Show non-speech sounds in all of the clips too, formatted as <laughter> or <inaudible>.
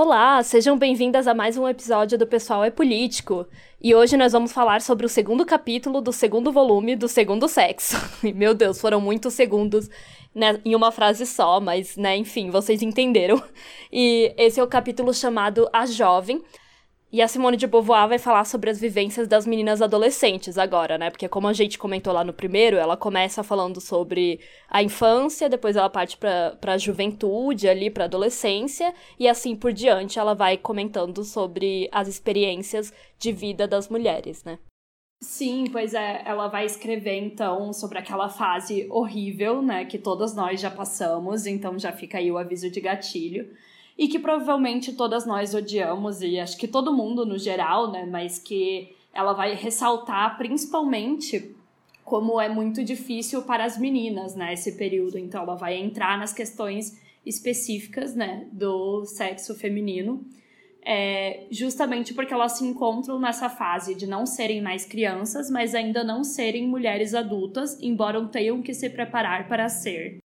Olá, sejam bem-vindas a mais um episódio do Pessoal é Político. E hoje nós vamos falar sobre o segundo capítulo do segundo volume do Segundo Sexo. <laughs> E, meu Deus, foram muitos segundos né, em uma frase só, mas, né, enfim, vocês entenderam. E esse é o capítulo chamado A Jovem. E a Simone de Beauvoir vai falar sobre as vivências das meninas adolescentes agora, né? Porque como a gente comentou lá no primeiro, ela começa falando sobre a infância, depois ela parte para a juventude, ali para adolescência, e assim por diante ela vai comentando sobre as experiências de vida das mulheres, né? Sim, pois é, ela vai escrever então sobre aquela fase horrível, né, que todas nós já passamos, então já fica aí o aviso de gatilho e que provavelmente todas nós odiamos, e acho que todo mundo no geral, né? Mas que ela vai ressaltar principalmente como é muito difícil para as meninas, né? Esse período. Então, ela vai entrar nas questões específicas, né? Do sexo feminino. É, justamente porque elas se encontram nessa fase de não serem mais crianças, mas ainda não serem mulheres adultas, embora tenham que se preparar para ser.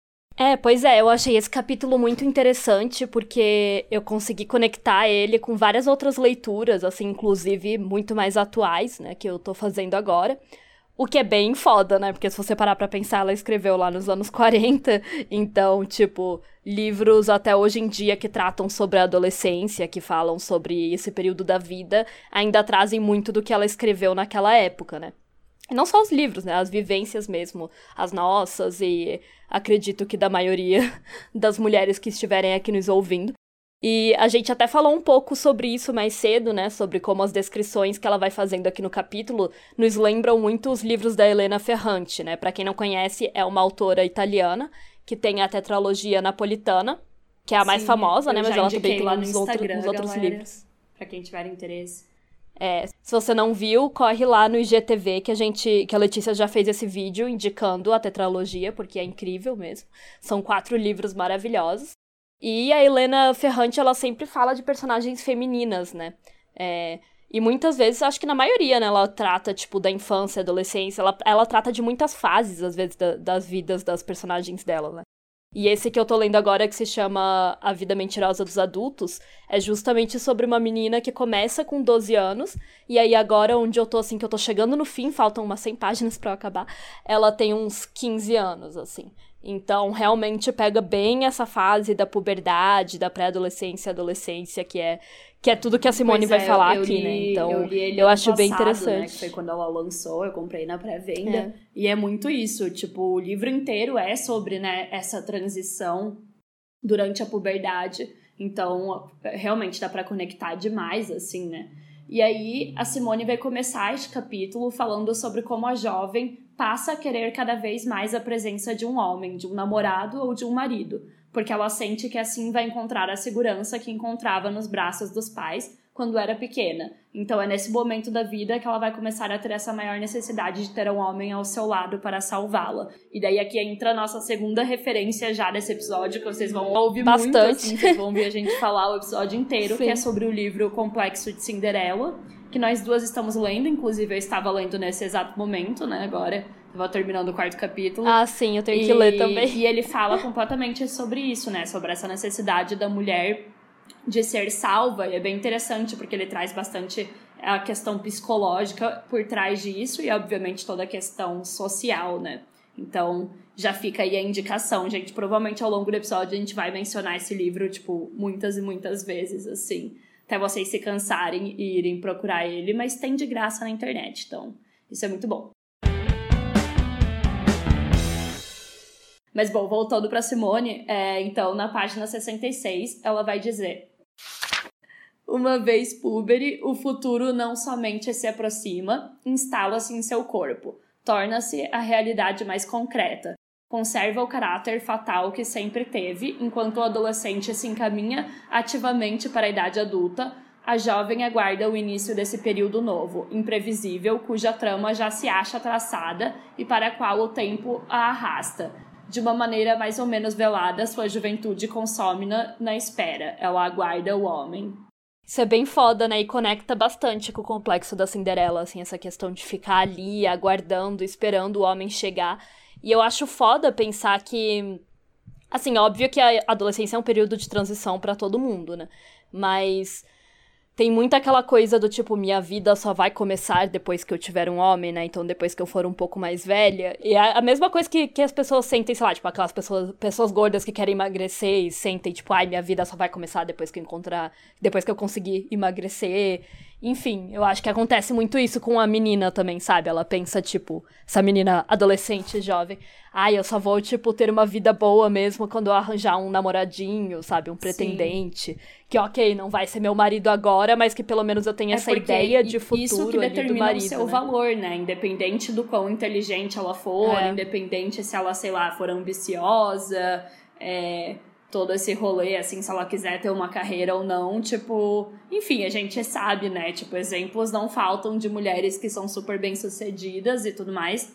É, pois é, eu achei esse capítulo muito interessante porque eu consegui conectar ele com várias outras leituras, assim, inclusive muito mais atuais, né, que eu tô fazendo agora. O que é bem foda, né? Porque se você parar pra pensar, ela escreveu lá nos anos <laughs> 40. Então, tipo, livros até hoje em dia que tratam sobre a adolescência, que falam sobre esse período da vida, ainda trazem muito do que ela escreveu naquela época, né? Não só os livros, né? As vivências mesmo, as nossas e acredito que da maioria <laughs> das mulheres que estiverem aqui nos ouvindo. E a gente até falou um pouco sobre isso mais cedo, né? Sobre como as descrições que ela vai fazendo aqui no capítulo nos lembram muito os livros da Helena Ferrante, né? Para quem não conhece, é uma autora italiana que tem a tetralogia napolitana, que é a Sim, mais famosa, né? Mas ela também tem lá nos, outro, nos outros livros. Para quem tiver interesse. É, se você não viu, corre lá no IGTV que a gente, que a Letícia já fez esse vídeo indicando a tetralogia, porque é incrível mesmo. São quatro livros maravilhosos. E a Helena Ferrante, ela sempre fala de personagens femininas, né? É, e muitas vezes, acho que na maioria, né, ela trata, tipo, da infância, adolescência, ela, ela trata de muitas fases, às vezes, da, das vidas das personagens dela, né? E esse que eu tô lendo agora, que se chama A Vida Mentirosa dos Adultos, é justamente sobre uma menina que começa com 12 anos, e aí agora, onde eu tô, assim, que eu tô chegando no fim, faltam umas 100 páginas para eu acabar, ela tem uns 15 anos, assim. Então, realmente pega bem essa fase da puberdade, da pré-adolescência adolescência, que é, que é tudo que a Simone vai falar aqui, li, né? Então, eu, eu acho passado, bem interessante. Né, que foi quando ela lançou, eu comprei na pré-venda. É. E é muito isso, tipo, o livro inteiro é sobre, né, essa transição durante a puberdade. Então, realmente dá para conectar demais, assim, né? E aí, a Simone vai começar este capítulo falando sobre como a jovem passa a querer cada vez mais a presença de um homem, de um namorado ou de um marido, porque ela sente que assim vai encontrar a segurança que encontrava nos braços dos pais quando era pequena. Então é nesse momento da vida que ela vai começar a ter essa maior necessidade de ter um homem ao seu lado para salvá-la. E daí aqui entra a nossa segunda referência já desse episódio, que vocês vão ouvir bastante. Muito, assim, vocês vão ouvir a gente falar o episódio inteiro, Sim. que é sobre o livro Complexo de Cinderela, que nós duas estamos lendo, inclusive eu estava lendo nesse exato momento, né, agora. Tava terminando o quarto capítulo. Ah, sim, eu tenho e, que ler também. E ele fala completamente sobre isso, né? Sobre essa necessidade da mulher de ser salva. E é bem interessante, porque ele traz bastante a questão psicológica por trás disso e, obviamente, toda a questão social, né? Então, já fica aí a indicação, gente. Provavelmente ao longo do episódio a gente vai mencionar esse livro, tipo, muitas e muitas vezes, assim. Até vocês se cansarem e irem procurar ele, mas tem de graça na internet, então isso é muito bom. Mas bom, voltando para Simone, é, então na página 66 ela vai dizer: Uma vez púbere, o futuro não somente se aproxima, instala-se em seu corpo, torna-se a realidade mais concreta, conserva o caráter fatal que sempre teve, enquanto o adolescente se encaminha ativamente para a idade adulta, a jovem aguarda o início desse período novo, imprevisível, cuja trama já se acha traçada e para a qual o tempo a arrasta de uma maneira mais ou menos velada, sua juventude consome na, na espera. Ela aguarda o homem. Isso é bem foda, né? E conecta bastante com o complexo da Cinderela, assim, essa questão de ficar ali, aguardando, esperando o homem chegar. E eu acho foda pensar que. Assim, óbvio que a adolescência é um período de transição para todo mundo, né? Mas tem muito aquela coisa do tipo, minha vida só vai começar depois que eu tiver um homem, né? Então, depois que eu for um pouco mais velha. E é a mesma coisa que, que as pessoas sentem, sei lá, tipo, aquelas pessoas, pessoas gordas que querem emagrecer e sentem, tipo, ai, minha vida só vai começar depois que eu encontrar. Depois que eu conseguir emagrecer. Enfim, eu acho que acontece muito isso com a menina também, sabe? Ela pensa, tipo, essa menina adolescente, jovem, ai, eu só vou, tipo, ter uma vida boa mesmo quando eu arranjar um namoradinho, sabe? Um pretendente. Sim. Que, ok, não vai ser meu marido agora, mas que pelo menos eu tenha é essa ideia de futuro isso que determina do marido, o seu né? valor, né? Independente do quão inteligente ela for, é. independente se ela, sei lá, for ambiciosa, é todo esse rolê, assim, se ela quiser ter uma carreira ou não, tipo, enfim, a gente sabe, né? Tipo, exemplos não faltam de mulheres que são super bem-sucedidas e tudo mais.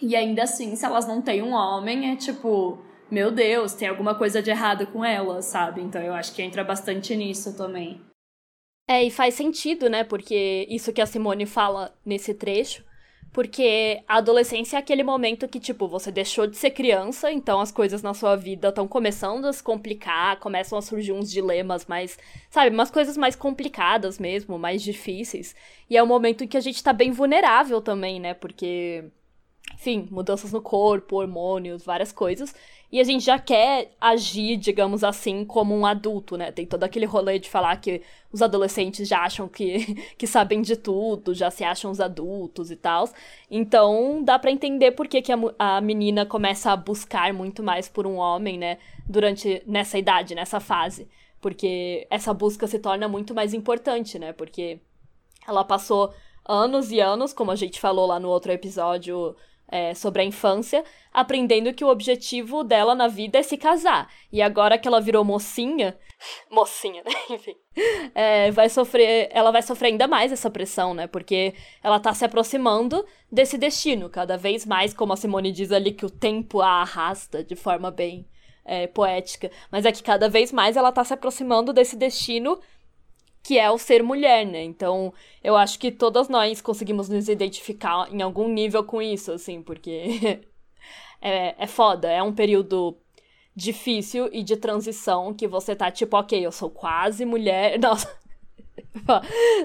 E ainda assim, se elas não têm um homem, é tipo, meu Deus, tem alguma coisa de errado com elas, sabe? Então eu acho que entra bastante nisso também. É, e faz sentido, né? Porque isso que a Simone fala nesse trecho porque a adolescência é aquele momento que, tipo, você deixou de ser criança, então as coisas na sua vida estão começando a se complicar, começam a surgir uns dilemas mais, sabe, umas coisas mais complicadas mesmo, mais difíceis. E é um momento em que a gente tá bem vulnerável também, né? Porque enfim, mudanças no corpo, hormônios, várias coisas. E a gente já quer agir, digamos assim, como um adulto, né? Tem todo aquele rolê de falar que os adolescentes já acham que, <laughs> que sabem de tudo, já se acham os adultos e tal. Então, dá para entender por que, que a, a menina começa a buscar muito mais por um homem, né? Durante, nessa idade, nessa fase. Porque essa busca se torna muito mais importante, né? Porque ela passou anos e anos, como a gente falou lá no outro episódio é, sobre a infância, aprendendo que o objetivo dela na vida é se casar. E agora que ela virou mocinha, <laughs> mocinha, né? <laughs> Enfim, é, vai sofrer, ela vai sofrer ainda mais essa pressão, né? Porque ela tá se aproximando desse destino, cada vez mais, como a Simone diz ali, que o tempo a arrasta de forma bem é, poética. Mas é que cada vez mais ela tá se aproximando desse destino que é o ser mulher, né? Então, eu acho que todas nós conseguimos nos identificar em algum nível com isso, assim, porque <laughs> é, é foda, é um período difícil e de transição que você tá tipo, ok, eu sou quase mulher. <laughs> Nossa.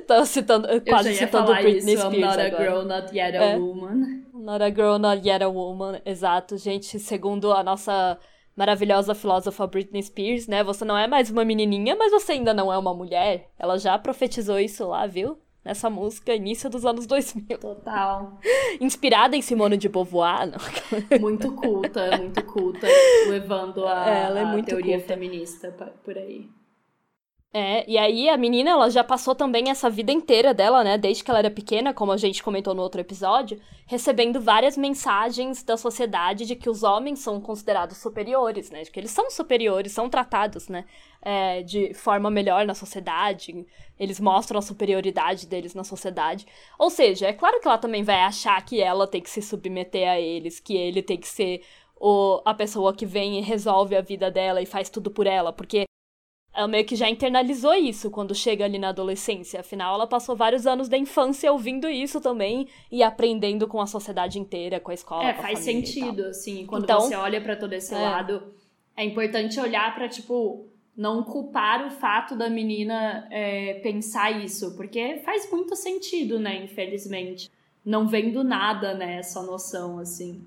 Tô citando, quase citando Britney isso, Spears. I'm not agora. a girl, not yet a é. woman. Not a girl, not yet a woman. Exato, gente. Segundo a nossa maravilhosa filósofa Britney Spears, né? Você não é mais uma menininha, mas você ainda não é uma mulher. Ela já profetizou isso lá, viu? Nessa música, início dos anos 2000. Total. <laughs> Inspirada em Simone de Beauvoir, não? Muito culta, muito culta, <laughs> levando a, é, ela é muito teoria culta. feminista por aí. É, e aí a menina, ela já passou também essa vida inteira dela, né, desde que ela era pequena, como a gente comentou no outro episódio, recebendo várias mensagens da sociedade de que os homens são considerados superiores, né, de que eles são superiores, são tratados, né, é, de forma melhor na sociedade, eles mostram a superioridade deles na sociedade. Ou seja, é claro que ela também vai achar que ela tem que se submeter a eles, que ele tem que ser o, a pessoa que vem e resolve a vida dela e faz tudo por ela, porque ela meio que já internalizou isso quando chega ali na adolescência. Afinal, ela passou vários anos da infância ouvindo isso também e aprendendo com a sociedade inteira, com a escola. É, faz sentido, assim. Quando então, você olha para todo esse é. lado, é importante olhar para tipo não culpar o fato da menina é, pensar isso, porque faz muito sentido, né? Infelizmente, não vem do nada, né? Essa noção, assim.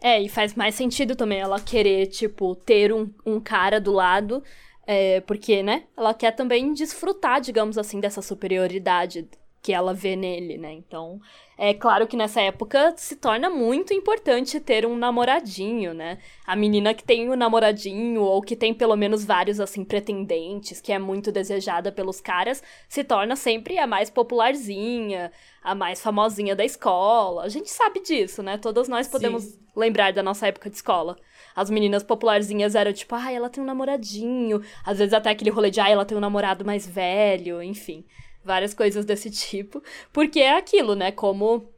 É, e faz mais sentido também ela querer, tipo, ter um, um cara do lado é, porque, né, ela quer também desfrutar, digamos assim, dessa superioridade que ela vê nele, né? Então, é claro que nessa época se torna muito importante ter um namoradinho, né? A menina que tem um namoradinho ou que tem pelo menos vários assim pretendentes, que é muito desejada pelos caras, se torna sempre a mais popularzinha, a mais famosinha da escola. A gente sabe disso, né? Todas nós podemos Sim. lembrar da nossa época de escola. As meninas popularzinhas eram tipo, ah, ela tem um namoradinho. Às vezes até aquele rolê de, ah, ela tem um namorado mais velho, enfim várias coisas desse <laughs> tipo, porque é aquilo, né? Como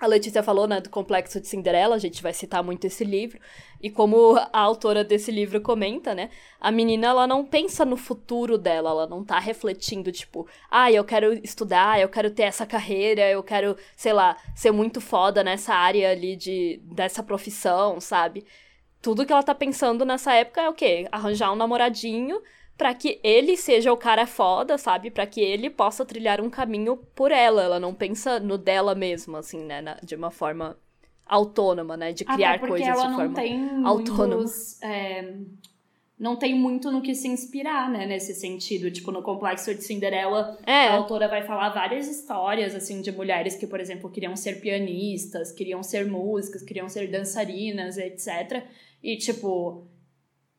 A Letícia falou, né, do Complexo de Cinderela, a gente vai citar muito esse livro. E como a autora desse livro comenta, né, a menina, ela não pensa no futuro dela, ela não tá refletindo, tipo, ah, eu quero estudar, eu quero ter essa carreira, eu quero, sei lá, ser muito foda nessa área ali de, dessa profissão, sabe? Tudo que ela tá pensando nessa época é o quê? Arranjar um namoradinho para que ele seja o cara foda, sabe? Para que ele possa trilhar um caminho por ela. Ela não pensa no dela mesma, assim, né? Na, de uma forma autônoma, né? De criar coisas ela de não forma tem autônoma. Muitos, é, não tem muito no que se inspirar, né? Nesse sentido. Tipo, no Complexo de Cinderela, é. a autora vai falar várias histórias, assim, de mulheres que, por exemplo, queriam ser pianistas, queriam ser músicas, queriam ser dançarinas, etc. E, tipo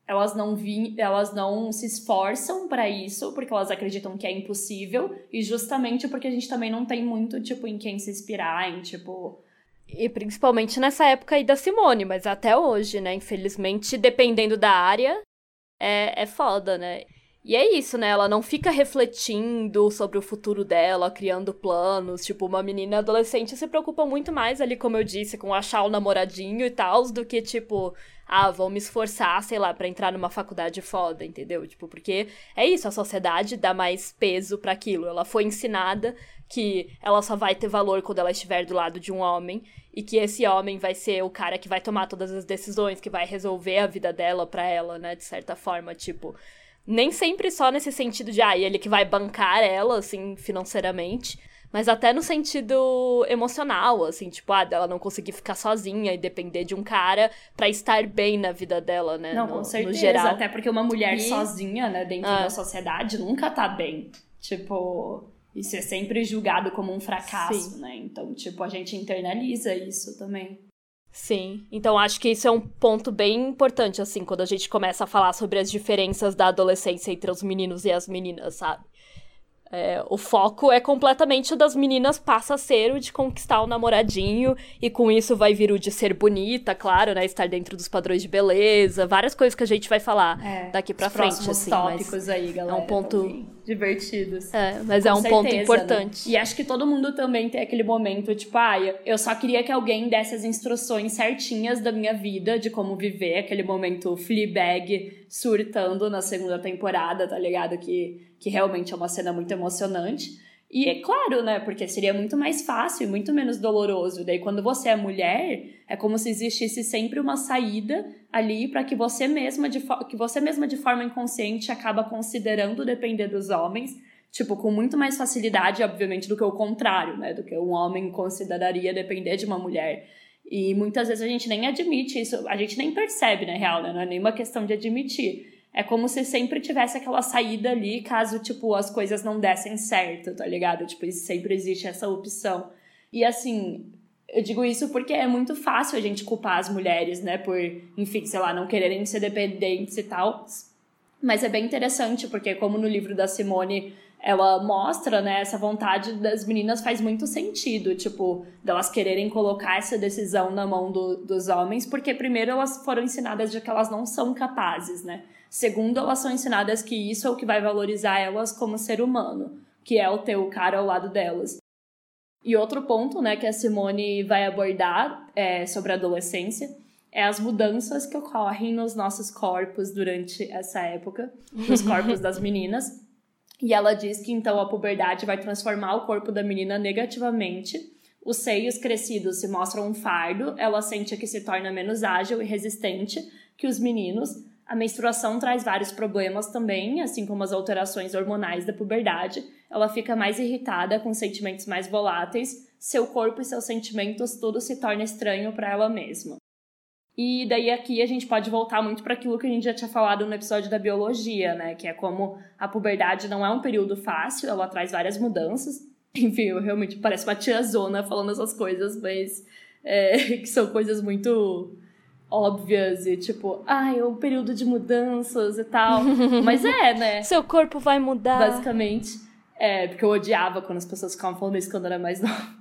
elas não vi, elas não se esforçam para isso, porque elas acreditam que é impossível, e justamente porque a gente também não tem muito, tipo, em quem se inspirar, em, tipo... E principalmente nessa época aí da Simone, mas até hoje, né? Infelizmente, dependendo da área, é, é foda, né? E é isso, né? Ela não fica refletindo sobre o futuro dela, criando planos. Tipo, uma menina adolescente se preocupa muito mais ali, como eu disse, com achar o namoradinho e tal, do que, tipo, ah, vou me esforçar, sei lá, para entrar numa faculdade foda, entendeu? Tipo, porque é isso, a sociedade dá mais peso para aquilo. Ela foi ensinada que ela só vai ter valor quando ela estiver do lado de um homem e que esse homem vai ser o cara que vai tomar todas as decisões, que vai resolver a vida dela pra ela, né, de certa forma, tipo, nem sempre só nesse sentido de, ah, ele que vai bancar ela, assim, financeiramente, mas até no sentido emocional, assim, tipo, ah, dela não conseguir ficar sozinha e depender de um cara para estar bem na vida dela, né? Não, no, com certeza. Até porque uma mulher e... sozinha, né, dentro ah. da sociedade, nunca tá bem. Tipo, isso é sempre julgado como um fracasso, Sim. né? Então, tipo, a gente internaliza isso também. Sim, então acho que isso é um ponto bem importante, assim, quando a gente começa a falar sobre as diferenças da adolescência entre os meninos e as meninas, sabe? É, o foco é completamente o das meninas passa a ser o de conquistar o namoradinho, e com isso vai vir o de ser bonita, claro, né? Estar dentro dos padrões de beleza, várias coisas que a gente vai falar é, daqui pra frente. Assim, tópicos aí, galera. É um ponto. Divertidos. É, mas com é um certeza, ponto né? importante. Né? E acho que todo mundo também tem aquele momento, tipo, ah, eu só queria que alguém desse as instruções certinhas da minha vida, de como viver, aquele momento Fleabag surtando na segunda temporada, tá ligado? Que que realmente é uma cena muito emocionante. E é claro, né? Porque seria muito mais fácil e muito menos doloroso. Daí, quando você é mulher, é como se existisse sempre uma saída ali para que você mesma de que você mesma de forma inconsciente acaba considerando depender dos homens, tipo, com muito mais facilidade, obviamente, do que o contrário, né? Do que um homem consideraria depender de uma mulher. E muitas vezes a gente nem admite isso, a gente nem percebe, na real, né? Não é nenhuma questão de admitir. É como se sempre tivesse aquela saída ali caso, tipo, as coisas não dessem certo, tá ligado? Tipo, sempre existe essa opção. E assim, eu digo isso porque é muito fácil a gente culpar as mulheres, né, por, enfim, sei lá, não quererem ser dependentes e tal. Mas é bem interessante, porque como no livro da Simone ela mostra, né, essa vontade das meninas faz muito sentido, tipo, delas quererem colocar essa decisão na mão do, dos homens, porque primeiro elas foram ensinadas de que elas não são capazes, né? Segundo, elas são ensinadas que isso é o que vai valorizar elas como ser humano, que é o ter o cara ao lado delas. E outro ponto, né, que a Simone vai abordar é, sobre a adolescência é as mudanças que ocorrem nos nossos corpos durante essa época, nos <laughs> corpos das meninas. E ela diz que então a puberdade vai transformar o corpo da menina negativamente. Os seios crescidos se mostram um fardo, ela sente que se torna menos ágil e resistente que os meninos, a menstruação traz vários problemas também, assim como as alterações hormonais da puberdade. Ela fica mais irritada, com sentimentos mais voláteis, seu corpo e seus sentimentos tudo se torna estranho para ela mesma. E daí aqui a gente pode voltar muito para aquilo que a gente já tinha falado no episódio da biologia, né? Que é como a puberdade não é um período fácil, ela traz várias mudanças. <laughs> Enfim, eu realmente parece uma tiazona falando essas coisas, mas é, <laughs> que são coisas muito óbvias e tipo, ai, é um período de mudanças e tal. <laughs> Mas é, né? Seu corpo vai mudar. Basicamente. É, porque eu odiava quando as pessoas ficavam falando isso quando eu era mais nova.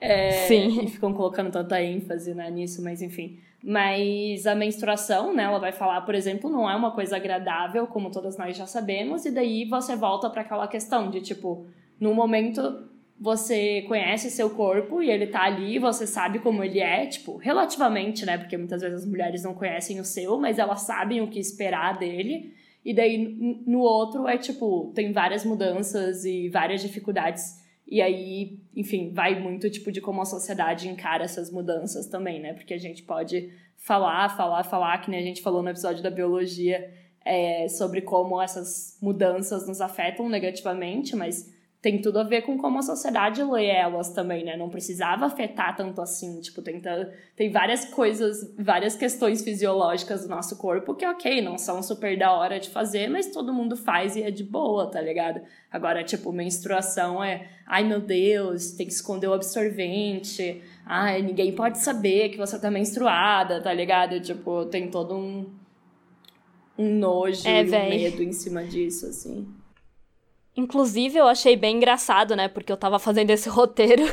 É, Sim. E ficam colocando tanta ênfase né, nisso, mas enfim. Mas a menstruação, né, ela vai falar, por exemplo, não é uma coisa agradável, como todas nós já sabemos, e daí você volta para aquela questão de tipo, no momento você conhece seu corpo e ele tá ali, você sabe como ele é, tipo, relativamente, né? Porque muitas vezes as mulheres não conhecem o seu, mas elas sabem o que esperar dele. E daí no outro é tipo, tem várias mudanças e várias dificuldades. E aí, enfim, vai muito tipo de como a sociedade encara essas mudanças também, né? Porque a gente pode falar, falar, falar, que nem a gente falou no episódio da biologia, é, sobre como essas mudanças nos afetam negativamente, mas tem tudo a ver com como a sociedade lê elas também, né? Não precisava afetar tanto assim. Tipo, tem, tem várias coisas, várias questões fisiológicas do nosso corpo que, ok, não são super da hora de fazer, mas todo mundo faz e é de boa, tá ligado? Agora, tipo, menstruação é, ai meu Deus, tem que esconder o absorvente, ai, ninguém pode saber que você tá menstruada, tá ligado? Tipo, tem todo um, um nojo é, e um medo em cima disso, assim. Inclusive, eu achei bem engraçado, né? Porque eu tava fazendo esse <laughs> roteiro,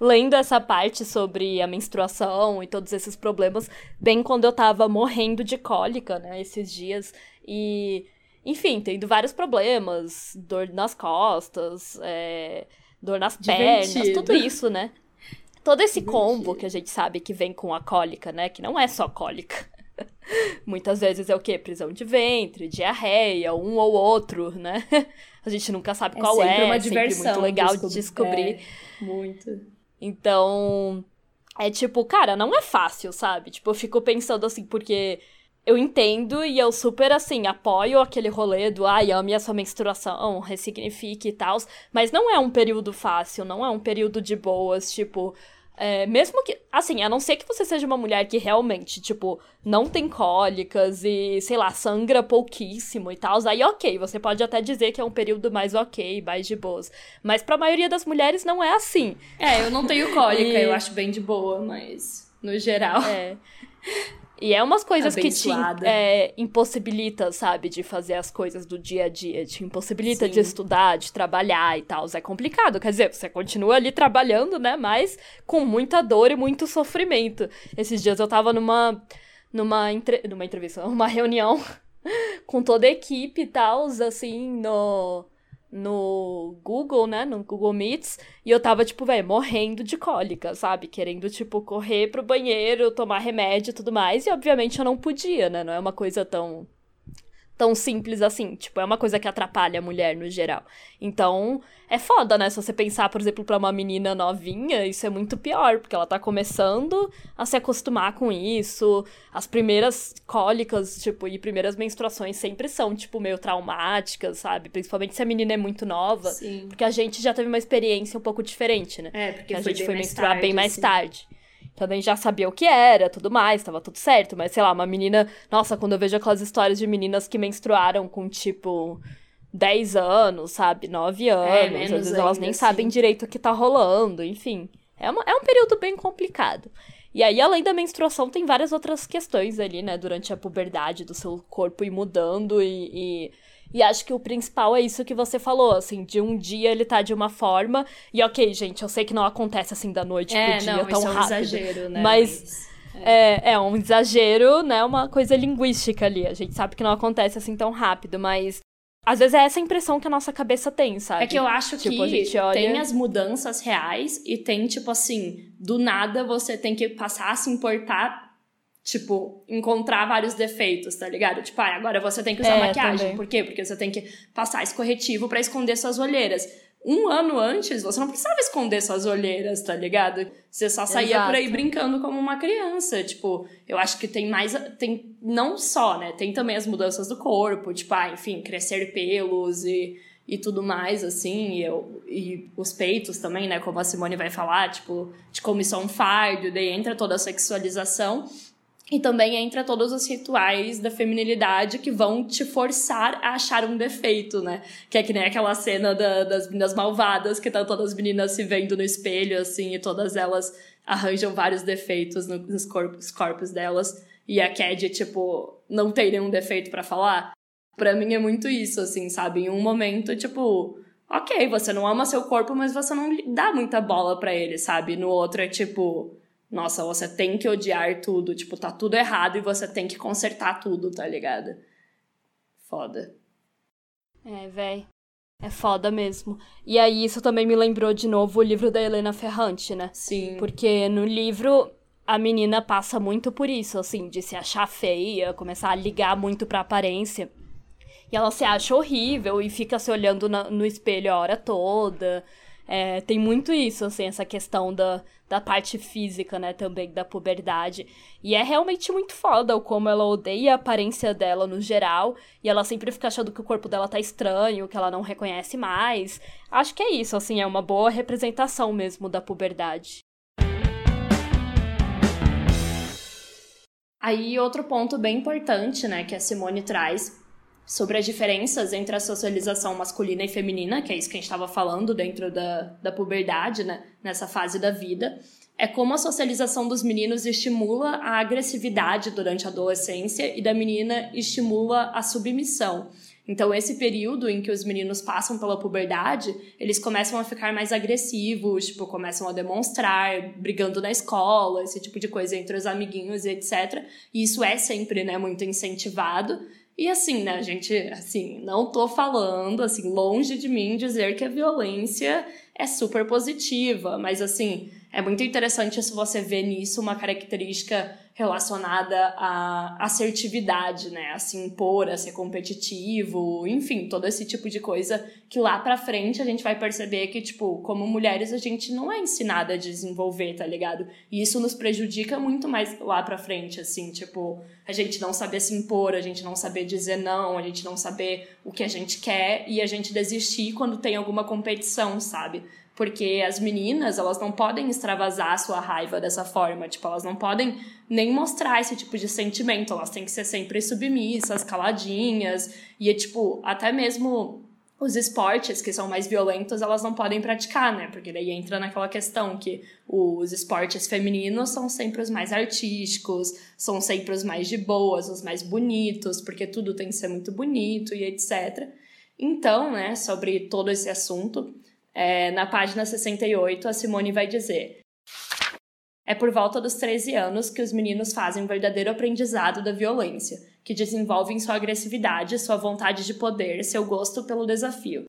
lendo essa parte sobre a menstruação e todos esses problemas, bem quando eu tava morrendo de cólica, né? Esses dias. E, enfim, tendo vários problemas, dor nas costas, é, dor nas Divertido. pernas, tudo isso, né? Todo esse Divertido. combo que a gente sabe que vem com a cólica, né? Que não é só cólica. Muitas vezes é o quê? Prisão de ventre, diarreia, um ou outro, né? <laughs> A gente nunca sabe é qual é. Uma diversão sempre muito legal de descobrir. É, muito. Então, é tipo, cara, não é fácil, sabe? Tipo, eu fico pensando assim, porque eu entendo e eu super, assim, apoio aquele rolê do, ai, ame a sua menstruação, ressignifique e tal, mas não é um período fácil, não é um período de boas, tipo, é, mesmo que, assim, a não ser que você seja uma mulher que realmente, tipo, não tem cólicas e, sei lá, sangra pouquíssimo e tal, aí ok, você pode até dizer que é um período mais ok, mais de boas. Mas pra maioria das mulheres não é assim. É, eu não tenho cólica, <laughs> e... eu acho bem de boa, mas no geral. É. E é umas coisas Abençoada. que te é, impossibilita, sabe, de fazer as coisas do dia a dia. Te impossibilita Sim. de estudar, de trabalhar e tal. É complicado. Quer dizer, você continua ali trabalhando, né? Mas com muita dor e muito sofrimento. Esses dias eu tava numa. numa, entre... numa entrevista, <laughs> uma reunião <laughs> com toda a equipe e tal, assim, no no Google, né, no Google Meets, e eu tava, tipo, velho, morrendo de cólica, sabe? Querendo, tipo, correr pro banheiro, tomar remédio e tudo mais, e obviamente eu não podia, né? Não é uma coisa tão tão simples assim. Tipo, é uma coisa que atrapalha a mulher no geral. Então, é foda, né? Se você pensar, por exemplo, para uma menina novinha, isso é muito pior, porque ela tá começando a se acostumar com isso. As primeiras cólicas, tipo, e primeiras menstruações sempre são, tipo, meio traumáticas, sabe? Principalmente se a menina é muito nova. Sim. Porque a gente já teve uma experiência um pouco diferente, né? É, porque a gente foi menstruar tarde, bem mais assim. tarde também já sabia o que era, tudo mais, tava tudo certo. Mas, sei lá, uma menina. Nossa, quando eu vejo aquelas histórias de meninas que menstruaram com, tipo, 10 anos, sabe? 9 anos. É, às vezes elas nem assim. sabem direito o que tá rolando, enfim. É, uma, é um período bem complicado. E aí, além da menstruação, tem várias outras questões ali, né? Durante a puberdade do seu corpo ir mudando e, e e acho que o principal é isso que você falou, assim, de um dia ele tá de uma forma. E ok, gente, eu sei que não acontece assim da noite é, pro dia não, tão isso rápido. É um exagero, né? Mas. mas... É. é, um exagero, né? Uma coisa linguística ali. A gente sabe que não acontece assim tão rápido, mas às vezes é essa impressão que a nossa cabeça tem, sabe? É que eu acho tipo, que olha... tem as mudanças reais e tem, tipo assim, do nada você tem que passar a se importar Tipo, encontrar vários defeitos, tá ligado? Tipo, ah, agora você tem que usar é, maquiagem. Também. Por quê? Porque você tem que passar esse corretivo para esconder suas olheiras. Um ano antes, você não precisava esconder suas olheiras, tá ligado? Você só saía Exato. por aí brincando como uma criança. Tipo, eu acho que tem mais. Tem não só, né? Tem também as mudanças do corpo, tipo, ah, enfim, crescer pelos e, e tudo mais, assim. E, eu, e os peitos também, né? Como a Simone vai falar, tipo, de como isso é um fardo, daí entra toda a sexualização. E também entra todos os rituais da feminilidade que vão te forçar a achar um defeito, né? Que é que nem aquela cena da, das meninas malvadas, que tá todas as meninas se vendo no espelho, assim, e todas elas arranjam vários defeitos nos corpos, corpos delas. E a Cad, tipo, não tem nenhum defeito para falar. Pra mim é muito isso, assim, sabe? Em um momento, tipo, ok, você não ama seu corpo, mas você não dá muita bola para ele, sabe? No outro é tipo nossa, você tem que odiar tudo, tipo, tá tudo errado e você tem que consertar tudo, tá ligado? Foda. É, véi. É foda mesmo. E aí, isso também me lembrou de novo o livro da Helena Ferrante, né? Sim. Porque no livro a menina passa muito por isso, assim, de se achar feia, começar a ligar muito pra aparência. E ela se acha horrível e fica se olhando na, no espelho a hora toda. É, tem muito isso, assim, essa questão da, da parte física, né, também, da puberdade. E é realmente muito foda o como ela odeia a aparência dela no geral. E ela sempre fica achando que o corpo dela tá estranho, que ela não reconhece mais. Acho que é isso, assim, é uma boa representação mesmo da puberdade. Aí, outro ponto bem importante, né, que a Simone traz sobre as diferenças entre a socialização masculina e feminina, que é isso que a gente estava falando dentro da, da puberdade, né, nessa fase da vida, é como a socialização dos meninos estimula a agressividade durante a adolescência e da menina estimula a submissão. Então, esse período em que os meninos passam pela puberdade, eles começam a ficar mais agressivos, tipo, começam a demonstrar, brigando na escola, esse tipo de coisa entre os amiguinhos e etc. E isso é sempre, né, muito incentivado. E assim, né, gente, assim, não tô falando, assim, longe de mim dizer que a violência é super positiva, mas assim, é muito interessante se você vê nisso uma característica relacionada à assertividade, né? A se impor, a ser competitivo, enfim, todo esse tipo de coisa que lá pra frente a gente vai perceber que, tipo, como mulheres a gente não é ensinada a desenvolver, tá ligado? E isso nos prejudica muito mais lá pra frente, assim, tipo, a gente não saber se impor, a gente não saber dizer não, a gente não saber o que a gente quer e a gente desistir quando tem alguma competição, sabe? Porque as meninas, elas não podem extravasar a sua raiva dessa forma, tipo, elas não podem nem mostrar esse tipo de sentimento, elas têm que ser sempre submissas, caladinhas, e é tipo, até mesmo os esportes que são mais violentos, elas não podem praticar, né? Porque daí entra naquela questão que os esportes femininos são sempre os mais artísticos, são sempre os mais de boas, os mais bonitos, porque tudo tem que ser muito bonito e etc. Então, né, sobre todo esse assunto, é, na página 68, a Simone vai dizer: É por volta dos 13 anos que os meninos fazem um verdadeiro aprendizado da violência, que desenvolvem sua agressividade, sua vontade de poder, seu gosto pelo desafio.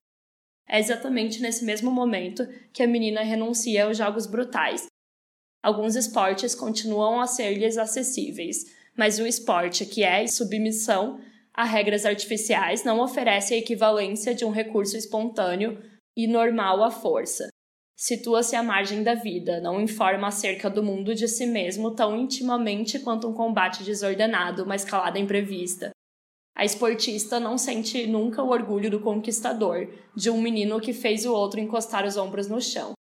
É exatamente nesse mesmo momento que a menina renuncia aos jogos brutais. Alguns esportes continuam a ser-lhes acessíveis, mas o esporte que é submissão a regras artificiais não oferece a equivalência de um recurso espontâneo e normal à força. Situa-se à margem da vida, não informa acerca do mundo de si mesmo tão intimamente quanto um combate desordenado, uma escalada imprevista. A esportista não sente nunca o orgulho do conquistador, de um menino que fez o outro encostar os ombros no chão.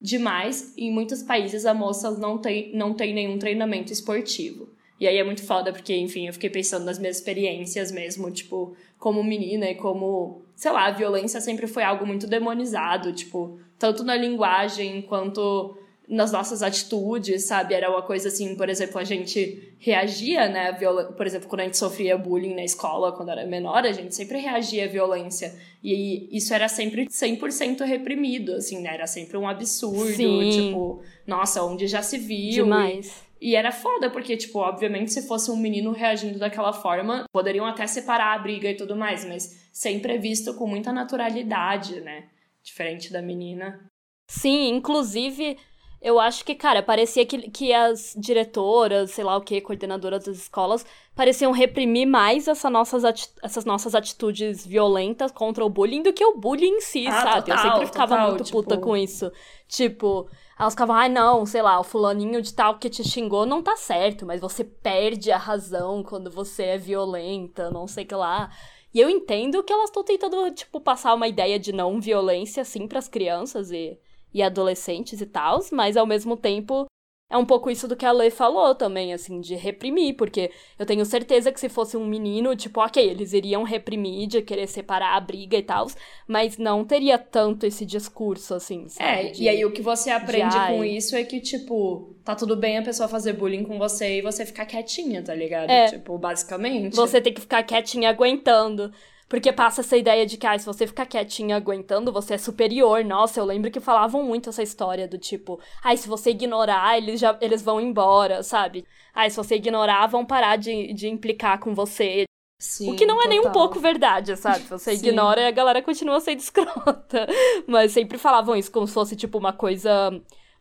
Demais, em muitos países a moça não tem, não tem nenhum treinamento esportivo. E aí é muito foda, porque, enfim, eu fiquei pensando nas minhas experiências mesmo, tipo, como menina e como, sei lá, a violência sempre foi algo muito demonizado, tipo, tanto na linguagem quanto nas nossas atitudes, sabe? Era uma coisa assim, por exemplo, a gente reagia, né? Por exemplo, quando a gente sofria bullying na escola, quando era menor, a gente sempre reagia à violência. E isso era sempre 100% reprimido, assim, né? Era sempre um absurdo, Sim. tipo, nossa, onde já se viu. Demais. E era foda, porque, tipo, obviamente, se fosse um menino reagindo daquela forma, poderiam até separar a briga e tudo mais, mas sempre é visto com muita naturalidade, né? Diferente da menina. Sim, inclusive, eu acho que, cara, parecia que, que as diretoras, sei lá o que, coordenadoras das escolas, pareciam reprimir mais essa nossas essas nossas atitudes violentas contra o bullying do que o bullying em si, ah, sabe? Total, eu sempre ficava total, muito tipo... puta com isso. Tipo, elas ficavam, ai ah, não, sei lá, o fulaninho de tal que te xingou não tá certo, mas você perde a razão quando você é violenta, não sei que lá. E eu entendo que elas estão tentando, tipo, passar uma ideia de não violência, assim, pras crianças e, e adolescentes e tal, mas ao mesmo tempo é um pouco isso do que a Lê falou também, assim, de reprimir, porque eu tenho certeza que se fosse um menino, tipo, ok, eles iriam reprimir de querer separar a briga e tal, mas não teria tanto esse discurso, assim, sabe? É, de, e aí o que você aprende de, com isso é que, tipo, tá tudo bem a pessoa fazer bullying com você e você ficar quietinha, tá ligado? É, tipo, basicamente. Você tem que ficar quietinha aguentando. Porque passa essa ideia de que, ah, se você ficar quietinha aguentando, você é superior. Nossa, eu lembro que falavam muito essa história do tipo, ah, se você ignorar, eles já eles vão embora, sabe? Ah, se você ignorar, vão parar de, de implicar com você. Sim, o que não é total. nem um pouco verdade, sabe? <laughs> Você ignora e a galera continua sendo <laughs> escrota. Mas sempre falavam isso como se fosse, tipo, uma coisa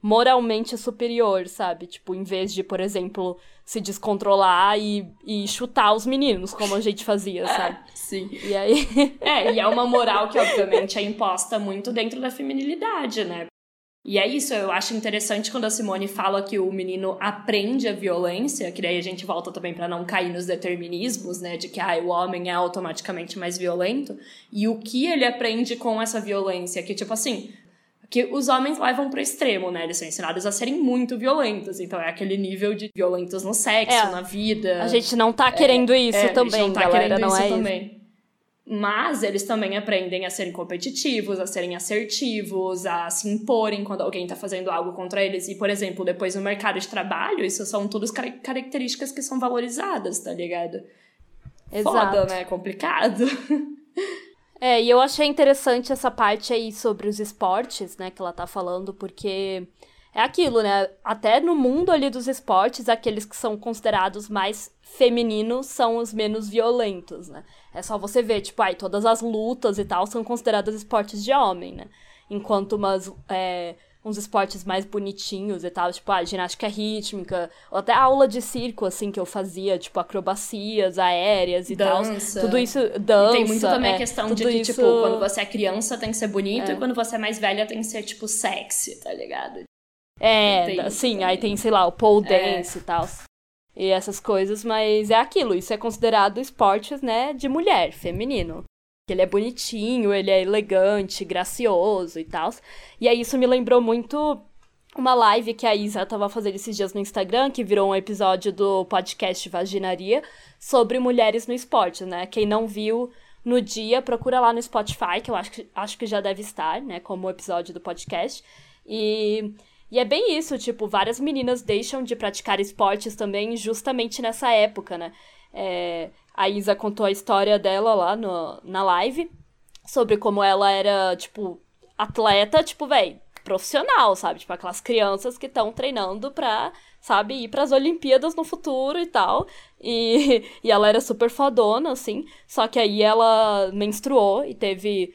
moralmente superior, sabe? Tipo, em vez de, por exemplo, se descontrolar e, e chutar os meninos, como a gente fazia, sabe? Sim. E aí. <laughs> é, e é uma moral que, obviamente, é imposta muito dentro da feminilidade, né? E é isso, eu acho interessante quando a Simone fala que o menino aprende a violência, que daí a gente volta também para não cair nos determinismos, né, de que ah, o homem é automaticamente mais violento, e o que ele aprende com essa violência, que tipo assim, que os homens levam pro extremo, né? Eles são ensinados a serem muito violentos. Então é aquele nível de violentos no sexo, é, na vida. A gente não tá querendo é, isso é, também, a gente não tá galera, querendo não isso é também. Isso. Mas eles também aprendem a serem competitivos, a serem assertivos, a se imporem quando alguém está fazendo algo contra eles. E, por exemplo, depois no mercado de trabalho, isso são todas car características que são valorizadas, tá ligado? Exato. Foda, né? Complicado. <laughs> É, e eu achei interessante essa parte aí sobre os esportes, né, que ela tá falando, porque é aquilo, né? Até no mundo ali dos esportes, aqueles que são considerados mais femininos são os menos violentos, né? É só você ver, tipo, aí todas as lutas e tal são consideradas esportes de homem, né? Enquanto umas, é, uns esportes mais bonitinhos e tal, tipo, a ah, ginástica rítmica, ou até aula de circo, assim, que eu fazia, tipo, acrobacias aéreas e tal. Tudo isso, dança. E tem muito também é, a questão de que, isso... tipo, quando você é criança tem que ser bonito é. e quando você é mais velha tem que ser, tipo, sexy, tá ligado? É, sim, aí tem, sei lá, o pole é. dance é. e tal. E essas coisas, mas é aquilo, isso é considerado esportes, né, de mulher, feminino. Ele é bonitinho, ele é elegante, gracioso e tal. E aí isso me lembrou muito uma live que a Isa tava fazendo esses dias no Instagram, que virou um episódio do podcast Vaginaria, sobre mulheres no esporte, né? Quem não viu no dia, procura lá no Spotify, que eu acho que, acho que já deve estar, né? Como episódio do podcast. E e é bem isso, tipo, várias meninas deixam de praticar esportes também justamente nessa época, né? É, a Isa contou a história dela lá no, na live sobre como ela era, tipo, atleta, tipo, velho, profissional, sabe? Tipo, aquelas crianças que estão treinando pra, sabe, ir pras Olimpíadas no futuro e tal. E, <laughs> e ela era super fodona, assim. Só que aí ela menstruou e teve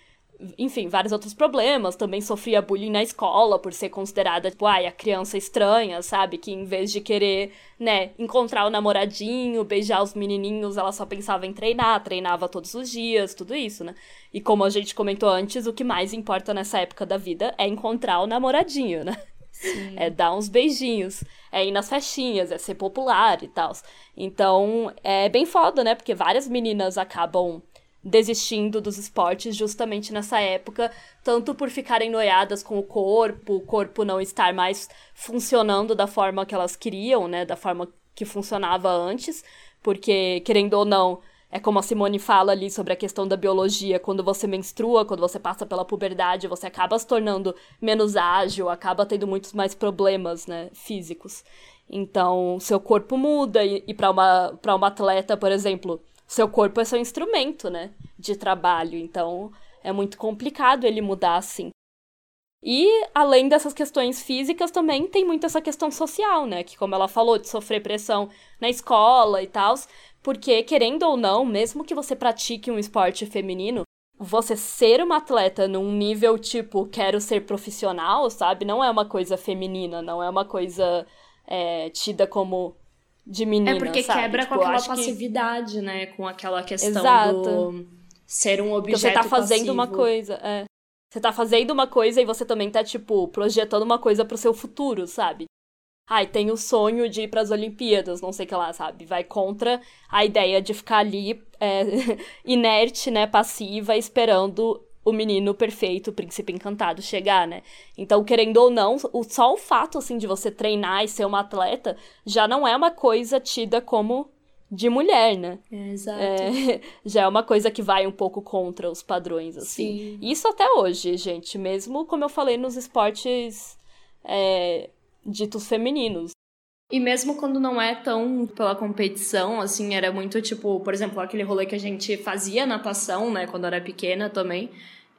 enfim, vários outros problemas. Também sofria bullying na escola por ser considerada, tipo, ai, a criança estranha, sabe? Que em vez de querer, né, encontrar o namoradinho, beijar os menininhos, ela só pensava em treinar, treinava todos os dias, tudo isso, né? E como a gente comentou antes, o que mais importa nessa época da vida é encontrar o namoradinho, né? Sim. É dar uns beijinhos, é ir nas festinhas, é ser popular e tal. Então, é bem foda, né? Porque várias meninas acabam desistindo dos esportes justamente nessa época, tanto por ficarem noiadas com o corpo, o corpo não estar mais funcionando da forma que elas queriam, né, da forma que funcionava antes, porque querendo ou não, é como a Simone fala ali sobre a questão da biologia, quando você menstrua, quando você passa pela puberdade, você acaba se tornando menos ágil, acaba tendo muitos mais problemas, né, físicos. Então, seu corpo muda e, e para uma para uma atleta, por exemplo, seu corpo é seu instrumento, né? De trabalho. Então é muito complicado ele mudar assim. E, além dessas questões físicas, também tem muito essa questão social, né? Que, como ela falou, de sofrer pressão na escola e tal. Porque, querendo ou não, mesmo que você pratique um esporte feminino, você ser uma atleta num nível tipo, quero ser profissional, sabe? Não é uma coisa feminina, não é uma coisa é, tida como de menina, É porque sabe? quebra tipo, com aquela passividade, que... né? Com aquela questão Exato. do ser um objeto Porque você tá fazendo passivo. uma coisa, é. Você tá fazendo uma coisa e você também tá, tipo, projetando uma coisa pro seu futuro, sabe? Ai, tem o sonho de ir pras Olimpíadas, não sei o que lá, sabe? Vai contra a ideia de ficar ali é, <laughs> inerte, né, passiva, esperando o menino perfeito, o príncipe encantado chegar, né? Então, querendo ou não, o, só o fato, assim, de você treinar e ser uma atleta já não é uma coisa tida como de mulher, né? É, exato. É, <laughs> já é uma coisa que vai um pouco contra os padrões, assim. Sim. Isso até hoje, gente, mesmo como eu falei nos esportes é, ditos femininos. E mesmo quando não é tão pela competição, assim, era muito tipo, por exemplo, aquele rolê que a gente fazia natação, né, quando era pequena também.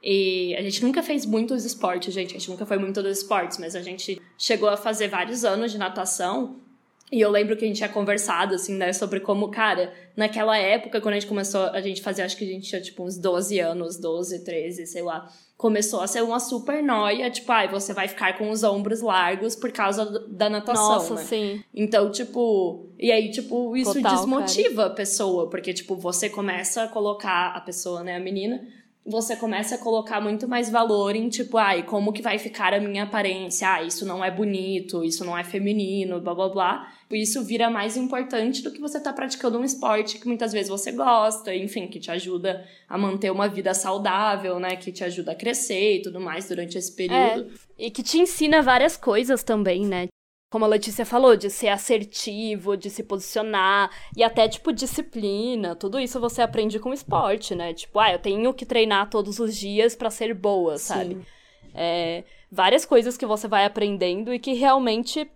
E a gente nunca fez muitos esportes, gente. A gente nunca foi muito dos esportes, mas a gente chegou a fazer vários anos de natação. E eu lembro que a gente tinha conversado, assim, né, sobre como, cara, naquela época, quando a gente começou, a gente fazia, acho que a gente tinha, tipo, uns 12 anos, 12, 13, sei lá. Começou a ser uma super noia, tipo, ai, você vai ficar com os ombros largos por causa da natação, Nossa, né? sim. Então, tipo, e aí, tipo, isso Total, desmotiva cara. a pessoa, porque, tipo, você começa a colocar a pessoa, né, a menina, você começa a colocar muito mais valor em, tipo, ai, como que vai ficar a minha aparência? Ah, isso não é bonito, isso não é feminino, blá blá blá. Isso vira mais importante do que você tá praticando um esporte que muitas vezes você gosta, enfim, que te ajuda a manter uma vida saudável, né? Que te ajuda a crescer e tudo mais durante esse período. É, e que te ensina várias coisas também, né? como a Letícia falou, de ser assertivo, de se posicionar e até, tipo, disciplina. Tudo isso você aprende com esporte, né? Tipo, ah, eu tenho que treinar todos os dias para ser boa, Sim. sabe? É, várias coisas que você vai aprendendo e que realmente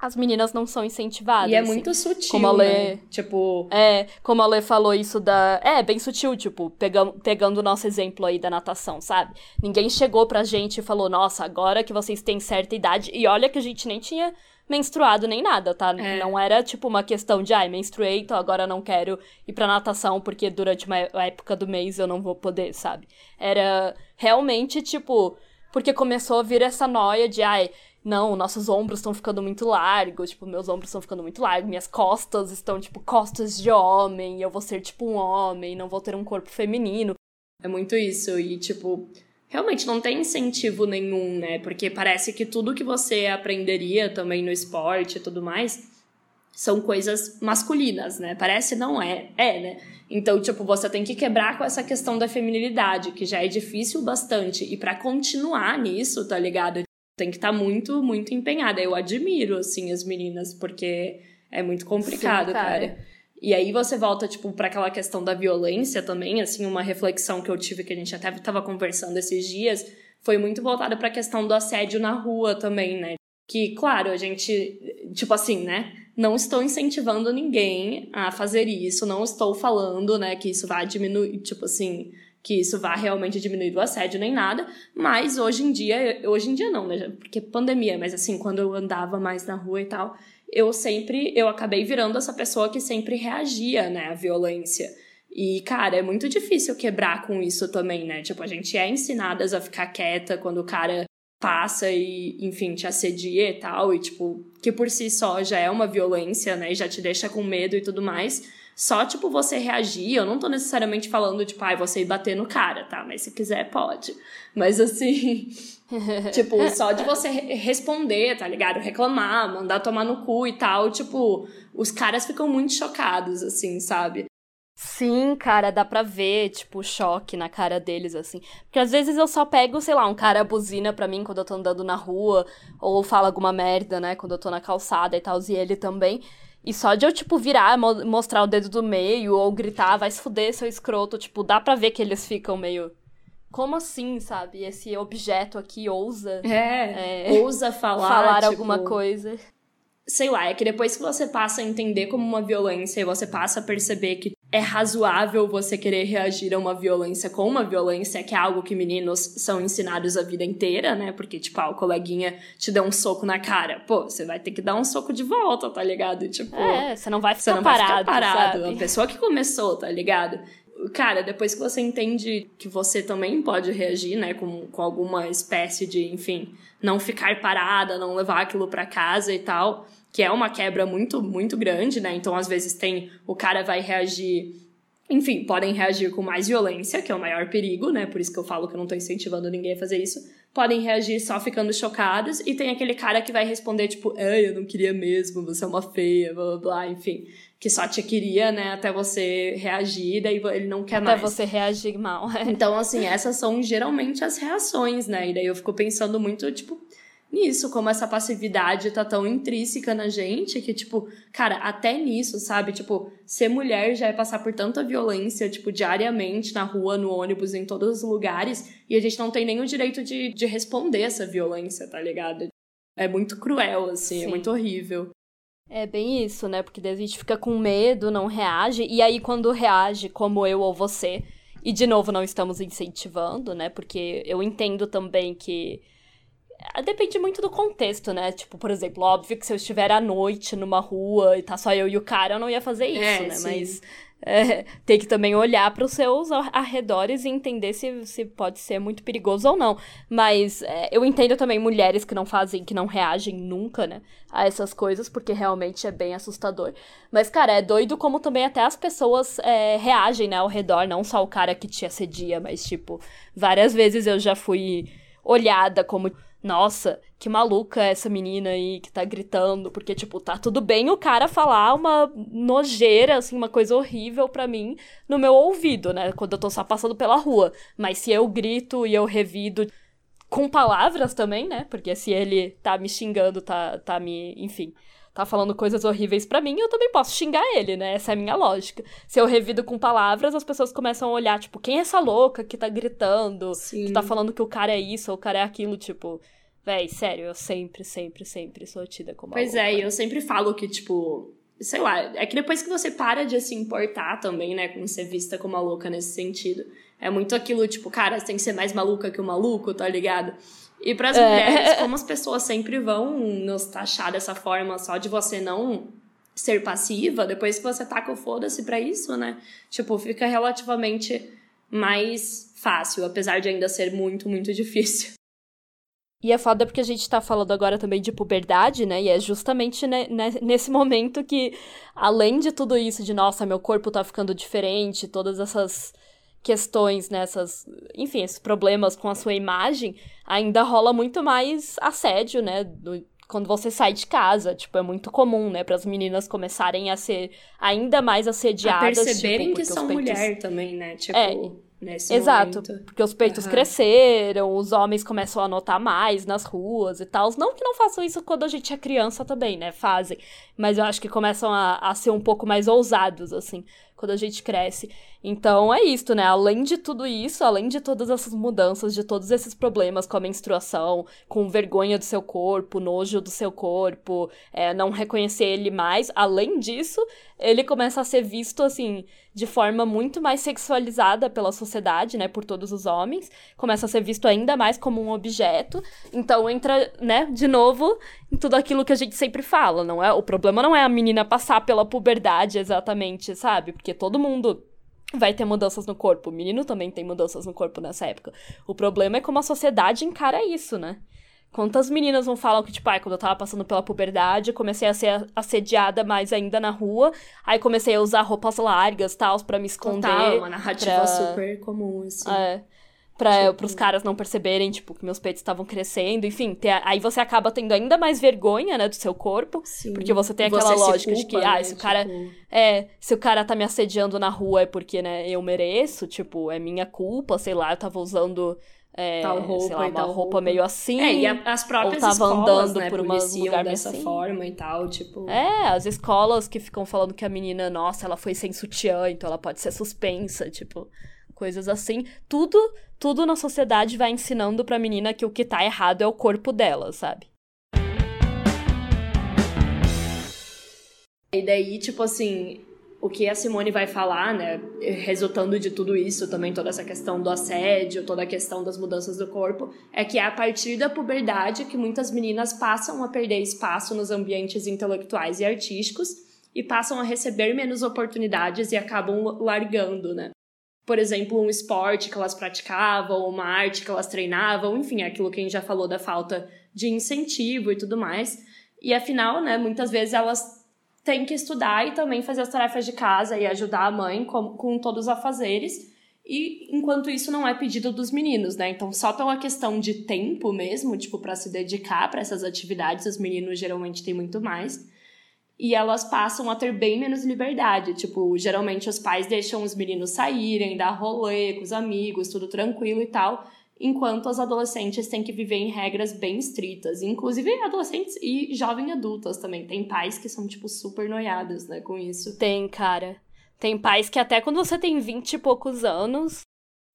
as meninas não são incentivadas. E é assim. muito sutil, Como a Lê- né? Tipo, É, como a Lê falou isso da. É, bem sutil, tipo, pegam, pegando o nosso exemplo aí da natação, sabe? Ninguém chegou pra gente e falou, nossa, agora que vocês têm certa idade. E olha que a gente nem tinha menstruado nem nada, tá? É. Não era tipo uma questão de, ai, menstruei, então agora não quero ir pra natação porque durante uma época do mês eu não vou poder, sabe? Era realmente, tipo, porque começou a vir essa noia de, ai, não, nossos ombros estão ficando muito largos, tipo, meus ombros estão ficando muito largos, minhas costas estão, tipo, costas de homem, eu vou ser, tipo, um homem, não vou ter um corpo feminino. É muito isso. E, tipo, realmente não tem incentivo nenhum, né? Porque parece que tudo que você aprenderia também no esporte e tudo mais são coisas masculinas, né? Parece não é. É, né? Então, tipo, você tem que quebrar com essa questão da feminilidade, que já é difícil bastante. E para continuar nisso, tá ligado? Tem que estar muito, muito empenhada. Eu admiro, assim, as meninas, porque é muito complicado, Sim, cara. cara. E aí você volta, tipo, para aquela questão da violência também, assim, uma reflexão que eu tive que a gente até tava conversando esses dias, foi muito voltada para a questão do assédio na rua também, né? Que, claro, a gente, tipo assim, né? Não estou incentivando ninguém a fazer isso, não estou falando, né, que isso vai diminuir, tipo assim, que isso vai realmente diminuir o assédio nem nada, mas hoje em dia, hoje em dia não, né? Porque pandemia, mas assim, quando eu andava mais na rua e tal, eu sempre, eu acabei virando essa pessoa que sempre reagia, né, à violência. E, cara, é muito difícil quebrar com isso também, né? Tipo, a gente é ensinadas a ficar quieta quando o cara passa e, enfim, te assedia e tal, e, tipo, que por si só já é uma violência, né? E já te deixa com medo e tudo mais. Só, tipo, você reagir, eu não tô necessariamente falando, tipo, ai, você ir bater no cara, tá? Mas se quiser, pode. Mas, assim, <laughs> tipo, só de você re- responder, tá ligado? Reclamar, mandar tomar no cu e tal, tipo, os caras ficam muito chocados, assim, sabe? Sim, cara, dá pra ver, tipo, o choque na cara deles, assim. Porque às vezes eu só pego, sei lá, um cara buzina pra mim quando eu tô andando na rua, ou fala alguma merda, né, quando eu tô na calçada e tal, e ele também. E só de eu, tipo, virar, mo- mostrar o dedo do meio, ou gritar, vai se fuder, seu escroto, tipo, dá pra ver que eles ficam meio. Como assim, sabe? Esse objeto aqui ousa É, É. ousa falar, falar tipo, alguma coisa. sei lá, é que depois que você passa a entender como uma violência e você passa a perceber que é razoável você querer reagir a uma violência com uma violência, que é algo que meninos são ensinados a vida inteira, né? Porque, tipo, ah, o coleguinha te deu um soco na cara. Pô, você vai ter que dar um soco de volta, tá ligado? Tipo, É, você não vai você ficar não vai parado, ficar parado. sabe? A pessoa que começou, tá ligado? Cara, depois que você entende que você também pode reagir, né, com, com alguma espécie de, enfim, não ficar parada, não levar aquilo pra casa e tal, que é uma quebra muito, muito grande, né? Então, às vezes, tem. O cara vai reagir. Enfim, podem reagir com mais violência, que é o maior perigo, né? Por isso que eu falo que eu não tô incentivando ninguém a fazer isso. Podem reagir só ficando chocados, e tem aquele cara que vai responder, tipo, ai, eu não queria mesmo, você é uma feia, blá blá blá, enfim. Que só te queria, né, até você reagir, daí ele não quer Até mais. você reagir mal. Então, assim, essas são geralmente as reações, né? E daí eu fico pensando muito, tipo, nisso, como essa passividade tá tão intrínseca na gente que, tipo, cara, até nisso, sabe? Tipo, ser mulher já é passar por tanta violência, tipo, diariamente, na rua, no ônibus, em todos os lugares, e a gente não tem nem o direito de, de responder essa violência, tá ligado? É muito cruel, assim, é Sim. muito horrível. É bem isso, né? Porque daí a gente fica com medo, não reage. E aí, quando reage, como eu ou você, e de novo não estamos incentivando, né? Porque eu entendo também que Depende muito do contexto, né? Tipo, por exemplo, óbvio que se eu estiver à noite numa rua e tá só eu e o cara, eu não ia fazer isso, é, né? Sim. Mas é, <laughs> tem que também olhar para os seus arredores e entender se, se pode ser muito perigoso ou não. Mas é, eu entendo também mulheres que não fazem, que não reagem nunca, né, a essas coisas, porque realmente é bem assustador. Mas, cara, é doido como também até as pessoas é, reagem, né, ao redor, não só o cara que te assedia, mas, tipo, várias vezes eu já fui olhada como nossa, que maluca essa menina aí que tá gritando, porque, tipo, tá tudo bem o cara falar uma nojeira, assim, uma coisa horrível para mim no meu ouvido, né, quando eu tô só passando pela rua. Mas se eu grito e eu revido com palavras também, né, porque se ele tá me xingando, tá, tá me, enfim, tá falando coisas horríveis para mim, eu também posso xingar ele, né? Essa é a minha lógica. Se eu revido com palavras, as pessoas começam a olhar, tipo, quem é essa louca que tá gritando, Sim. que tá falando que o cara é isso ou o cara é aquilo, tipo. Véi, sério, eu sempre, sempre, sempre sou tida como Pois é, e eu sempre falo que, tipo, sei lá, é que depois que você para de se importar também, né, com ser vista como uma louca nesse sentido. É muito aquilo, tipo, cara, você tem que ser mais maluca que o maluco, tá ligado? E para as é. mulheres, como as <laughs> pessoas sempre vão nos taxar dessa forma só de você não ser passiva, depois que você taca o foda-se pra isso, né? Tipo, fica relativamente mais fácil, apesar de ainda ser muito, muito <laughs> difícil. E é foda porque a gente tá falando agora também de puberdade, né? E é justamente nesse momento que, além de tudo isso, de nossa, meu corpo tá ficando diferente, todas essas questões, nessas, enfim, esses problemas com a sua imagem, ainda rola muito mais assédio, né? Do, quando você sai de casa, tipo, é muito comum, né, para as meninas começarem a ser ainda mais assediadas, a perceberem tipo, que são peitos... mulher também, né? Tipo, é, nesse Exato, momento. porque os peitos uhum. cresceram, os homens começam a notar mais nas ruas e tal. Não que não façam isso quando a gente é criança também, né? Fazem. Mas eu acho que começam a, a ser um pouco mais ousados, assim quando a gente cresce. Então é isso, né? Além de tudo isso, além de todas essas mudanças, de todos esses problemas com a menstruação, com vergonha do seu corpo, nojo do seu corpo, é, não reconhecer ele mais, além disso, ele começa a ser visto assim de forma muito mais sexualizada pela sociedade, né, por todos os homens, começa a ser visto ainda mais como um objeto. Então entra, né, de novo em tudo aquilo que a gente sempre fala, não é? O problema não é a menina passar pela puberdade exatamente, sabe? Porque todo mundo vai ter mudanças no corpo. O menino também tem mudanças no corpo nessa época. O problema é como a sociedade encara isso, né? Quantas meninas não falam que, tipo, ai, quando eu tava passando pela puberdade, comecei a ser assediada mais ainda na rua, aí comecei a usar roupas largas, tal, para me esconder. Total, uma narrativa pra... super comum, assim. É para os caras não perceberem, tipo, que meus peitos estavam crescendo, enfim, ter, aí você acaba tendo ainda mais vergonha, né, do seu corpo, Sim. porque você tem aquela você lógica culpa, de que, ah, né? se o cara, tipo... é, se o cara tá me assediando na rua é porque, né, eu mereço, tipo, é minha culpa, sei lá, eu tava usando é, tal roupa, sei lá, uma roupa, roupa, meio assim. É, e as próprias ou tava escolas, andando né, por uma lugar dessa assim. forma e tal, tipo. É, as escolas que ficam falando que a menina, nossa, ela foi sem sutiã, então ela pode ser suspensa, tipo coisas assim. Tudo, tudo na sociedade vai ensinando pra menina que o que tá errado é o corpo dela, sabe? E daí, tipo assim, o que a Simone vai falar, né, resultando de tudo isso, também toda essa questão do assédio, toda a questão das mudanças do corpo, é que é a partir da puberdade que muitas meninas passam a perder espaço nos ambientes intelectuais e artísticos e passam a receber menos oportunidades e acabam largando, né? Por exemplo, um esporte que elas praticavam, uma arte que elas treinavam, enfim, aquilo que a gente já falou da falta de incentivo e tudo mais. E afinal, né, muitas vezes elas têm que estudar e também fazer as tarefas de casa e ajudar a mãe com, com todos os afazeres. E enquanto isso não é pedido dos meninos, né? Então, só pela questão de tempo mesmo, tipo, para se dedicar para essas atividades, os meninos geralmente têm muito mais e elas passam a ter bem menos liberdade. Tipo, geralmente os pais deixam os meninos saírem, dar rolê com os amigos, tudo tranquilo e tal, enquanto as adolescentes têm que viver em regras bem estritas. Inclusive adolescentes e jovens adultas também. Tem pais que são, tipo, super noiados, né, com isso. Tem, cara. Tem pais que até quando você tem vinte e poucos anos,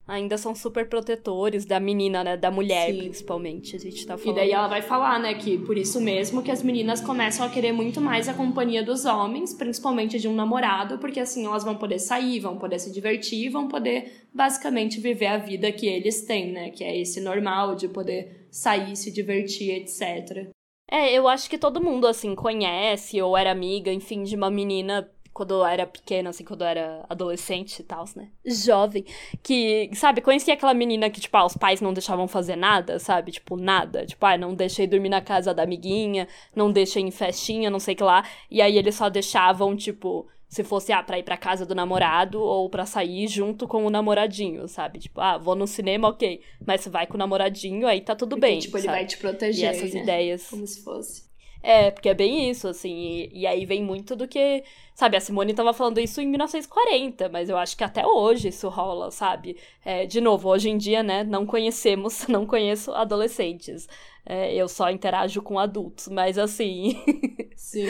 ainda são super protetores da menina, né? Da mulher, Sim. principalmente. A gente tá falando. E daí ela vai falar, né, que por isso mesmo que as meninas começam a querer muito mais a companhia dos homens, principalmente de um namorado, porque assim elas vão poder sair, vão poder se divertir, vão poder basicamente viver a vida que eles têm, né? Que é esse normal de poder sair, se divertir, etc. É, eu acho que todo mundo, assim, conhece ou era amiga, enfim, de uma menina quando eu era pequena, assim, quando eu era adolescente e tal, né? Jovem. Que, sabe, conhecia aquela menina que, tipo, ah, os pais não deixavam fazer nada, sabe? Tipo, nada. Tipo, ah, não deixei dormir na casa da amiguinha, não deixei em festinha, não sei o que lá. E aí eles só deixavam, tipo, se fosse, ah, pra ir pra casa do namorado ou pra sair junto com o namoradinho, sabe? Tipo, ah, vou no cinema, ok. Mas você vai com o namoradinho, aí tá tudo Porque, bem. Tipo, ele vai te proteger. E essas né? ideias. Como se fosse. É, porque é bem isso, assim. E, e, aí vem muito do que. Sabe, a Simone tava falando isso em 1940, mas eu acho que até hoje isso rola, sabe? É, de novo, hoje em dia, né, não conhecemos, <laughs> não conheço adolescentes. É, eu só interajo com adultos, mas assim. <laughs> Sim.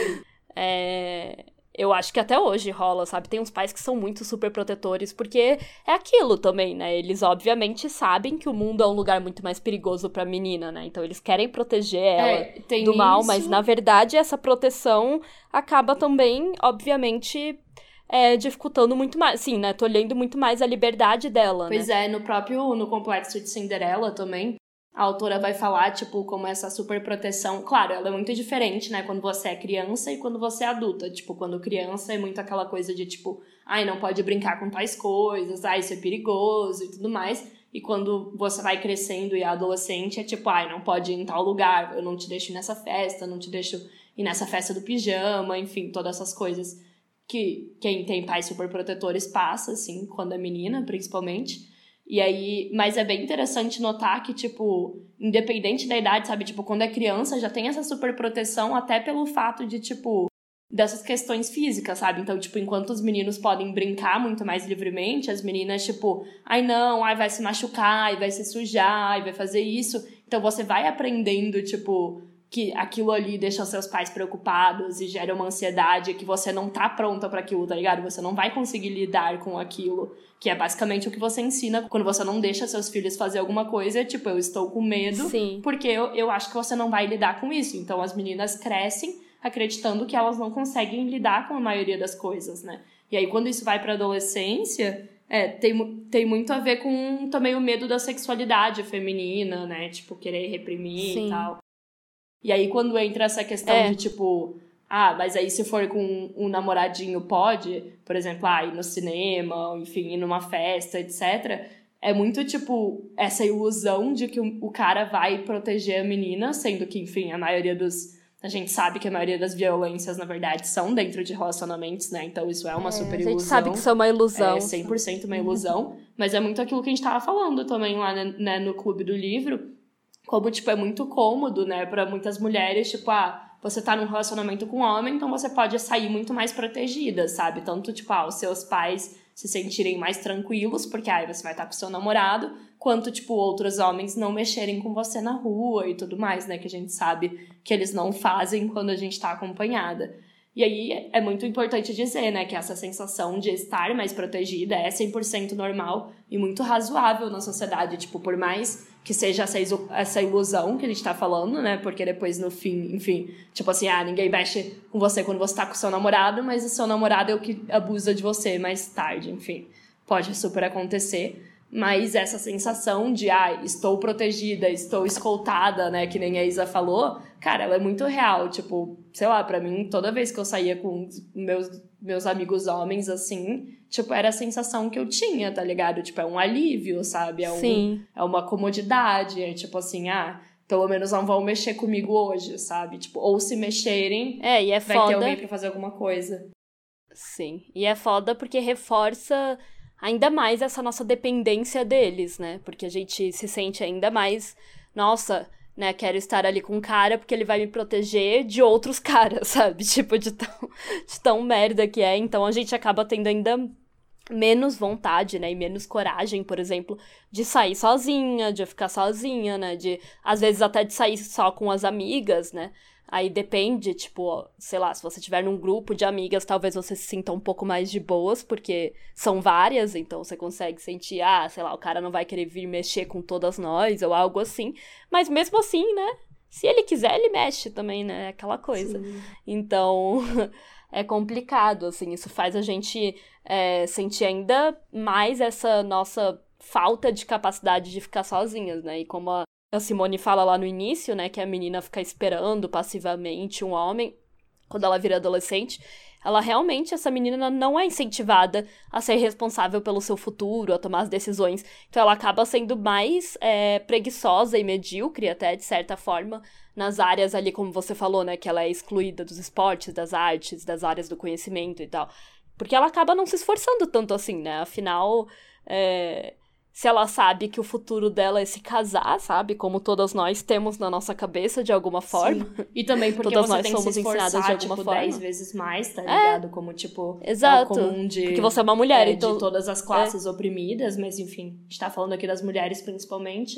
é, eu acho que até hoje rola, sabe? Tem uns pais que são muito super protetores, porque é aquilo também, né? Eles obviamente sabem que o mundo é um lugar muito mais perigoso pra menina, né? Então eles querem proteger ela é, do mal, isso. mas na verdade essa proteção acaba também, obviamente, é, dificultando muito mais, sim, né? Tolhendo muito mais a liberdade dela, pois né? é, no próprio, no Complexo de Cinderela também, a autora vai falar, tipo, como essa super proteção. Claro, ela é muito diferente, né? Quando você é criança e quando você é adulta. Tipo, quando criança é muito aquela coisa de, tipo, ai, não pode brincar com tais coisas, ai, isso é perigoso e tudo mais. E quando você vai crescendo e é adolescente, é tipo, ai, não pode ir em tal lugar, eu não te deixo nessa festa, não te deixo ir nessa festa do pijama, enfim, todas essas coisas que quem tem pais super protetores passa, assim, quando é menina, principalmente. E aí, mas é bem interessante notar que, tipo, independente da idade, sabe? Tipo, quando é criança já tem essa super proteção até pelo fato de, tipo, dessas questões físicas, sabe? Então, tipo, enquanto os meninos podem brincar muito mais livremente, as meninas, tipo, ai não, ai vai se machucar, ai vai se sujar, ai vai fazer isso. Então você vai aprendendo, tipo, que aquilo ali deixa seus pais preocupados e gera uma ansiedade que você não tá pronta para aquilo, tá ligado? Você não vai conseguir lidar com aquilo, que é basicamente o que você ensina quando você não deixa seus filhos fazer alguma coisa, tipo, eu estou com medo, Sim. porque eu, eu acho que você não vai lidar com isso. Então as meninas crescem acreditando que elas não conseguem lidar com a maioria das coisas, né? E aí quando isso vai para adolescência, é, tem, tem muito a ver com também o medo da sexualidade feminina, né? Tipo, querer reprimir Sim. e tal. E aí, quando entra essa questão é. de tipo, ah, mas aí se for com um namoradinho pode, por exemplo, ah, ir no cinema, enfim, ir numa festa, etc. É muito tipo essa ilusão de que o cara vai proteger a menina, sendo que, enfim, a maioria dos. A gente sabe que a maioria das violências, na verdade, são dentro de relacionamentos, né? Então isso é uma é, super ilusão. A gente sabe que isso é uma ilusão. É 100% uma ilusão. mas é muito aquilo que a gente tava falando também lá né, no Clube do Livro como, tipo, é muito cômodo, né, para muitas mulheres, tipo, ah, você tá num relacionamento com um homem, então você pode sair muito mais protegida, sabe? Tanto, tipo, ah, os seus pais se sentirem mais tranquilos, porque aí você vai estar tá com seu namorado, quanto, tipo, outros homens não mexerem com você na rua e tudo mais, né? Que a gente sabe que eles não fazem quando a gente tá acompanhada. E aí é muito importante dizer, né, que essa sensação de estar mais protegida é 100% normal e muito razoável na sociedade. Tipo, por mais que seja essa, essa ilusão que a gente tá falando, né? Porque depois no fim, enfim, tipo assim, ah, ninguém mexe com você quando você tá com seu namorado, mas o seu namorado é o que abusa de você mais tarde, enfim. Pode super acontecer. Mas essa sensação de, ah, estou protegida, estou escoltada, né? Que nem a Isa falou, cara, ela é muito real. Tipo, sei lá, para mim, toda vez que eu saía com meus, meus amigos homens, assim, tipo, era a sensação que eu tinha, tá ligado? Tipo, é um alívio, sabe? É, um, Sim. é uma comodidade. É tipo assim, ah, pelo menos não vão mexer comigo hoje, sabe? Tipo, ou se mexerem, é, e é vai foda. ter alguém pra fazer alguma coisa. Sim. E é foda porque reforça ainda mais essa nossa dependência deles, né? Porque a gente se sente ainda mais, nossa, né, quero estar ali com um cara porque ele vai me proteger de outros <laughs> caras, sabe? Tipo, de tão, <laughs> de tão merda que é. Então a gente acaba tendo ainda menos vontade, né, e menos coragem, por exemplo, de sair sozinha, de ficar sozinha, né, de às vezes até de sair só com as amigas, né? Aí depende, tipo, sei lá, se você tiver num grupo de amigas, talvez você se sinta um pouco mais de boas, porque são várias, então você consegue sentir, ah, sei lá, o cara não vai querer vir mexer com todas nós, ou algo assim. Mas mesmo assim, né? Se ele quiser, ele mexe também, né? Aquela coisa. Sim. Então, <laughs> é complicado, assim, isso faz a gente é, sentir ainda mais essa nossa falta de capacidade de ficar sozinhas, né? E como a a Simone fala lá no início, né, que a menina fica esperando passivamente um homem quando ela vira adolescente. Ela realmente, essa menina não é incentivada a ser responsável pelo seu futuro, a tomar as decisões. Então ela acaba sendo mais é, preguiçosa e medíocre, até de certa forma, nas áreas ali, como você falou, né? Que ela é excluída dos esportes, das artes, das áreas do conhecimento e tal. Porque ela acaba não se esforçando tanto assim, né? Afinal, é, se ela sabe que o futuro dela é se casar, sabe? Como todas nós temos na nossa cabeça de alguma forma. Sim. E também porque todas nós somos ensinadas de alguma tipo, forma. dez vezes mais, tá é. ligado? É. Como, tipo, Exato. É comum de... Porque você é uma mulher, é, então... De todas as classes é. oprimidas, mas enfim, a gente tá falando aqui das mulheres principalmente.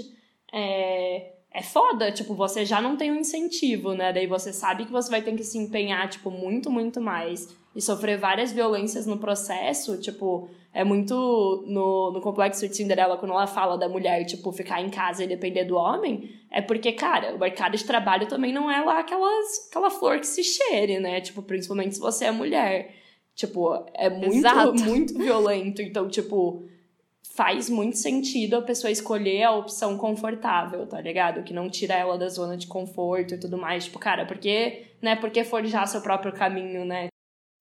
É... É foda, tipo, você já não tem um incentivo, né? Daí você sabe que você vai ter que se empenhar, tipo, muito, muito mais e sofrer várias violências no processo, tipo, é muito no, no complexo de Cinderela, quando ela fala da mulher, tipo, ficar em casa e depender do homem, é porque, cara, o mercado de trabalho também não é lá aquelas, aquela flor que se cheire, né? Tipo, principalmente se você é mulher. Tipo, é muito, Exato. <laughs> muito violento. Então, tipo, faz muito sentido a pessoa escolher a opção confortável, tá ligado? Que não tira ela da zona de conforto e tudo mais. Tipo, cara, porque, né, porque forjar seu próprio caminho, né?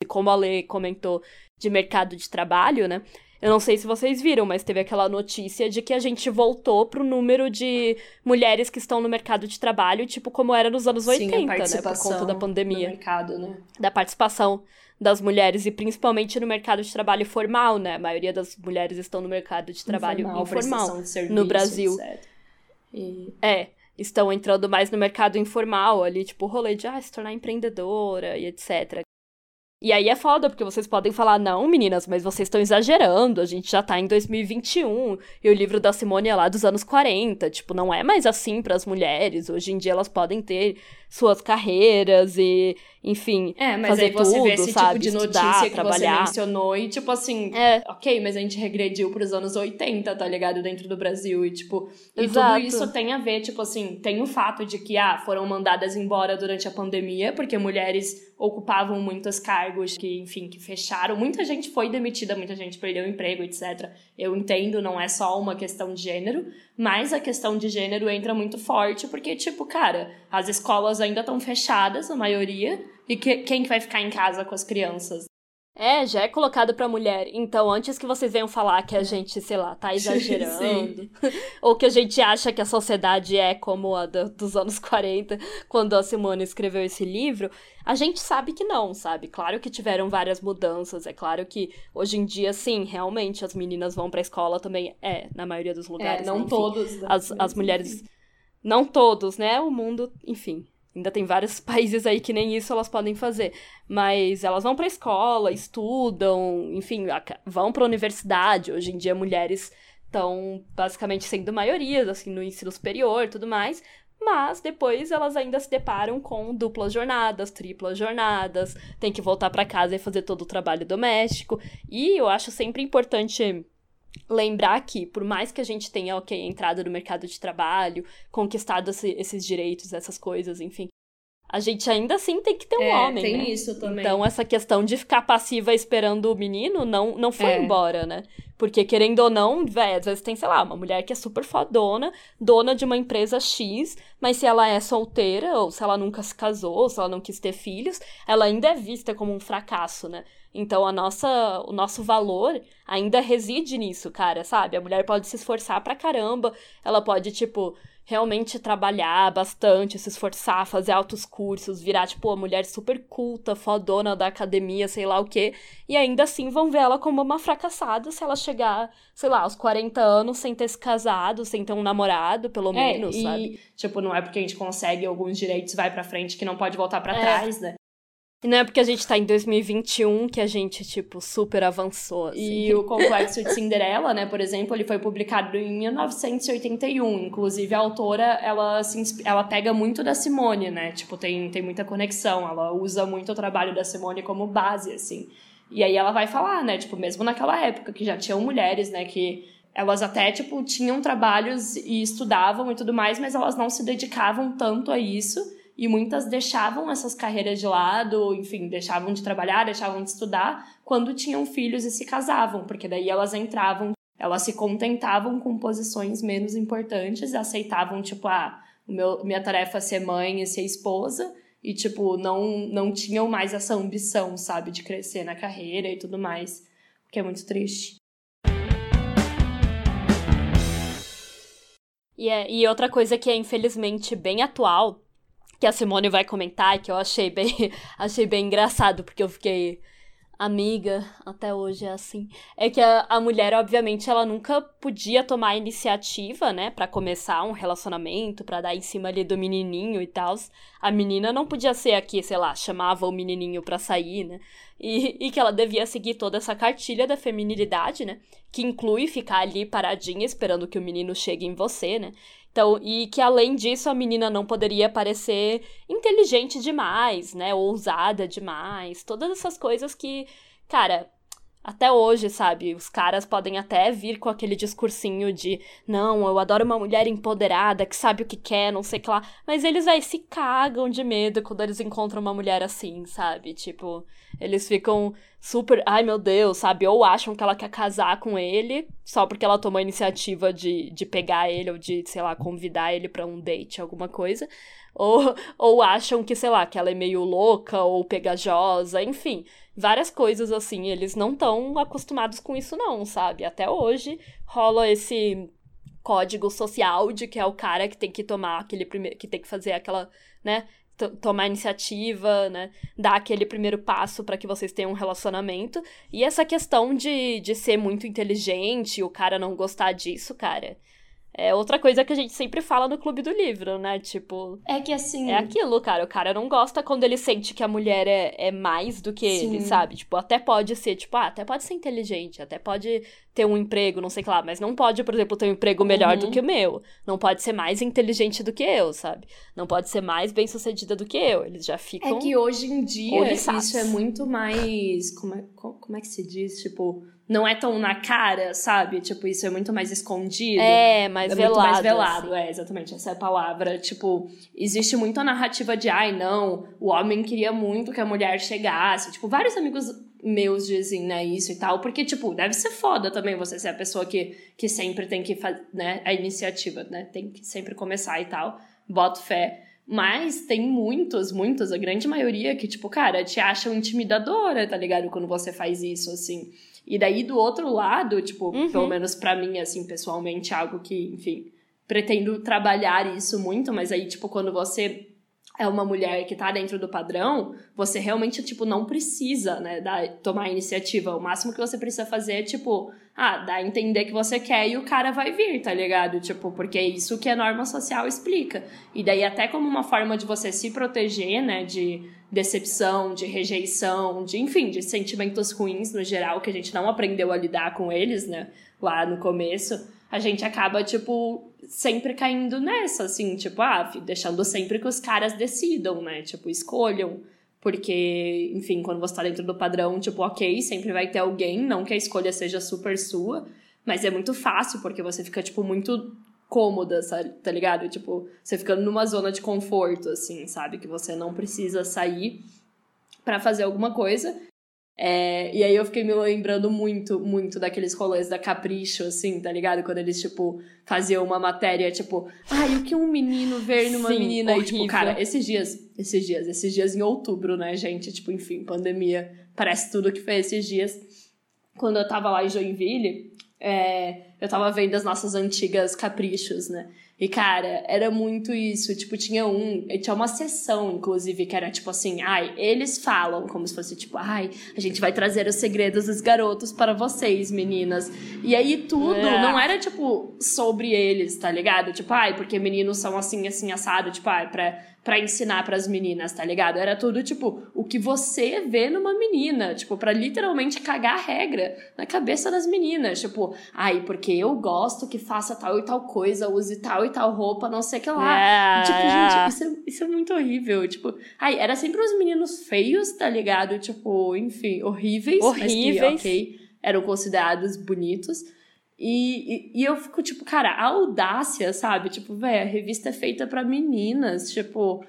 Como a Lê comentou, de mercado de trabalho, né? Eu não sei se vocês viram, mas teve aquela notícia de que a gente voltou pro número de mulheres que estão no mercado de trabalho, tipo como era nos anos Sim, 80, né? Por conta da pandemia. mercado, né? Da participação das mulheres e principalmente no mercado de trabalho formal, né? A maioria das mulheres estão no mercado de trabalho informal, informal serviço, no Brasil. E... É, estão entrando mais no mercado informal ali, tipo, o rolê de ah, se tornar empreendedora e etc. E aí é foda, porque vocês podem falar, não, meninas, mas vocês estão exagerando, a gente já tá em 2021, e o livro da Simone é lá dos anos 40, tipo, não é mais assim para as mulheres, hoje em dia elas podem ter suas carreiras e, enfim, é, mas fazer aí você tudo, vê esse sabe? tipo de Estudar, notícia que trabalhar. você mencionou e, tipo assim, é. ok, mas a gente regrediu pros anos 80, tá ligado? Dentro do Brasil e, tipo, e Exato. tudo isso tem a ver, tipo assim, tem o fato de que, ah, foram mandadas embora durante a pandemia, porque mulheres ocupavam muitos cargos que, enfim, que fecharam. Muita gente foi demitida, muita gente perdeu o emprego, etc. Eu entendo, não é só uma questão de gênero, mas a questão de gênero entra muito forte, porque, tipo, cara, as escolas ainda estão fechadas, a maioria, e que, quem que vai ficar em casa com as crianças? É, já é colocado pra mulher. Então, antes que vocês venham falar que a gente, sei lá, tá <laughs> exagerando, <laughs> ou que a gente acha que a sociedade é como a do, dos anos 40, quando a Simone escreveu esse livro, a gente sabe que não, sabe? Claro que tiveram várias mudanças, é claro que hoje em dia, sim, realmente as meninas vão pra escola também, é, na maioria dos lugares. É, não né? todos. Né? As, as mulheres. Não todos, né? O mundo, enfim, Ainda tem vários <laughs> países aí que nem isso elas podem fazer. Mas elas vão pra escola, estudam, enfim, vão pra universidade. Hoje em dia, mulheres estão basicamente sendo maiorias, assim, no ensino superior e tudo mais. Mas depois elas ainda se deparam com duplas jornadas, triplas jornadas, tem que voltar para casa e fazer todo o trabalho doméstico. E eu acho sempre importante lembrar que, por mais que a gente tenha, ok, entrado no mercado de trabalho, conquistado esse, esses direitos, essas coisas, enfim, a gente ainda assim tem que ter um é, homem, tem né? isso também. Então, essa questão de ficar passiva esperando o menino não, não foi é. embora, né? Porque, querendo ou não, velho, às vezes tem, sei lá, uma mulher que é super fodona, dona de uma empresa X, mas se ela é solteira, ou se ela nunca se casou, ou se ela não quis ter filhos, ela ainda é vista como um fracasso, né? Então a nossa, o nosso valor ainda reside nisso, cara, sabe? A mulher pode se esforçar pra caramba, ela pode, tipo, realmente trabalhar bastante, se esforçar, fazer altos cursos, virar, tipo, uma mulher super culta, fodona da academia, sei lá o quê, e ainda assim vão ver ela como uma fracassada se ela chegar, sei lá, aos 40 anos sem ter se casado, sem ter um namorado, pelo é, menos, e, sabe? Tipo, não é porque a gente consegue alguns direitos vai pra frente que não pode voltar para é. trás, né? E não é porque a gente tá em 2021 que a gente, tipo, super avançou, assim. E o Complexo de Cinderela, né, por exemplo, ele foi publicado em 1981. Inclusive, a autora, ela, se, ela pega muito da Simone, né? Tipo, tem, tem muita conexão. Ela usa muito o trabalho da Simone como base, assim. E aí ela vai falar, né, tipo, mesmo naquela época que já tinham mulheres, né, que elas até, tipo, tinham trabalhos e estudavam e tudo mais, mas elas não se dedicavam tanto a isso e muitas deixavam essas carreiras de lado, enfim, deixavam de trabalhar, deixavam de estudar quando tinham filhos e se casavam, porque daí elas entravam Elas se contentavam com posições menos importantes, aceitavam, tipo, ah, meu, minha tarefa é ser mãe e ser esposa, e, tipo, não, não tinham mais essa ambição, sabe, de crescer na carreira e tudo mais, o que é muito triste. E, é, e outra coisa que é, infelizmente, bem atual, que a Simone vai comentar, que eu achei bem, <laughs> achei bem engraçado, porque eu fiquei amiga, até hoje é assim, é que a, a mulher, obviamente, ela nunca podia tomar a iniciativa, né, para começar um relacionamento, para dar em cima ali do menininho e tal. A menina não podia ser aqui, sei lá, chamava o menininho pra sair, né, e, e que ela devia seguir toda essa cartilha da feminilidade, né, que inclui ficar ali paradinha esperando que o menino chegue em você, né, então, e que além disso a menina não poderia parecer inteligente demais, né? Ousada demais. Todas essas coisas que, cara, até hoje, sabe? Os caras podem até vir com aquele discursinho de não, eu adoro uma mulher empoderada que sabe o que quer, não sei o que lá. Mas eles aí se cagam de medo quando eles encontram uma mulher assim, sabe? Tipo, eles ficam super, ai meu Deus, sabe? Ou acham que ela quer casar com ele só porque ela tomou a iniciativa de, de pegar ele ou de, sei lá, convidar ele para um date, alguma coisa. Ou, <laughs> ou acham que, sei lá, que ela é meio louca ou pegajosa, enfim várias coisas assim. Eles não estão acostumados com isso, não, sabe? Até hoje rola esse código social de que é o cara que tem que tomar aquele primeiro. que tem que fazer aquela, né? tomar iniciativa, né? Dar aquele primeiro passo para que vocês tenham um relacionamento. E essa questão de, de ser muito inteligente, o cara não gostar disso, cara. É outra coisa que a gente sempre fala no Clube do Livro, né? Tipo. É que assim. É aquilo, cara. O cara não gosta quando ele sente que a mulher é, é mais do que Sim. ele, sabe? Tipo, até pode ser, tipo, ah, até pode ser inteligente, até pode ter um emprego, não sei o que lá, mas não pode, por exemplo, ter um emprego melhor uhum. do que o meu. Não pode ser mais inteligente do que eu, sabe? Não pode ser mais bem sucedida do que eu. Eles já ficam. É que hoje em dia isso é muito mais. Como é, como é que se diz? Tipo não é tão na cara, sabe? Tipo, isso é muito mais escondido. É, mais é velado. Muito mais velado, assim. é, exatamente, essa é a palavra. Tipo, existe muito a narrativa de, ai, não, o homem queria muito que a mulher chegasse. Tipo, vários amigos meus dizem, né, isso e tal, porque, tipo, deve ser foda também você ser a pessoa que, que sempre tem que fazer, né, a iniciativa, né, tem que sempre começar e tal, boto fé. Mas tem muitos, muitos, a grande maioria que, tipo, cara, te acham intimidadora, tá ligado? Quando você faz isso, assim. E daí, do outro lado, tipo, uhum. pelo menos para mim, assim, pessoalmente, algo que, enfim, pretendo trabalhar isso muito, mas aí, tipo, quando você é uma mulher que tá dentro do padrão, você realmente, tipo, não precisa, né, dar, tomar iniciativa. O máximo que você precisa fazer é, tipo, ah, dá a entender que você quer e o cara vai vir, tá ligado? Tipo, porque é isso que a norma social explica. E daí, até como uma forma de você se proteger, né, de decepção, de rejeição, de, enfim, de sentimentos ruins no geral, que a gente não aprendeu a lidar com eles, né, lá no começo, a gente acaba, tipo, sempre caindo nessa, assim, tipo, ah, deixando sempre que os caras decidam, né, tipo, escolham porque, enfim, quando você tá dentro do padrão, tipo, ok, sempre vai ter alguém, não que a escolha seja super sua, mas é muito fácil, porque você fica, tipo, muito cômoda, tá ligado? Tipo, você fica numa zona de conforto, assim, sabe? Que você não precisa sair para fazer alguma coisa. É, e aí eu fiquei me lembrando muito, muito daqueles rolês da Capricho, assim, tá ligado? Quando eles, tipo, faziam uma matéria, tipo, ai, o que um menino ver numa Sim, menina? Horrível. E, tipo, cara, esses dias, esses dias, esses dias em outubro, né, gente? Tipo, enfim, pandemia, parece tudo que foi esses dias. Quando eu tava lá em Joinville, é, eu tava vendo as nossas antigas caprichos, né? E, cara, era muito isso. Tipo, tinha um. Tinha uma sessão, inclusive, que era tipo assim: ai, eles falam, como se fosse tipo, ai, a gente vai trazer os segredos dos garotos para vocês, meninas. E aí tudo é. não era, tipo, sobre eles, tá ligado? Tipo, ai, porque meninos são assim, assim, assado, tipo, ai, pra para ensinar para as meninas, tá ligado? Era tudo tipo o que você vê numa menina, tipo para literalmente cagar a regra na cabeça das meninas, tipo, ai, porque eu gosto que faça tal e tal coisa, use tal e tal roupa, não sei o que lá. É, tipo, gente, isso é, isso é muito horrível, tipo, ai, era sempre os meninos feios, tá ligado? Tipo, enfim, horríveis, horríveis. mas que, ok, eram considerados bonitos. E, e, eu fico, tipo, cara, a audácia, sabe? Tipo, velho, a revista é feita para meninas, tipo,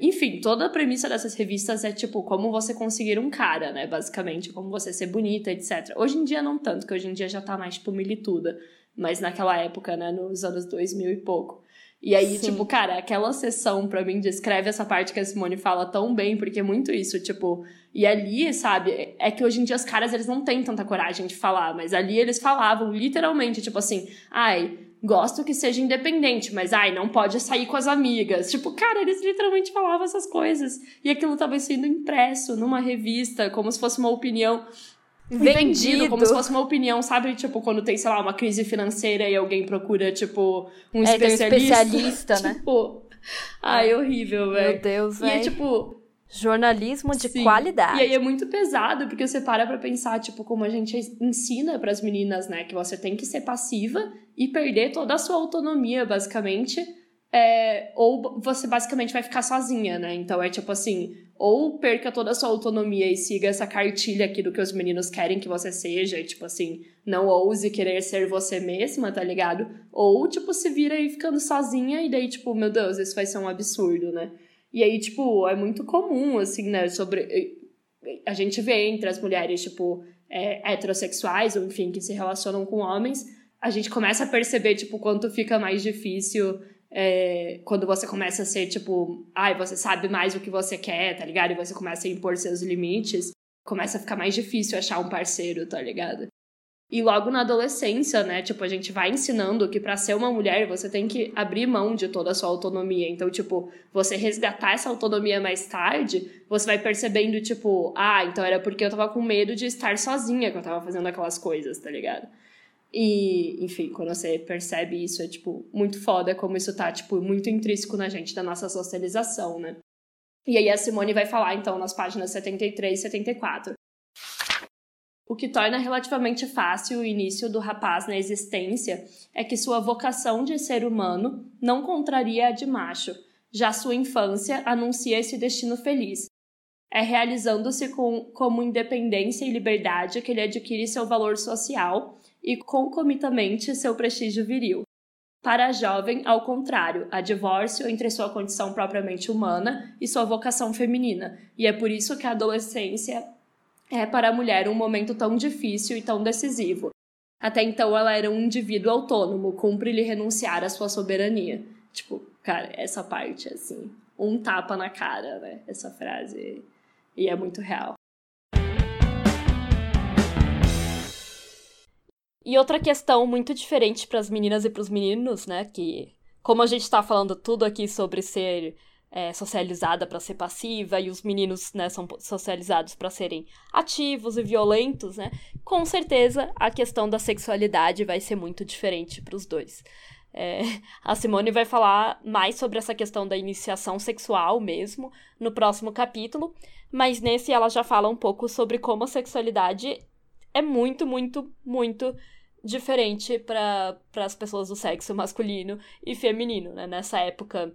Enfim, toda a premissa dessas revistas é tipo como você conseguir um cara, né? Basicamente, como você ser bonita, etc. Hoje em dia não tanto, que hoje em dia já tá mais tipo milituda. Mas naquela época, né, nos anos 2000 e pouco. E aí, Sim. tipo, cara, aquela sessão para mim descreve essa parte que a Simone fala tão bem, porque é muito isso, tipo, e ali, sabe, é que hoje em dia os caras eles não têm tanta coragem de falar, mas ali eles falavam literalmente, tipo assim, ai, gosto que seja independente, mas ai, não pode sair com as amigas. Tipo, cara, eles literalmente falavam essas coisas. E aquilo tava sendo impresso numa revista, como se fosse uma opinião vendido. vendido. como se fosse uma opinião, sabe? Tipo, quando tem, sei lá, uma crise financeira e alguém procura, tipo, um é, especialista. Um especialista, né? <laughs> Tipo, ai, horrível, velho. Meu Deus, velho. E é tipo. Jornalismo de Sim. qualidade. E aí é muito pesado, porque você para pra pensar, tipo, como a gente ensina para as meninas, né? Que você tem que ser passiva e perder toda a sua autonomia, basicamente. É, ou você basicamente vai ficar sozinha, né? Então é tipo assim, ou perca toda a sua autonomia e siga essa cartilha aqui do que os meninos querem que você seja, e, tipo assim, não ouse querer ser você mesma, tá ligado? Ou, tipo, se vira aí ficando sozinha e daí, tipo, meu Deus, isso vai ser um absurdo, né? E aí, tipo, é muito comum, assim, né, sobre... A gente vê entre as mulheres, tipo, é, heterossexuais, ou enfim, que se relacionam com homens, a gente começa a perceber, tipo, quanto fica mais difícil é, quando você começa a ser tipo, ai, você sabe mais o que você quer, tá ligado? E você começa a impor seus limites, começa a ficar mais difícil achar um parceiro, tá ligado? E logo na adolescência, né, tipo, a gente vai ensinando que para ser uma mulher você tem que abrir mão de toda a sua autonomia. Então, tipo, você resgatar essa autonomia mais tarde, você vai percebendo, tipo, ah, então era porque eu tava com medo de estar sozinha que eu tava fazendo aquelas coisas, tá ligado? E, enfim, quando você percebe isso, é, tipo, muito foda como isso tá, tipo, muito intrínseco na gente, da nossa socialização, né? E aí a Simone vai falar, então, nas páginas 73 e 74. O que torna relativamente fácil o início do rapaz na existência é que sua vocação de ser humano não contraria a de macho, já sua infância anuncia esse destino feliz. É realizando-se com, como independência e liberdade que ele adquire seu valor social e concomitantemente seu prestígio viril. Para a jovem, ao contrário, há divórcio entre sua condição propriamente humana e sua vocação feminina, e é por isso que a adolescência é para a mulher um momento tão difícil e tão decisivo. Até então ela era um indivíduo autônomo, cumpre-lhe renunciar à sua soberania. Tipo, cara, essa parte, assim, um tapa na cara, né? Essa frase. E é muito real. E outra questão muito diferente para as meninas e para os meninos, né? Que, como a gente está falando tudo aqui sobre ser é, socializada para ser passiva e os meninos né, são socializados para serem ativos e violentos, né? Com certeza a questão da sexualidade vai ser muito diferente para os dois. É, <laughs> a Simone vai falar mais sobre essa questão da iniciação sexual mesmo no próximo capítulo, mas nesse ela já fala um pouco sobre como a sexualidade é muito, muito, muito diferente para as pessoas do sexo masculino e feminino, né? Nessa época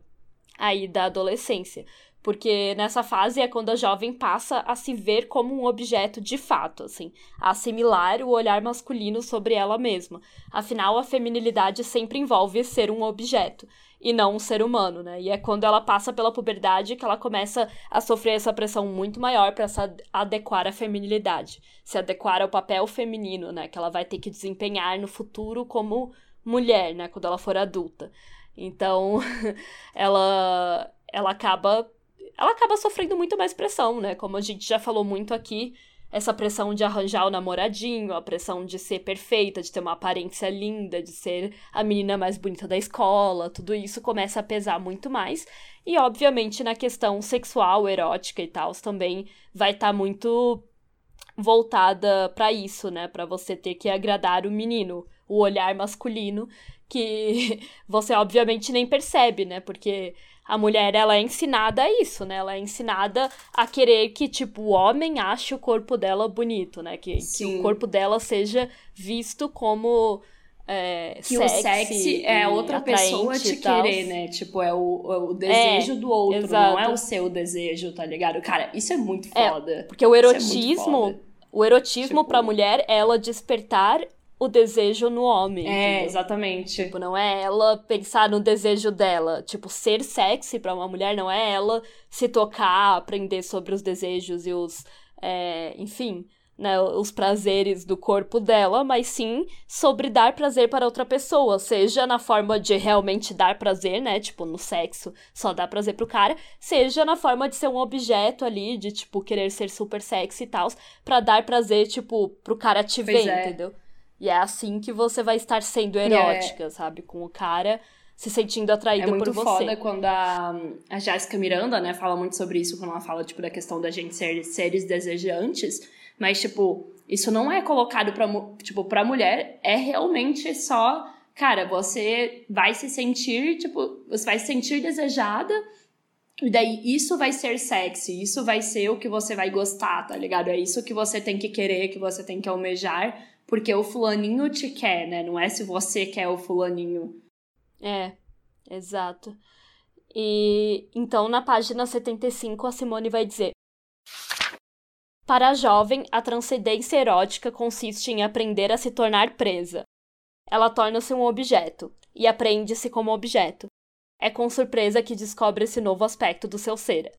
aí da adolescência. Porque nessa fase é quando a jovem passa a se ver como um objeto de fato, assim, a assimilar o olhar masculino sobre ela mesma. Afinal, a feminilidade sempre envolve ser um objeto e não um ser humano, né? E é quando ela passa pela puberdade que ela começa a sofrer essa pressão muito maior para se adequar à feminilidade, se adequar ao papel feminino, né? Que ela vai ter que desempenhar no futuro como mulher, né? Quando ela for adulta. Então, <laughs> ela ela acaba ela acaba sofrendo muito mais pressão, né? Como a gente já falou muito aqui, essa pressão de arranjar o namoradinho, a pressão de ser perfeita, de ter uma aparência linda, de ser a menina mais bonita da escola, tudo isso começa a pesar muito mais. E, obviamente, na questão sexual, erótica e tal, também vai estar tá muito voltada para isso, né? Para você ter que agradar o menino, o olhar masculino, que <laughs> você obviamente nem percebe, né? Porque a mulher, ela é ensinada a isso, né? Ela é ensinada a querer que, tipo, o homem ache o corpo dela bonito, né? Que, que o corpo dela seja visto como. É, que sexy o sexy é outra pessoa te querer, né? Tipo, é o, é o desejo é, do outro, exato. não é o seu desejo, tá ligado? Cara, isso é muito é, foda. É, porque o é erotismo, é o erotismo tipo... pra mulher, ela despertar o desejo no homem. É, entendeu? exatamente. Tipo, não é ela pensar no desejo dela. Tipo, ser sexy para uma mulher não é ela se tocar, aprender sobre os desejos e os. É, enfim, né, os prazeres do corpo dela, mas sim sobre dar prazer para outra pessoa, seja na forma de realmente dar prazer, né, tipo no sexo, só dar prazer pro cara, seja na forma de ser um objeto ali, de tipo querer ser super sexy e tal, para dar prazer tipo pro cara te ver, é. entendeu? E é assim que você vai estar sendo erótica, é. sabe, com o cara se sentindo atraída por você. É muito foda quando a, a Jéssica Miranda, né, fala muito sobre isso, quando ela fala, tipo, da questão da gente ser seres desejantes, mas, tipo, isso não é colocado pra, tipo, pra mulher, é realmente só, cara, você vai se sentir, tipo, você vai se sentir desejada, e daí isso vai ser sexy, isso vai ser o que você vai gostar, tá ligado? É isso que você tem que querer, que você tem que almejar, porque o fulaninho te quer, né? Não é se você quer o fulaninho. É, exato. E então na página 75 a Simone vai dizer: para a jovem, a transcendência erótica consiste em aprender a se tornar presa. Ela torna-se um objeto, e aprende-se como objeto. É com surpresa que descobre esse novo aspecto do seu ser.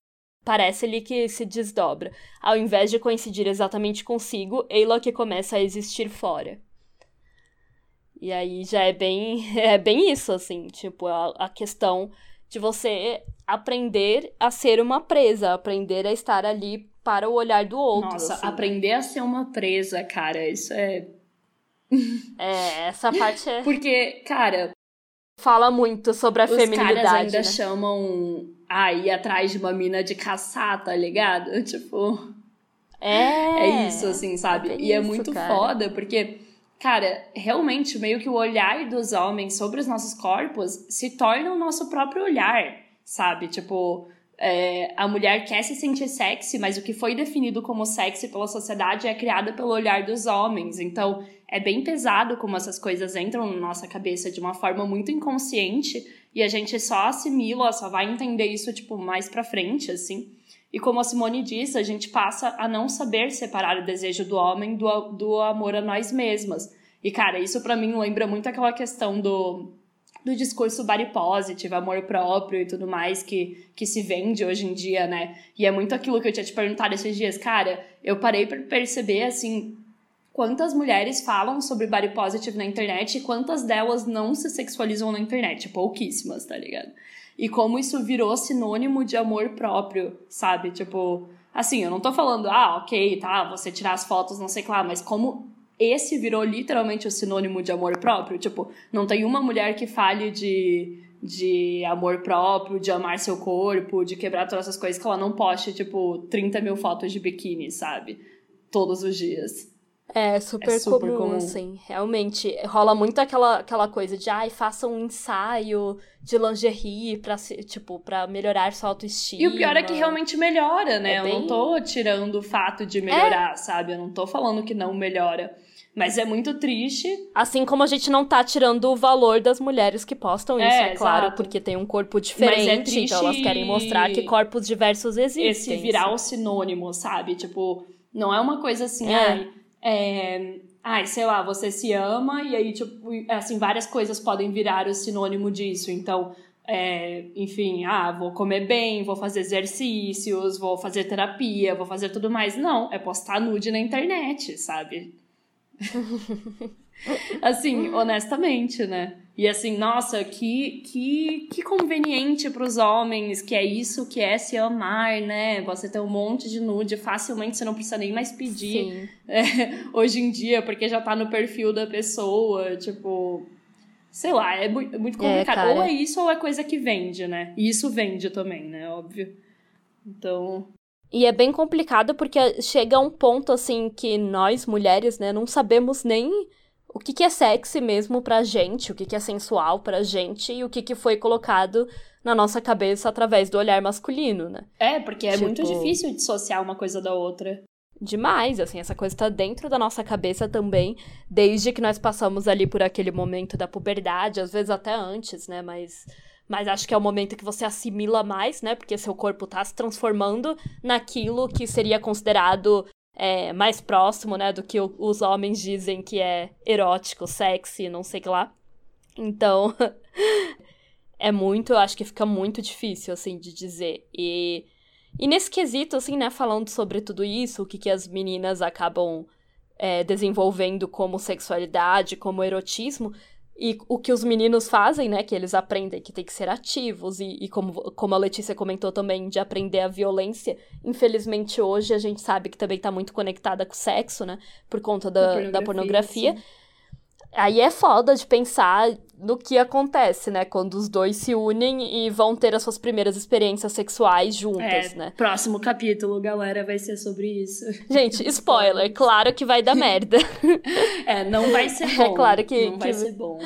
Parece-lhe que se desdobra. Ao invés de coincidir exatamente consigo, que começa a existir fora. E aí já é bem, <laughs> é bem isso, assim, tipo, a, a questão de você aprender a ser uma presa, aprender a estar ali para o olhar do outro. Nossa, assim. aprender a ser uma presa, cara, isso é. É, essa parte é. <laughs> Porque, cara. Fala muito sobre a os feminilidade. Os caras ainda né? chamam a ir atrás de uma mina de caçar, tá ligado? <laughs> Tipo. É. É isso, assim, sabe? É e é muito cara. foda, porque. Cara, realmente, meio que o olhar dos homens sobre os nossos corpos se torna o nosso próprio olhar, sabe? Tipo, é, a mulher quer se sentir sexy, mas o que foi definido como sexy pela sociedade é criado pelo olhar dos homens. Então, é bem pesado como essas coisas entram na nossa cabeça de uma forma muito inconsciente e a gente só assimila, só vai entender isso, tipo, mais pra frente, assim. E como a Simone disse, a gente passa a não saber separar o desejo do homem do, do amor a nós mesmas. E, cara, isso para mim lembra muito aquela questão do do discurso body positive, amor próprio e tudo mais que, que se vende hoje em dia, né? E é muito aquilo que eu tinha te perguntado esses dias. Cara, eu parei para perceber, assim, quantas mulheres falam sobre body positive na internet e quantas delas não se sexualizam na internet. Pouquíssimas, tá ligado? E como isso virou sinônimo de amor próprio, sabe? Tipo, assim, eu não tô falando, ah, ok, tá, você tirar as fotos, não sei lá, mas como esse virou literalmente o sinônimo de amor próprio. Tipo, não tem uma mulher que fale de, de amor próprio, de amar seu corpo, de quebrar todas essas coisas que ela não poste, tipo, 30 mil fotos de biquíni, sabe? Todos os dias. É super, é super comum, comum, assim. Realmente, rola muito aquela, aquela coisa de, ai, faça um ensaio de lingerie pra, tipo, pra melhorar sua autoestima. E o pior é que realmente melhora, né? É bem... Eu não tô tirando o fato de melhorar, é. sabe? Eu não tô falando que não melhora. Mas é muito triste. Assim como a gente não tá tirando o valor das mulheres que postam isso, é, é claro, porque tem um corpo diferente, Mas é então elas querem mostrar que corpos diversos existem. Esse virar o sinônimo, sabe? Tipo, não é uma coisa assim, é. ai, é, ai, sei lá, você se ama e aí, tipo, assim, várias coisas podem virar o sinônimo disso. Então, é, enfim, ah, vou comer bem, vou fazer exercícios, vou fazer terapia, vou fazer tudo mais. Não, é postar nude na internet, sabe? <laughs> assim, honestamente, né? E assim, nossa, que, que, que conveniente para os homens, que é isso que é se amar, né? Você tem um monte de nude, facilmente você não precisa nem mais pedir <laughs> é, hoje em dia, porque já tá no perfil da pessoa, tipo. Sei lá, é muito, é muito complicado. É, ou é isso ou é coisa que vende, né? E isso vende também, né? Óbvio. Então. E é bem complicado porque chega a um ponto assim que nós mulheres, né, não sabemos nem o que, que é sexy mesmo pra gente, o que, que é sensual pra gente e o que, que foi colocado na nossa cabeça através do olhar masculino, né? É, porque é tipo... muito difícil dissociar uma coisa da outra. Demais, assim, essa coisa tá dentro da nossa cabeça também, desde que nós passamos ali por aquele momento da puberdade, às vezes até antes, né? Mas mas acho que é o momento que você assimila mais, né? Porque seu corpo tá se transformando naquilo que seria considerado é, mais próximo, né, do que os homens dizem que é erótico, sexy, não sei o que lá. Então, <laughs> é muito, eu acho que fica muito difícil, assim, de dizer. E, e nesse quesito, assim, né, falando sobre tudo isso, o que, que as meninas acabam é, desenvolvendo como sexualidade, como erotismo, e o que os meninos fazem, né, que eles aprendem que tem que ser ativos, e, e como, como a Letícia comentou também, de aprender a violência, infelizmente hoje a gente sabe que também tá muito conectada com o sexo, né, por conta da pornografia. Da pornografia. Aí é foda de pensar no que acontece, né? Quando os dois se unem e vão ter as suas primeiras experiências sexuais juntas, é, né? Próximo capítulo, galera, vai ser sobre isso. Gente, spoiler, claro que vai dar <laughs> merda. é, não vai <laughs> ser é bom. É claro que. Não vai ser bom.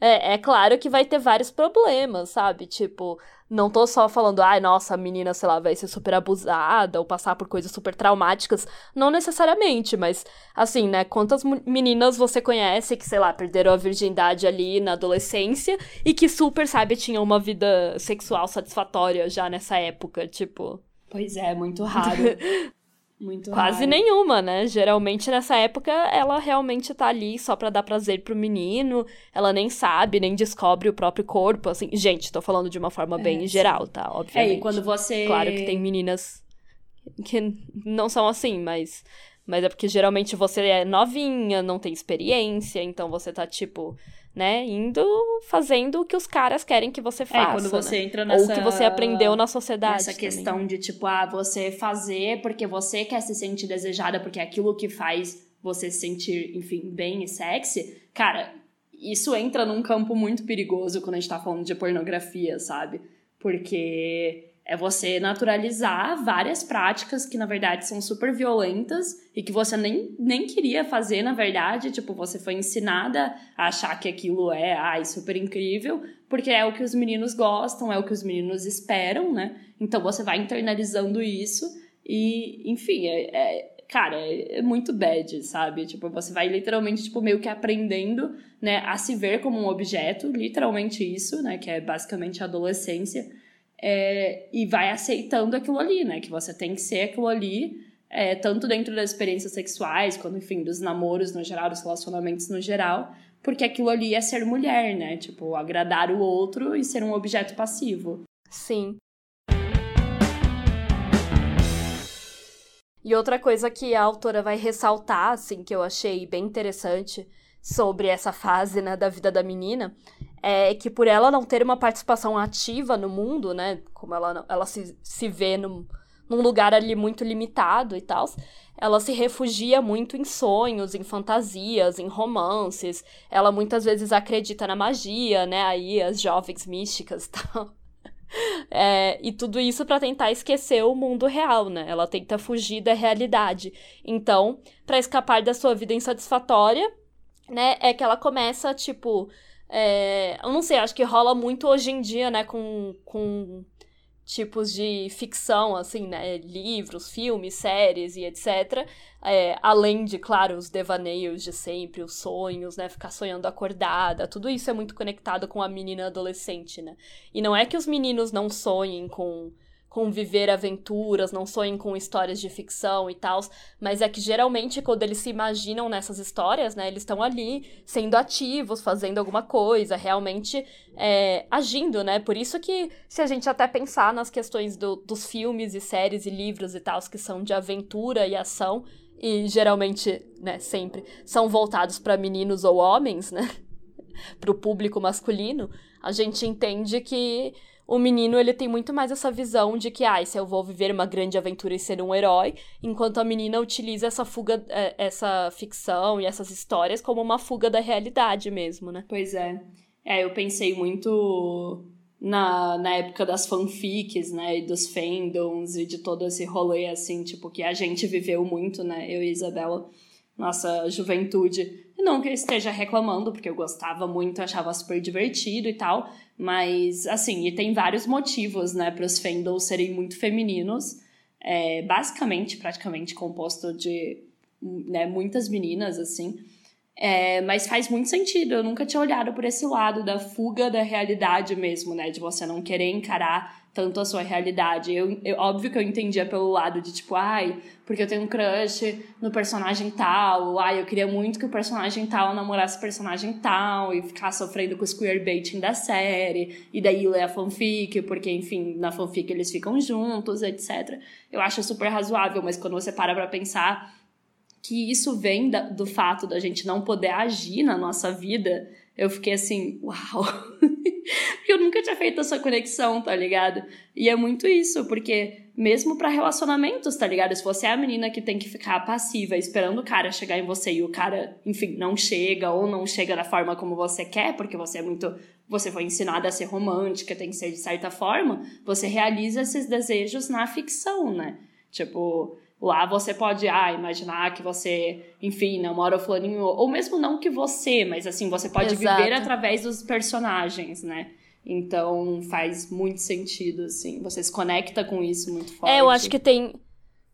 É, é claro que vai ter vários problemas, sabe? Tipo, não tô só falando, ai, nossa, a menina, sei lá, vai ser super abusada ou passar por coisas super traumáticas. Não necessariamente, mas, assim, né? Quantas meninas você conhece que, sei lá, perderam a virgindade ali na adolescência e que super, sabe, tinham uma vida sexual satisfatória já nessa época, tipo. Pois é, muito raro. <laughs> Muito Quase raro. nenhuma, né? Geralmente nessa época ela realmente tá ali só pra dar prazer pro menino, ela nem sabe, nem descobre o próprio corpo, assim. Gente, tô falando de uma forma bem é, geral, tá? Obviamente. É, e quando você. Claro que tem meninas que não são assim, mas. Mas é porque geralmente você é novinha, não tem experiência, então você tá tipo né? Indo fazendo o que os caras querem que você faça. É, quando você né? entra nessa... Ou que você aprendeu na sociedade. Essa questão também. de, tipo, ah, você fazer porque você quer se sentir desejada, porque é aquilo que faz você se sentir, enfim, bem e sexy. Cara, isso entra num campo muito perigoso quando a gente tá falando de pornografia, sabe? Porque é você naturalizar várias práticas que, na verdade, são super violentas e que você nem, nem queria fazer, na verdade. Tipo, você foi ensinada a achar que aquilo é, ai, super incrível, porque é o que os meninos gostam, é o que os meninos esperam, né? Então você vai internalizando isso e, enfim, é, é cara, é muito bad, sabe? Tipo, você vai literalmente, tipo, meio que aprendendo, né, a se ver como um objeto, literalmente isso, né, que é basicamente a adolescência é, e vai aceitando aquilo ali, né? Que você tem que ser aquilo ali, é, tanto dentro das experiências sexuais, quanto, enfim, dos namoros no geral, dos relacionamentos no geral, porque aquilo ali é ser mulher, né? Tipo, agradar o outro e ser um objeto passivo. Sim. E outra coisa que a autora vai ressaltar, assim, que eu achei bem interessante sobre essa fase, né, da vida da menina, é que por ela não ter uma participação ativa no mundo, né? Como ela, ela se, se vê num, num lugar ali muito limitado e tal, ela se refugia muito em sonhos, em fantasias, em romances. Ela muitas vezes acredita na magia, né? Aí as jovens místicas <laughs> e tal. É, e tudo isso para tentar esquecer o mundo real, né? Ela tenta fugir da realidade. Então, para escapar da sua vida insatisfatória, né, é que ela começa, tipo, é, eu não sei, acho que rola muito hoje em dia, né, com, com tipos de ficção, assim, né? Livros, filmes, séries e etc. É, além de, claro, os devaneios de sempre, os sonhos, né? Ficar sonhando acordada, tudo isso é muito conectado com a menina adolescente, né? E não é que os meninos não sonhem com com viver aventuras, não sonhem com histórias de ficção e tal, mas é que geralmente quando eles se imaginam nessas histórias, né, eles estão ali sendo ativos, fazendo alguma coisa, realmente é, agindo, né? Por isso que se a gente até pensar nas questões do, dos filmes e séries e livros e tal, que são de aventura e ação, e geralmente, né, sempre são voltados para meninos ou homens, né? <laughs> para o público masculino, a gente entende que o menino ele tem muito mais essa visão de que, ah, se eu vou viver uma grande aventura e ser um herói, enquanto a menina utiliza essa fuga, é, essa ficção e essas histórias como uma fuga da realidade mesmo, né? Pois é. É, eu pensei muito na, na época das fanfics, né, e dos fandoms e de todo esse rolê, assim, tipo, que a gente viveu muito, né, eu e Isabela, nossa juventude. Não que eu esteja reclamando, porque eu gostava muito, achava super divertido e tal, mas, assim, e tem vários motivos, né, para os fandoms serem muito femininos. É, basicamente, praticamente composto de né, muitas meninas, assim. É, mas faz muito sentido. Eu nunca tinha olhado por esse lado da fuga da realidade mesmo, né? De você não querer encarar tanto a sua realidade. Eu, eu, óbvio que eu entendia pelo lado de tipo, ai, porque eu tenho um crush no personagem tal, ai, eu queria muito que o personagem tal namorasse o personagem tal e ficar sofrendo com o queerbaiting da série, e daí ler a fanfic, porque, enfim, na fanfic eles ficam juntos, etc. Eu acho super razoável, mas quando você para pra pensar que isso vem da, do fato da gente não poder agir na nossa vida, eu fiquei assim, uau! <laughs> porque eu nunca tinha feito essa conexão, tá ligado? E é muito isso, porque mesmo para relacionamentos, tá ligado? Se você é a menina que tem que ficar passiva esperando o cara chegar em você e o cara, enfim, não chega ou não chega da forma como você quer, porque você é muito. Você foi ensinada a ser romântica, tem que ser de certa forma, você realiza esses desejos na ficção, né? Tipo, Lá você pode, ah, imaginar que você, enfim, namora o fulaninho, ou mesmo não que você, mas assim, você pode Exato. viver através dos personagens, né? Então faz muito sentido, assim. Você se conecta com isso muito forte. É, eu acho que tem.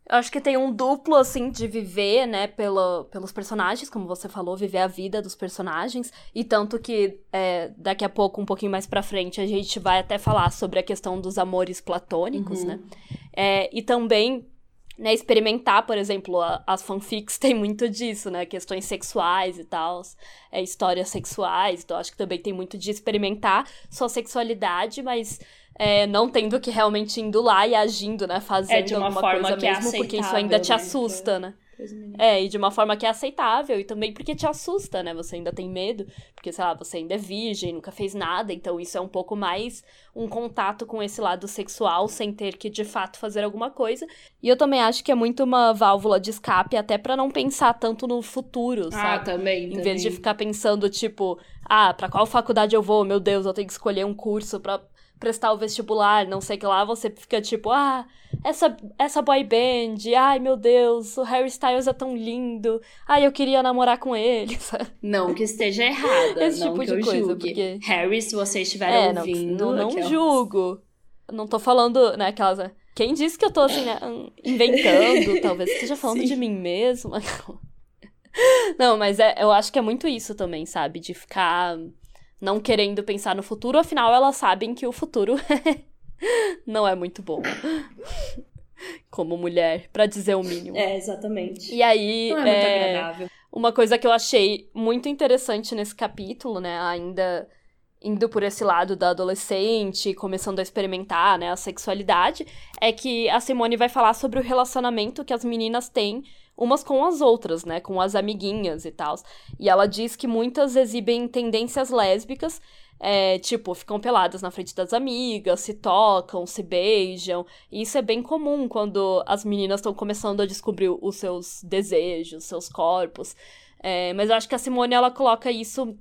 Eu acho que tem um duplo, assim, de viver, né, pelo, pelos personagens, como você falou, viver a vida dos personagens. E tanto que é, daqui a pouco, um pouquinho mais pra frente, a gente vai até falar sobre a questão dos amores platônicos, uhum. né? É, e também né, experimentar, por exemplo, a, as fanfics <laughs> tem muito disso, né, questões sexuais e tal, é, histórias sexuais, então acho que também tem muito de experimentar sua sexualidade, mas é, não tendo que realmente indo lá e agindo, né, fazendo é, alguma coisa é mesmo, porque isso ainda te né? assusta, né. É, e de uma forma que é aceitável, e também porque te assusta, né? Você ainda tem medo, porque, sei lá, você ainda é virgem, nunca fez nada, então isso é um pouco mais um contato com esse lado sexual, sem ter que de fato fazer alguma coisa. E eu também acho que é muito uma válvula de escape, até para não pensar tanto no futuro, ah, sabe? Ah, também. Em também. vez de ficar pensando, tipo, ah, pra qual faculdade eu vou? Meu Deus, eu tenho que escolher um curso pra prestar o vestibular, não sei o que lá, você fica tipo, ah, essa, essa boy band, ai meu Deus, o Harry Styles é tão lindo, ai eu queria namorar com ele. <laughs> Não que esteja errada, Esse não tipo de coisa, julgue. porque... Harry, se você estiver é, ouvindo... Não, não, não julgo. Não tô falando, né, aquelas... Quem disse que eu tô, assim, né, inventando, <laughs> talvez esteja falando Sim. de mim mesma. <laughs> Não, mas é, eu acho que é muito isso também, sabe? De ficar não querendo pensar no futuro, afinal elas sabem que o futuro <laughs> não é muito bom. Como mulher, para dizer o mínimo. É, exatamente. E aí. Não é, muito é, agradável. Uma coisa que eu achei muito interessante nesse capítulo, né? Ainda indo por esse lado da adolescente, começando a experimentar, né, a sexualidade, é que a Simone vai falar sobre o relacionamento que as meninas têm umas com as outras, né? Com as amiguinhas e tal. E ela diz que muitas exibem tendências lésbicas, é, tipo, ficam peladas na frente das amigas, se tocam, se beijam. E isso é bem comum quando as meninas estão começando a descobrir os seus desejos, seus corpos. É, mas eu acho que a Simone ela coloca isso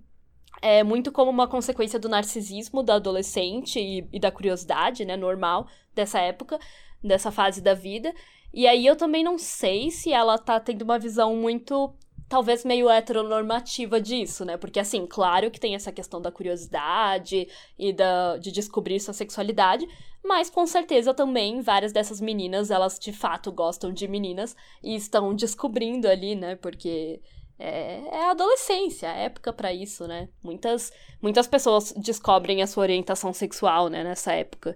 é, muito como uma consequência do narcisismo da adolescente e, e da curiosidade, né, normal dessa época, dessa fase da vida. E aí eu também não sei se ela tá tendo uma visão muito talvez meio heteronormativa disso, né? Porque, assim, claro que tem essa questão da curiosidade e da, de descobrir sua sexualidade, mas com certeza também várias dessas meninas, elas de fato gostam de meninas e estão descobrindo ali, né? Porque é, é a adolescência, é época para isso, né? Muitas, muitas pessoas descobrem a sua orientação sexual, né, nessa época.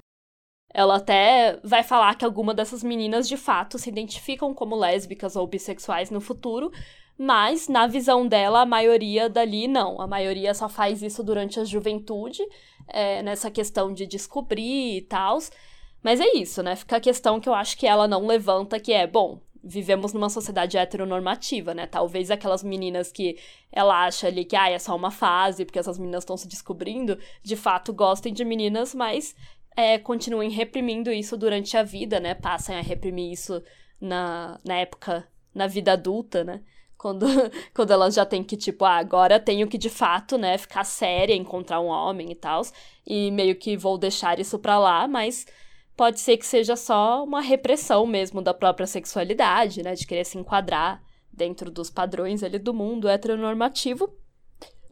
Ela até vai falar que alguma dessas meninas de fato se identificam como lésbicas ou bissexuais no futuro, mas na visão dela, a maioria dali não. A maioria só faz isso durante a juventude, é, nessa questão de descobrir e tal. Mas é isso, né? Fica a questão que eu acho que ela não levanta, que é, bom, vivemos numa sociedade heteronormativa, né? Talvez aquelas meninas que ela acha ali que ah, é só uma fase, porque essas meninas estão se descobrindo, de fato gostem de meninas, mas é, continuem reprimindo isso durante a vida, né? Passem a reprimir isso na, na época, na vida adulta, né? Quando, <laughs> quando elas já têm que, tipo, ah, agora tenho que de fato, né, ficar séria, encontrar um homem e tal, e meio que vou deixar isso pra lá, mas pode ser que seja só uma repressão mesmo da própria sexualidade, né, de querer se enquadrar dentro dos padrões ali do mundo heteronormativo.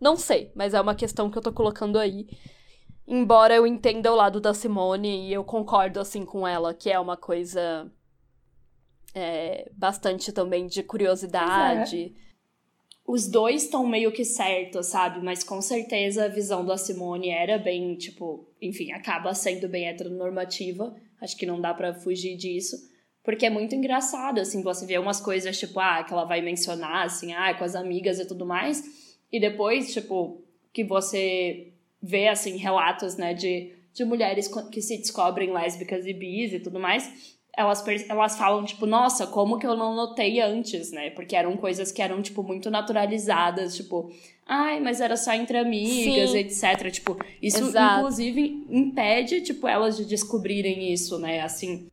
Não sei, mas é uma questão que eu tô colocando aí Embora eu entenda o lado da Simone e eu concordo assim com ela, que é uma coisa é, bastante também de curiosidade. os dois estão meio que certos, sabe? Mas com certeza a visão da Simone era bem, tipo, enfim, acaba sendo bem heteronormativa. Acho que não dá para fugir disso. Porque é muito engraçado, assim, você vê umas coisas, tipo, ah, que ela vai mencionar, assim, ah, com as amigas e tudo mais. E depois, tipo, que você vê, assim, relatos, né, de, de mulheres que se descobrem lésbicas e bis e tudo mais elas, elas falam, tipo, nossa, como que eu não notei antes, né? Porque eram coisas que eram, tipo, muito naturalizadas, tipo, ai, mas era só entre amigas, Sim. etc. Tipo, isso, Exato. inclusive, impede, tipo, elas de descobrirem isso, né? Assim,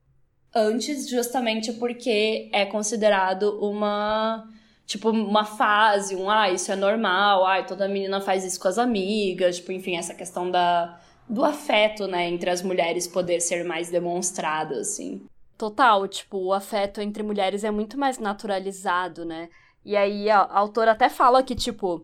antes, justamente porque é considerado uma tipo, uma fase, um, ah, isso é normal, ah, toda menina faz isso com as amigas, tipo, enfim, essa questão da, do afeto, né, entre as mulheres poder ser mais demonstrado, assim. Total, tipo, o afeto entre mulheres é muito mais naturalizado, né? E aí a, a autora até fala que, tipo,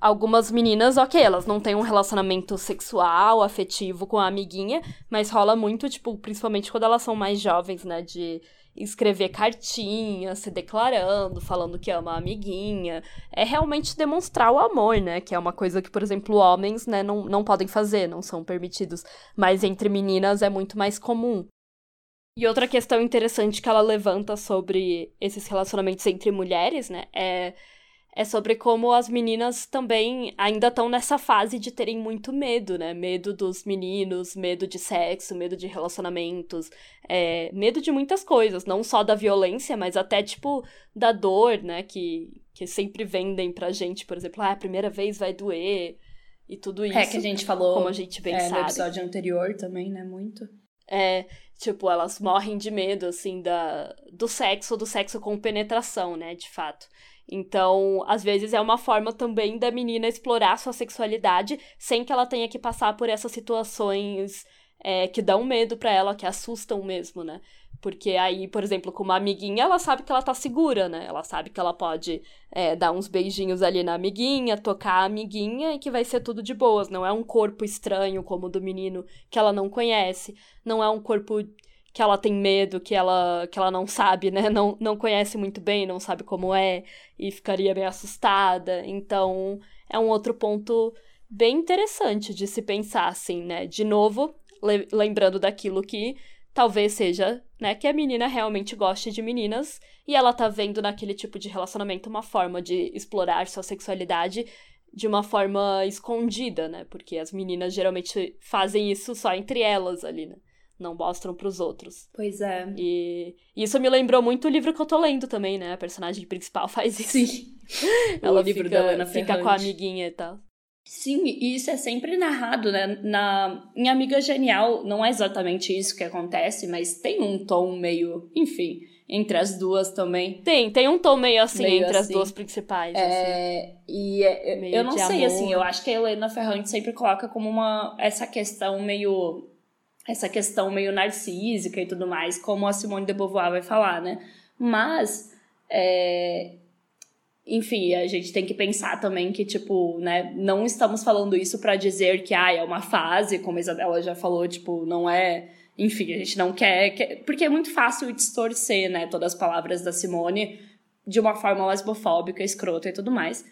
algumas meninas, ok, elas não têm um relacionamento sexual, afetivo com a amiguinha, mas rola muito, tipo, principalmente quando elas são mais jovens, né? De escrever cartinhas, se declarando, falando que ama a amiguinha. É realmente demonstrar o amor, né? Que é uma coisa que, por exemplo, homens, né, não, não podem fazer, não são permitidos. Mas entre meninas é muito mais comum. E outra questão interessante que ela levanta sobre esses relacionamentos entre mulheres, né, é, é sobre como as meninas também ainda estão nessa fase de terem muito medo, né? Medo dos meninos, medo de sexo, medo de relacionamentos, é, medo de muitas coisas, não só da violência, mas até, tipo, da dor, né? Que, que sempre vendem pra gente, por exemplo, ah, a primeira vez vai doer e tudo isso. É que a gente falou como a gente bem é, no episódio anterior também, né? Muito. É, tipo, elas morrem de medo, assim, da, do sexo, do sexo com penetração, né, de fato. Então, às vezes é uma forma também da menina explorar sua sexualidade sem que ela tenha que passar por essas situações é, que dão medo para ela, que assustam mesmo, né? Porque aí, por exemplo, com uma amiguinha, ela sabe que ela tá segura, né? Ela sabe que ela pode é, dar uns beijinhos ali na amiguinha, tocar a amiguinha e que vai ser tudo de boas. Não é um corpo estranho como o do menino que ela não conhece. Não é um corpo que ela tem medo, que ela, que ela não sabe, né? Não, não conhece muito bem, não sabe como é e ficaria bem assustada. Então, é um outro ponto bem interessante de se pensar, assim, né? De novo, le lembrando daquilo que talvez seja, né, que a menina realmente goste de meninas e ela tá vendo naquele tipo de relacionamento uma forma de explorar sua sexualidade de uma forma escondida, né? Porque as meninas geralmente fazem isso só entre elas ali, né? Não mostram para os outros. Pois é. E isso me lembrou muito o livro que eu tô lendo também, né? A personagem principal <laughs> faz isso. Sim. <laughs> Ela o livro fica, da Ana fica com a amiguinha e tal. Sim, e isso é sempre narrado, né? Na, em Amiga Genial, não é exatamente isso que acontece, mas tem um tom meio, enfim, entre as duas também. Tem, tem um tom meio assim meio entre assim. as duas principais. É, assim. E é, eu não sei, amor. assim, eu acho que a Helena Ferrante sempre coloca como uma essa questão meio. Essa questão meio narcísica e tudo mais, como a Simone de Beauvoir vai falar, né? Mas. É, enfim, a gente tem que pensar também que, tipo, né, não estamos falando isso para dizer que, ah, é uma fase, como a Isabela já falou, tipo, não é. Enfim, a gente não quer, quer. Porque é muito fácil distorcer, né, todas as palavras da Simone de uma forma lesbofóbica, escrota e tudo mais.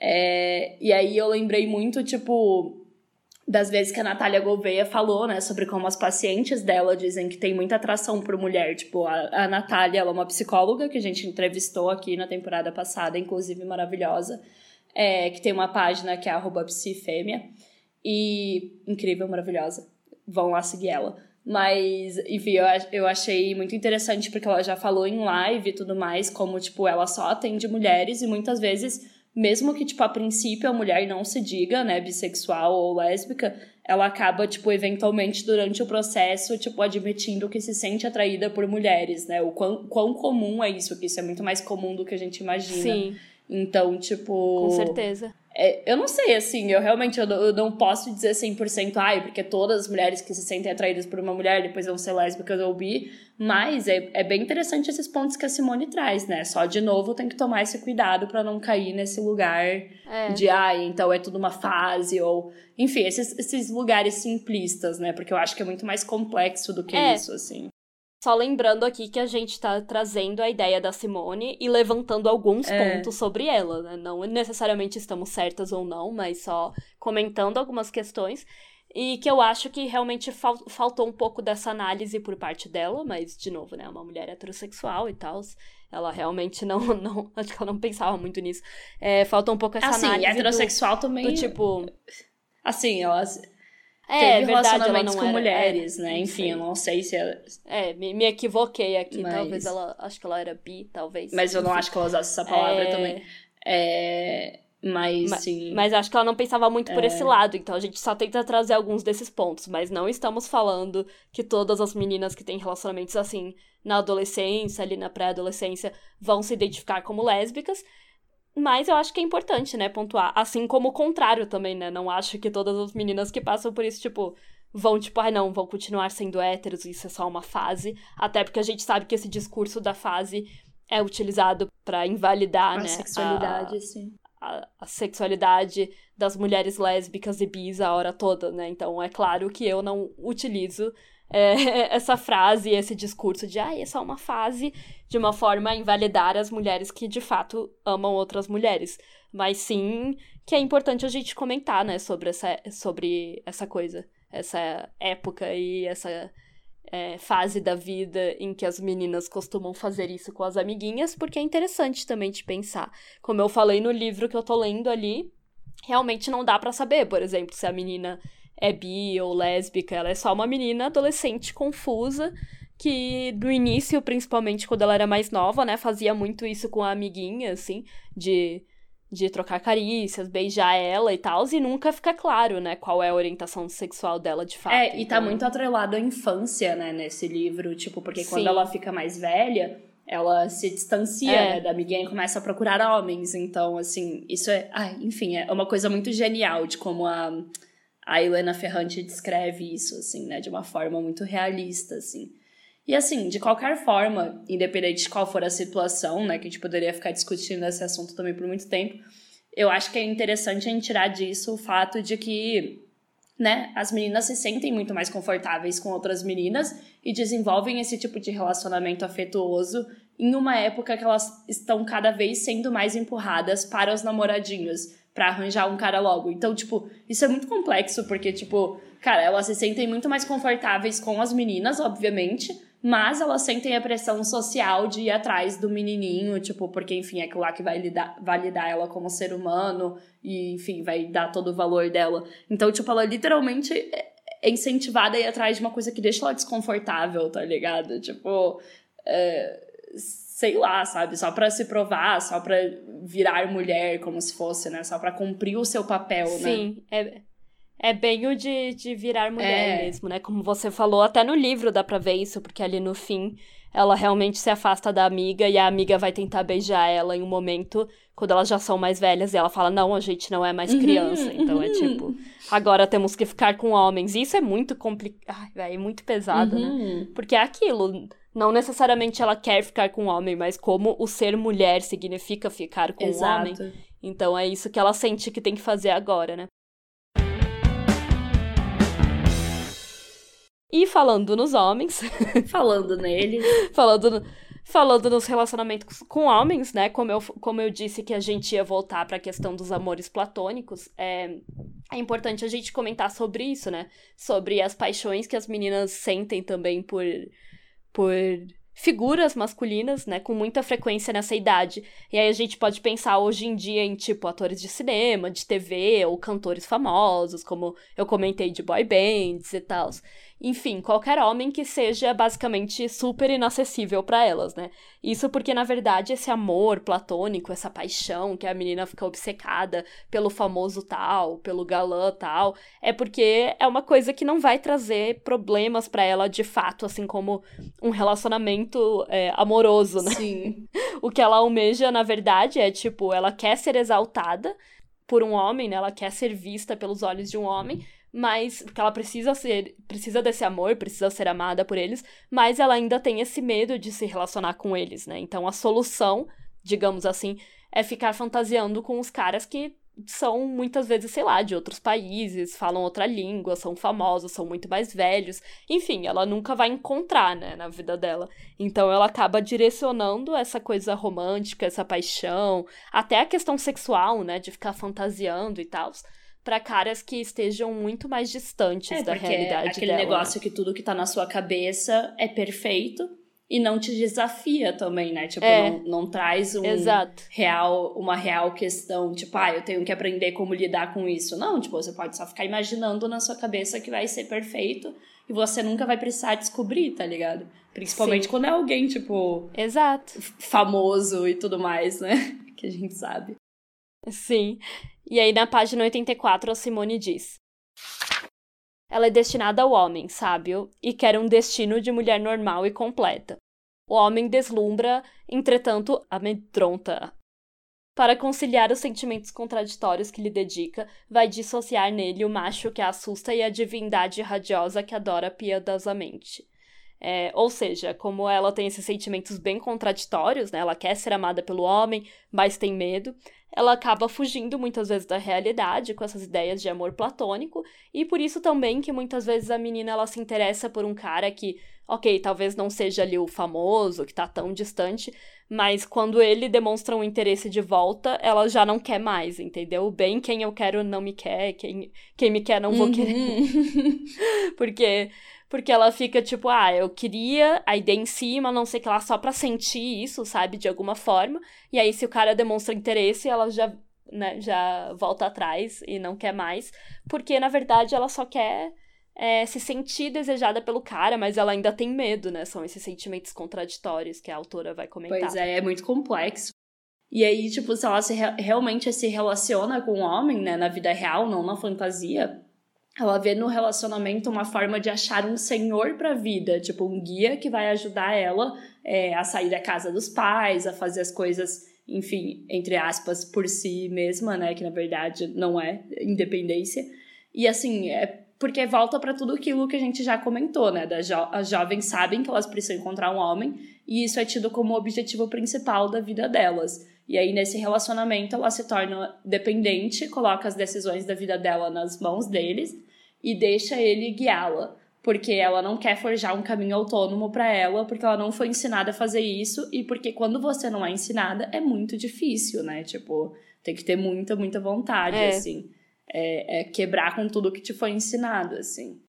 É, e aí eu lembrei muito, tipo, das vezes que a Natália Gouveia falou, né, sobre como as pacientes dela dizem que tem muita atração por mulher. Tipo, a, a Natália, ela é uma psicóloga que a gente entrevistou aqui na temporada passada, inclusive maravilhosa, é, que tem uma página que é arroba psifêmea. E incrível, maravilhosa. Vão lá seguir ela. Mas, enfim, eu, eu achei muito interessante porque ela já falou em live e tudo mais, como, tipo, ela só atende mulheres e muitas vezes mesmo que, tipo, a princípio a mulher não se diga, né, bissexual ou lésbica, ela acaba, tipo, eventualmente durante o processo, tipo, admitindo que se sente atraída por mulheres, né? O quão, quão comum é isso, que isso é muito mais comum do que a gente imagina. Sim. Então, tipo. Com certeza. É, eu não sei, assim, eu realmente eu não, eu não posso dizer 100%, ai, porque todas as mulheres que se sentem atraídas por uma mulher depois vão ser lésbicas ou bi, mas é, é bem interessante esses pontos que a Simone traz, né? Só, de novo, tem que tomar esse cuidado para não cair nesse lugar é. de, ai, então é tudo uma fase, ou... Enfim, esses, esses lugares simplistas, né? Porque eu acho que é muito mais complexo do que é. isso, assim. Só lembrando aqui que a gente tá trazendo a ideia da Simone e levantando alguns é. pontos sobre ela, né? Não necessariamente estamos certas ou não, mas só comentando algumas questões. E que eu acho que realmente fal faltou um pouco dessa análise por parte dela, mas, de novo, né? Uma mulher heterossexual e tal. Ela realmente não, <laughs> não. Acho que ela não pensava muito nisso. É, falta um pouco essa assim, análise. heterossexual do, também. Do tipo. Assim, ela. É, teve verdade, relacionamentos com era, mulheres, é, né? Enfim, sei. eu não sei se ela. É, me, me equivoquei aqui. Mas... Talvez ela. Acho que ela era bi, talvez. Mas eu não acho que ela usasse essa palavra é... também. É. Mas, mas, sim. Mas acho que ela não pensava muito é. por esse lado, então a gente só tenta trazer alguns desses pontos. Mas não estamos falando que todas as meninas que têm relacionamentos assim na adolescência, ali na pré-adolescência, vão se identificar como lésbicas. Mas eu acho que é importante, né, pontuar. Assim como o contrário também, né? Não acho que todas as meninas que passam por isso, tipo, vão, tipo, ai ah, não, vão continuar sendo héteros, isso é só uma fase. Até porque a gente sabe que esse discurso da fase é utilizado para invalidar, a né? Sexualidade, a, sim a, a, sexualidade das mulheres lésbicas e bis a hora toda, né? Então é claro que eu não utilizo é, <laughs> essa frase, esse discurso de ah, essa é uma fase, de uma forma a invalidar as mulheres que de fato amam outras mulheres. Mas sim que é importante a gente comentar, né, sobre essa, sobre essa coisa, essa época e essa é, fase da vida em que as meninas costumam fazer isso com as amiguinhas, porque é interessante também de pensar. Como eu falei no livro que eu tô lendo ali, realmente não dá para saber, por exemplo, se a menina é bi ou lésbica, ela é só uma menina adolescente confusa que no início, principalmente quando ela era mais nova, né, fazia muito isso com a amiguinha, assim, de de trocar carícias, beijar ela e tal, e nunca fica claro, né, qual é a orientação sexual dela de fato. É, e tá muito atrelado à infância, né, nesse livro, tipo, porque Sim. quando ela fica mais velha, ela se distancia é. né, da amiguinha e começa a procurar homens, então, assim, isso é, ai, enfim, é uma coisa muito genial de como a, a Helena Ferrante descreve isso, assim, né, de uma forma muito realista, assim. E assim, de qualquer forma, independente de qual for a situação, né, que a gente poderia ficar discutindo esse assunto também por muito tempo, eu acho que é interessante a gente tirar disso o fato de que, né, as meninas se sentem muito mais confortáveis com outras meninas e desenvolvem esse tipo de relacionamento afetuoso em uma época que elas estão cada vez sendo mais empurradas para os namoradinhos, para arranjar um cara logo. Então, tipo, isso é muito complexo porque, tipo, cara, elas se sentem muito mais confortáveis com as meninas, obviamente, mas elas sentem a pressão social de ir atrás do menininho, tipo, porque, enfim, é aquilo lá que vai lidar, validar ela como ser humano e, enfim, vai dar todo o valor dela. Então, tipo, ela literalmente é incentivada a ir atrás de uma coisa que deixa ela desconfortável, tá ligado? Tipo, é, sei lá, sabe? Só pra se provar, só pra virar mulher, como se fosse, né? Só pra cumprir o seu papel, Sim, né? Sim, é é bem o de, de virar mulher é. mesmo, né? Como você falou, até no livro dá pra ver isso, porque ali no fim ela realmente se afasta da amiga e a amiga vai tentar beijar ela em um momento quando elas já são mais velhas e ela fala: Não, a gente não é mais uhum, criança. Uhum, então uhum. é tipo, agora temos que ficar com homens. E isso é muito complicado, é muito pesado, né? uhum. né? Porque é aquilo. Não necessariamente ela quer ficar com um homem, mas como o ser mulher significa ficar com Exato. homem. Então é isso que ela sente que tem que fazer agora, né? E falando nos homens. <laughs> falando neles. falando, falando nos relacionamentos com homens, né? Como eu, como eu disse que a gente ia voltar para a questão dos amores platônicos, é, é importante a gente comentar sobre isso, né? Sobre as paixões que as meninas sentem também por. por figuras masculinas, né, com muita frequência nessa idade. E aí a gente pode pensar hoje em dia em tipo atores de cinema, de TV ou cantores famosos, como eu comentei de boy bands e tal. Enfim, qualquer homem que seja basicamente super inacessível para elas, né? Isso porque, na verdade, esse amor platônico, essa paixão que a menina fica obcecada pelo famoso tal, pelo galã tal, é porque é uma coisa que não vai trazer problemas para ela de fato, assim como um relacionamento é, amoroso, né? Sim. <laughs> o que ela almeja, na verdade, é tipo, ela quer ser exaltada por um homem, né? Ela quer ser vista pelos olhos de um homem, mas porque ela precisa ser, precisa desse amor, precisa ser amada por eles, mas ela ainda tem esse medo de se relacionar com eles, né? Então a solução, digamos assim, é ficar fantasiando com os caras que são muitas vezes, sei lá, de outros países, falam outra língua, são famosos, são muito mais velhos. Enfim, ela nunca vai encontrar, né, na vida dela. Então ela acaba direcionando essa coisa romântica, essa paixão, até a questão sexual, né, de ficar fantasiando e tal, para caras que estejam muito mais distantes é, da realidade aquele dela. negócio que tudo que tá na sua cabeça é perfeito e não te desafia também, né? Tipo, é, não, não traz um exato. real, uma real questão, tipo, ah, eu tenho que aprender como lidar com isso. Não, tipo, você pode só ficar imaginando na sua cabeça que vai ser perfeito e você nunca vai precisar descobrir, tá ligado? Principalmente Sim. quando é alguém, tipo. Exato. Famoso e tudo mais, né? <laughs> Que a gente sabe. Sim. E aí, na página 84, a Simone diz. Ela é destinada ao homem, sábio, e quer um destino de mulher normal e completa. O homem deslumbra, entretanto, amedronta. Para conciliar os sentimentos contraditórios que lhe dedica, vai dissociar nele o macho que a assusta e a divindade radiosa que adora piedosamente. É, ou seja, como ela tem esses sentimentos bem contraditórios, né? Ela quer ser amada pelo homem, mas tem medo ela acaba fugindo muitas vezes da realidade com essas ideias de amor platônico, e por isso também que muitas vezes a menina ela se interessa por um cara que, ok, talvez não seja ali o famoso, que tá tão distante, mas quando ele demonstra um interesse de volta, ela já não quer mais, entendeu? Bem, quem eu quero não me quer, quem, quem me quer não vou uhum. querer. <laughs> Porque porque ela fica tipo, ah, eu queria a ideia em cima, não sei que lá, só pra sentir isso, sabe, de alguma forma. E aí, se o cara demonstra interesse, ela já, né, já volta atrás e não quer mais. Porque, na verdade, ela só quer é, se sentir desejada pelo cara, mas ela ainda tem medo, né? São esses sentimentos contraditórios que a autora vai comentar. Pois é, é muito complexo. E aí, tipo, se ela se re realmente se relaciona com o homem, né, na vida real, não na fantasia, ela vê no relacionamento uma forma de achar um senhor para a vida, tipo um guia que vai ajudar ela é, a sair da casa dos pais, a fazer as coisas, enfim, entre aspas, por si mesma, né? Que na verdade não é independência. E assim, é porque volta para tudo aquilo que a gente já comentou, né? Das jo as jovens sabem que elas precisam encontrar um homem e isso é tido como o objetivo principal da vida delas. E aí, nesse relacionamento, ela se torna dependente, coloca as decisões da vida dela nas mãos deles e deixa ele guiá-la, porque ela não quer forjar um caminho autônomo para ela, porque ela não foi ensinada a fazer isso e porque quando você não é ensinada é muito difícil, né? Tipo, tem que ter muita, muita vontade, é. assim. É, é quebrar com tudo que te foi ensinado, assim.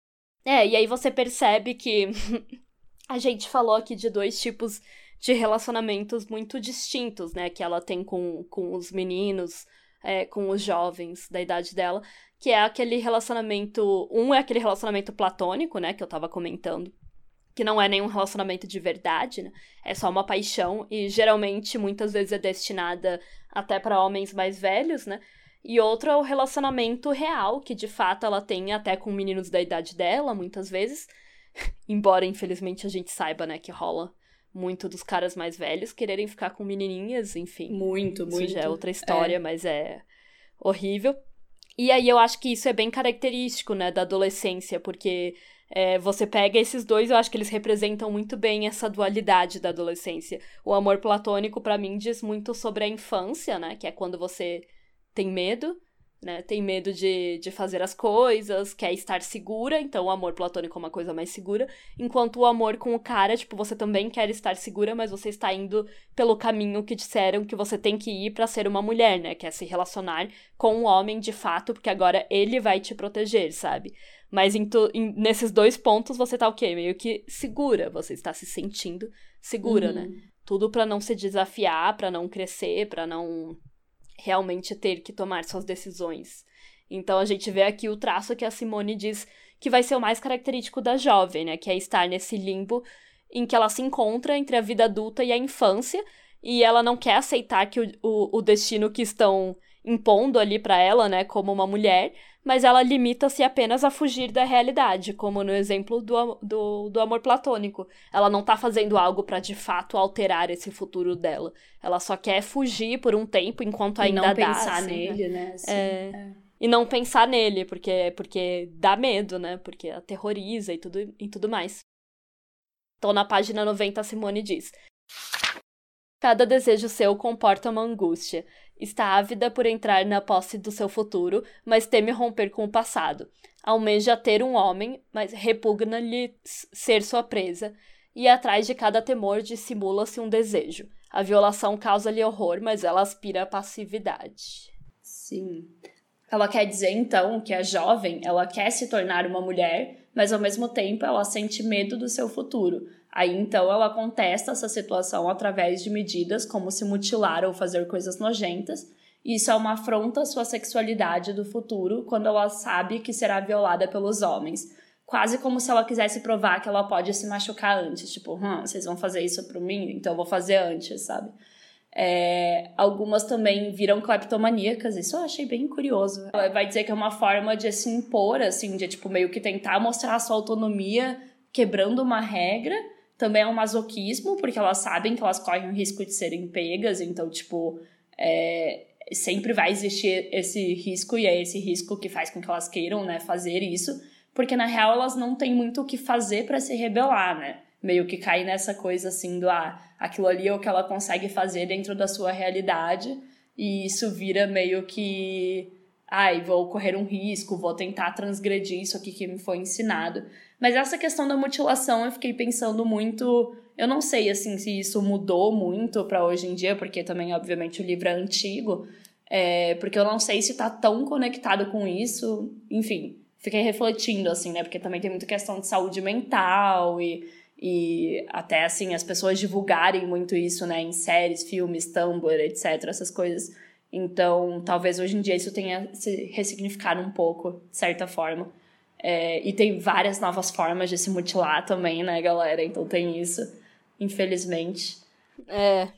É, e aí você percebe que <laughs> a gente falou aqui de dois tipos de relacionamentos muito distintos, né? Que ela tem com, com os meninos, é, com os jovens da idade dela que é aquele relacionamento. Um é aquele relacionamento platônico, né, que eu tava comentando. Que não é nenhum relacionamento de verdade, né? É só uma paixão e geralmente muitas vezes é destinada até para homens mais velhos, né? E outro é o relacionamento real, que de fato ela tem até com meninos da idade dela, muitas vezes. <laughs> Embora, infelizmente, a gente saiba, né, que rola muito dos caras mais velhos quererem ficar com menininhas, enfim. Muito, muito. Isso já é outra história, é. mas é horrível. E aí eu acho que isso é bem característico, né, da adolescência, porque é, você pega esses dois, eu acho que eles representam muito bem essa dualidade da adolescência. O amor platônico, para mim, diz muito sobre a infância, né, que é quando você tem medo, né? Tem medo de, de fazer as coisas, quer estar segura, então o amor platônico é uma coisa mais segura. Enquanto o amor com o cara, tipo, você também quer estar segura, mas você está indo pelo caminho que disseram que você tem que ir para ser uma mulher, né? Quer se relacionar com um homem de fato, porque agora ele vai te proteger, sabe? Mas em tu, em, nesses dois pontos você tá o quê? Meio que segura, você está se sentindo segura, né? uhum. né? Tudo para não se desafiar, para não crescer, para não realmente ter que tomar suas decisões. Então a gente vê aqui o traço que a Simone diz que vai ser o mais característico da jovem, né? Que é estar nesse limbo em que ela se encontra entre a vida adulta e a infância, e ela não quer aceitar que o, o, o destino que estão impondo ali para ela, né, como uma mulher, mas ela limita-se apenas a fugir da realidade, como no exemplo do, do, do amor platônico. Ela não tá fazendo algo para de fato alterar esse futuro dela. Ela só quer fugir por um tempo enquanto ainda dá. E não pensar assim, né? nele, né? Assim, é... é. E não pensar nele, porque, porque dá medo, né? Porque aterroriza e tudo, e tudo mais. Então, na página 90, a Simone diz: Cada desejo seu comporta uma angústia, Está ávida por entrar na posse do seu futuro, mas teme romper com o passado. Almeja ter um homem, mas repugna-lhe ser sua presa, e atrás de cada temor dissimula-se um desejo. A violação causa-lhe horror, mas ela aspira à passividade. Sim. Ela quer dizer, então, que a jovem, ela quer se tornar uma mulher, mas ao mesmo tempo ela sente medo do seu futuro. Aí então ela contesta essa situação através de medidas como se mutilar ou fazer coisas nojentas. Isso é uma afronta à sua sexualidade do futuro quando ela sabe que será violada pelos homens. Quase como se ela quisesse provar que ela pode se machucar antes. Tipo, hum, vocês vão fazer isso por mim? Então eu vou fazer antes, sabe? É, algumas também viram cleptomaníacas, isso eu achei bem curioso. Ela vai dizer que é uma forma de se impor, assim, de tipo meio que tentar mostrar a sua autonomia quebrando uma regra. Também é um masoquismo, porque elas sabem que elas correm o risco de serem pegas, então, tipo, é, sempre vai existir esse risco, e é esse risco que faz com que elas queiram, né, fazer isso, porque na real elas não têm muito o que fazer para se rebelar, né? meio que cai nessa coisa assim do ah, aquilo ali é o que ela consegue fazer dentro da sua realidade e isso vira meio que ai, vou correr um risco, vou tentar transgredir isso aqui que me foi ensinado. Mas essa questão da mutilação eu fiquei pensando muito, eu não sei assim se isso mudou muito para hoje em dia, porque também obviamente o livro é antigo, é, porque eu não sei se tá tão conectado com isso, enfim, fiquei refletindo assim, né? Porque também tem muita questão de saúde mental e e até assim as pessoas divulgarem muito isso, né, em séries, filmes, Tumblr, etc, essas coisas. Então, talvez hoje em dia isso tenha se ressignificado um pouco, de certa forma. É, e tem várias novas formas de se mutilar também, né, galera? Então tem isso, infelizmente. É.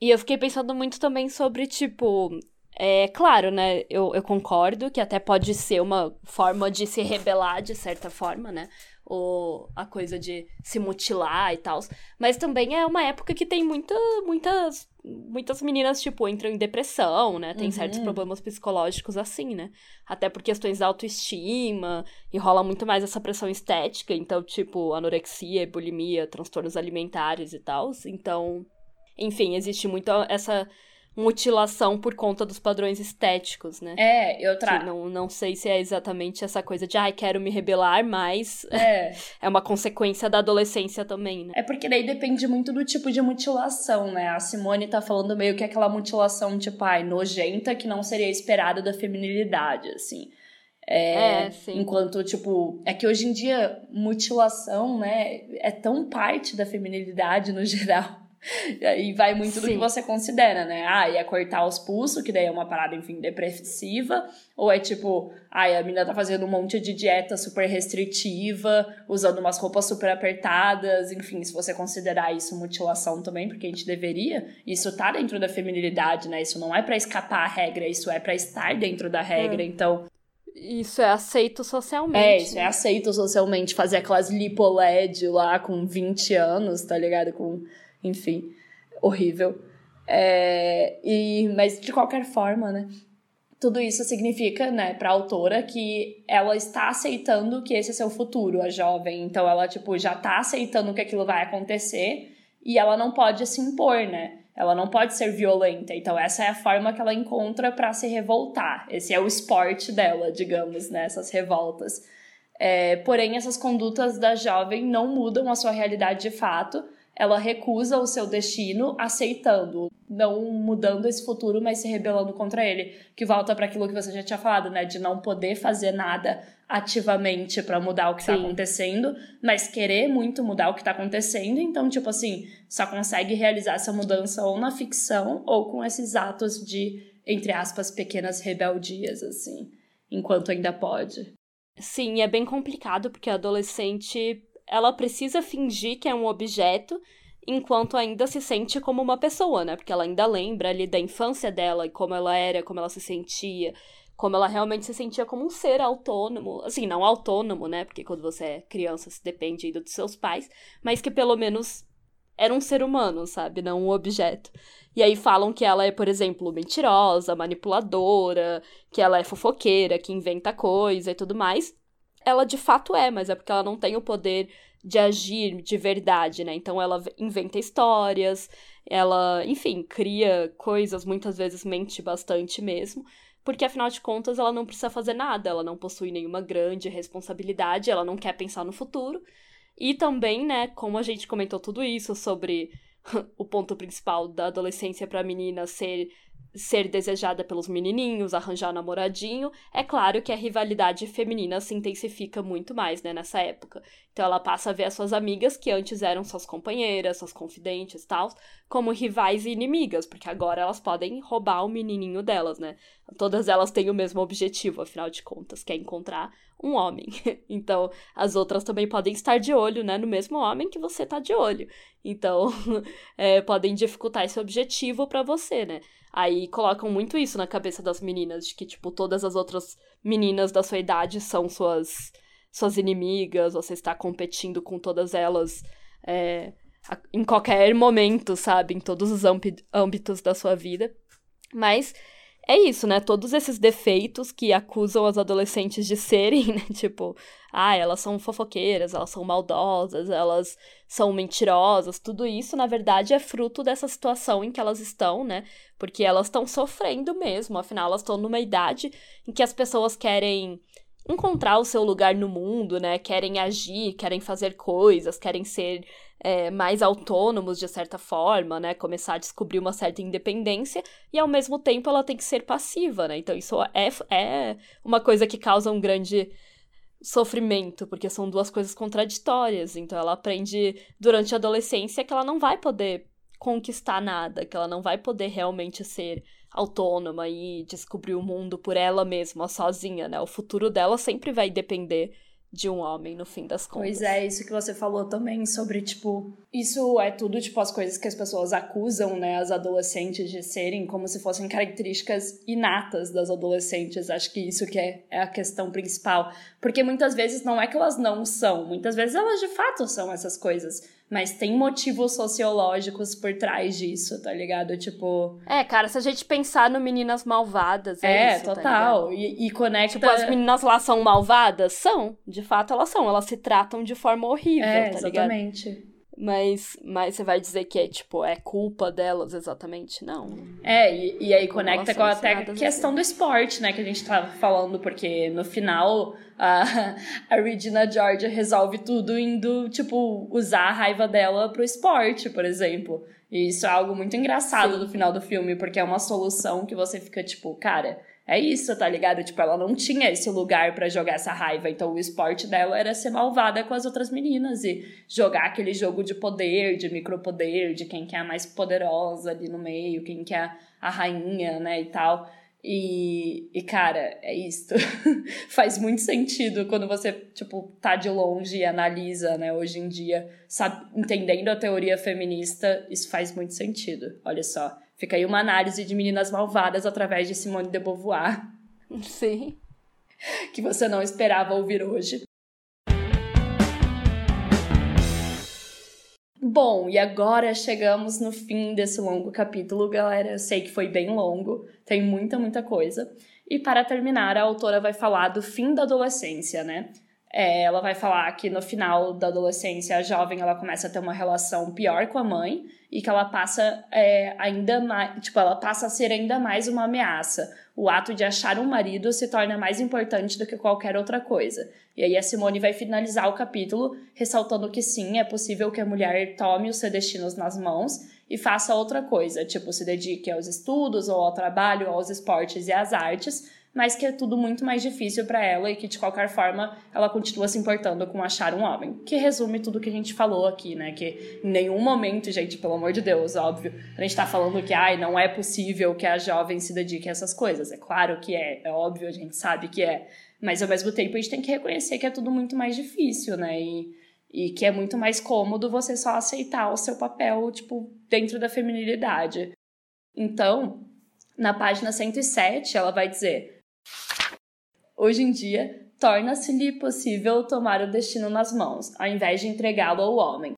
E eu fiquei pensando muito também sobre, tipo, é claro, né? Eu, eu concordo que até pode ser uma forma de se rebelar de certa forma, né? ou a coisa de se mutilar e tal. Mas também é uma época que tem muita, muitas, muitas meninas, tipo, entram em depressão, né? Tem uhum. certos problemas psicológicos assim, né? Até por questões da autoestima, e rola muito mais essa pressão estética, então, tipo, anorexia, bulimia, transtornos alimentares e tal. Então, enfim, existe muito essa mutilação por conta dos padrões estéticos, né? É, eu trago. Não, não sei se é exatamente essa coisa de, ai, quero me rebelar, mas é. <laughs> é uma consequência da adolescência também, né? É porque daí depende muito do tipo de mutilação, né? A Simone tá falando meio que aquela mutilação, tipo, ai, nojenta que não seria esperada da feminilidade, assim. É, é, enquanto, tipo, é que hoje em dia mutilação, né, é tão parte da feminilidade no <laughs> geral <laughs> e vai muito Sim. do que você considera, né? Ah, é cortar os pulsos, que daí é uma parada, enfim, depressiva. Ou é tipo, ah, a menina tá fazendo um monte de dieta super restritiva, usando umas roupas super apertadas. Enfim, se você considerar isso mutilação também, porque a gente deveria, isso tá dentro da feminilidade, né? Isso não é para escapar a regra, isso é para estar dentro da regra. É. Então, isso é aceito socialmente. É, isso é aceito socialmente. Fazer aquelas lipoled lá com 20 anos, tá ligado? Com enfim, horrível. É, e, mas de qualquer forma, né? Tudo isso significa, né, pra autora que ela está aceitando que esse é seu futuro, a jovem. Então ela, tipo, já tá aceitando que aquilo vai acontecer e ela não pode se impor, né? Ela não pode ser violenta. Então essa é a forma que ela encontra para se revoltar. Esse é o esporte dela, digamos, né? Essas revoltas. É, porém, essas condutas da jovem não mudam a sua realidade de fato ela recusa o seu destino, aceitando, não mudando esse futuro, mas se rebelando contra ele. Que volta para aquilo que você já tinha falado, né? De não poder fazer nada ativamente para mudar o que está acontecendo, mas querer muito mudar o que está acontecendo. Então, tipo assim, só consegue realizar essa mudança ou na ficção ou com esses atos de, entre aspas, pequenas rebeldias, assim, enquanto ainda pode. Sim, é bem complicado porque a adolescente ela precisa fingir que é um objeto enquanto ainda se sente como uma pessoa, né? Porque ela ainda lembra ali da infância dela e como ela era, como ela se sentia, como ela realmente se sentia como um ser autônomo, assim, não autônomo, né? Porque quando você é criança, se depende ainda dos seus pais, mas que pelo menos era um ser humano, sabe? Não um objeto. E aí falam que ela é, por exemplo, mentirosa, manipuladora, que ela é fofoqueira, que inventa coisa e tudo mais. Ela de fato é, mas é porque ela não tem o poder de agir de verdade, né? Então ela inventa histórias, ela, enfim, cria coisas, muitas vezes mente bastante mesmo, porque afinal de contas ela não precisa fazer nada, ela não possui nenhuma grande responsabilidade, ela não quer pensar no futuro. E também, né, como a gente comentou tudo isso sobre <laughs> o ponto principal da adolescência para menina ser ser desejada pelos menininhos, arranjar um namoradinho, é claro que a rivalidade feminina se intensifica muito mais, né, nessa época. Então ela passa a ver as suas amigas, que antes eram suas companheiras, suas confidentes e tal, como rivais e inimigas, porque agora elas podem roubar o menininho delas, né? Todas elas têm o mesmo objetivo, afinal de contas, que é encontrar um homem. <laughs> então, as outras também podem estar de olho, né, no mesmo homem que você tá de olho. Então, <laughs> é, podem dificultar esse objetivo para você, né? Aí colocam muito isso na cabeça das meninas, de que, tipo, todas as outras meninas da sua idade são suas, suas inimigas, você está competindo com todas elas é, em qualquer momento, sabe? Em todos os âmbitos da sua vida. Mas é isso, né? Todos esses defeitos que acusam as adolescentes de serem, <laughs> né? Tipo, ah, elas são fofoqueiras, elas são maldosas, elas são mentirosas, tudo isso, na verdade, é fruto dessa situação em que elas estão, né? Porque elas estão sofrendo mesmo, afinal, elas estão numa idade em que as pessoas querem encontrar o seu lugar no mundo, né? Querem agir, querem fazer coisas, querem ser é, mais autônomos de certa forma, né? Começar a descobrir uma certa independência e ao mesmo tempo ela tem que ser passiva, né? Então isso é, é uma coisa que causa um grande sofrimento, porque são duas coisas contraditórias. Então ela aprende durante a adolescência que ela não vai poder conquistar nada, que ela não vai poder realmente ser autônoma e descobrir o mundo por ela mesma, sozinha, né? O futuro dela sempre vai depender de um homem, no fim das contas. Pois é, isso que você falou também sobre, tipo, isso é tudo, tipo, as coisas que as pessoas acusam, né, as adolescentes de serem como se fossem características inatas das adolescentes. Acho que isso que é, é a questão principal. Porque muitas vezes não é que elas não são, muitas vezes elas de fato são essas coisas mas tem motivos sociológicos por trás disso, tá ligado? Tipo. É, cara, se a gente pensar no Meninas Malvadas. É, é isso, tá total. Tá e, e conecta. Tipo, as meninas lá são malvadas? São. De fato, elas são. Elas se tratam de forma horrível, é, tá exatamente. ligado? Mas, mas você vai dizer que é, tipo, é culpa delas exatamente? Não. É, e, e aí conecta com até a questão do esporte, né? Que a gente tava falando, porque no final a, <laughs> a Regina Georgia resolve tudo indo, tipo, usar a raiva dela pro esporte, por exemplo. E isso é algo muito engraçado Sim. no final do filme, porque é uma solução que você fica, tipo, cara é isso, tá ligado? Tipo, ela não tinha esse lugar para jogar essa raiva. Então, o esporte dela era ser malvada com as outras meninas e jogar aquele jogo de poder, de micropoder, de quem que é a mais poderosa ali no meio, quem que é a rainha, né, e tal. E, e cara, é isso. <laughs> Faz muito sentido quando você, tipo, tá de longe e analisa, né, hoje em dia, sabe, entendendo a teoria feminista, isso faz muito sentido. Olha só. Fica aí uma análise de Meninas Malvadas através de Simone de Beauvoir. <laughs> Sim. Que você não esperava ouvir hoje. Bom, e agora chegamos no fim desse longo capítulo, galera. Eu sei que foi bem longo, tem muita, muita coisa. E para terminar, a autora vai falar do fim da adolescência, né? É, ela vai falar que no final da adolescência, a jovem ela começa a ter uma relação pior com a mãe e que ela passa é, ainda mais, tipo, ela passa a ser ainda mais uma ameaça. O ato de achar um marido se torna mais importante do que qualquer outra coisa. E aí a Simone vai finalizar o capítulo ressaltando que sim, é possível que a mulher tome os seus destinos nas mãos e faça outra coisa, tipo, se dedique aos estudos ou ao trabalho, aos esportes e às artes, mas que é tudo muito mais difícil para ela e que de qualquer forma ela continua se importando com achar um homem. Que resume tudo que a gente falou aqui, né? Que em nenhum momento, gente, pelo amor de Deus, óbvio, a gente tá falando que ai, não é possível que a jovem se dedique a essas coisas. É claro que é, é óbvio, a gente sabe que é. Mas ao mesmo tempo a gente tem que reconhecer que é tudo muito mais difícil, né? E, e que é muito mais cômodo você só aceitar o seu papel, tipo, dentro da feminilidade. Então, na página 107, ela vai dizer: Hoje em dia, torna-se-lhe possível tomar o destino nas mãos, ao invés de entregá-lo ao homem.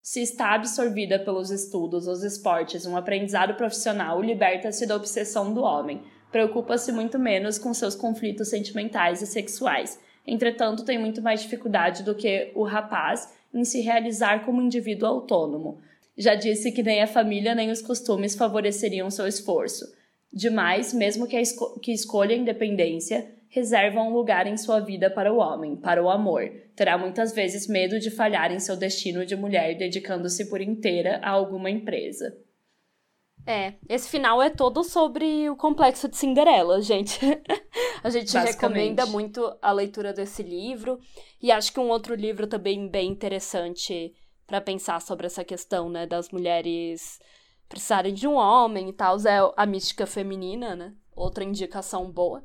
Se está absorvida pelos estudos, os esportes, um aprendizado profissional, liberta-se da obsessão do homem, preocupa-se muito menos com seus conflitos sentimentais e sexuais, entretanto, tem muito mais dificuldade do que o rapaz em se realizar como indivíduo autônomo. Já disse que nem a família nem os costumes favoreceriam seu esforço. Demais, mesmo que, esco que escolha a independência, reserva um lugar em sua vida para o homem, para o amor. Terá muitas vezes medo de falhar em seu destino de mulher, dedicando-se por inteira a alguma empresa. É, esse final é todo sobre o complexo de Cinderela, gente. <laughs> a gente recomenda muito a leitura desse livro. E acho que um outro livro também bem interessante para pensar sobre essa questão, né, das mulheres precisarem de um homem e tal, é A Mística Feminina, né? Outra indicação boa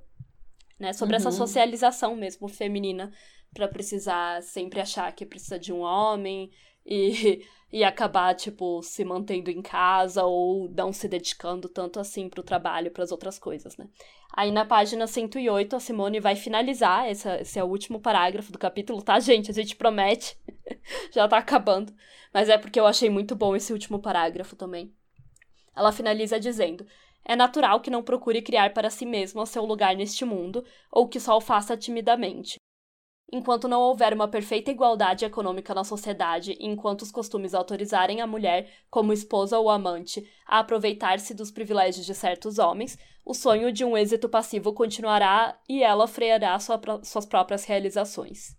né? Sobre uhum. essa socialização mesmo feminina para precisar sempre achar que precisa de um homem e, <laughs> e acabar, tipo, se mantendo em casa ou não se dedicando tanto assim pro trabalho, para as outras coisas, né? Aí na página 108, a Simone vai finalizar, essa, esse é o último parágrafo do capítulo, tá, gente? A gente promete. <laughs> Já tá acabando. Mas é porque eu achei muito bom esse último parágrafo também. Ela finaliza dizendo: é natural que não procure criar para si mesmo seu lugar neste mundo, ou que só o faça timidamente. Enquanto não houver uma perfeita igualdade econômica na sociedade e enquanto os costumes autorizarem a mulher, como esposa ou amante, a aproveitar-se dos privilégios de certos homens, o sonho de um êxito passivo continuará e ela freará sua, suas próprias realizações.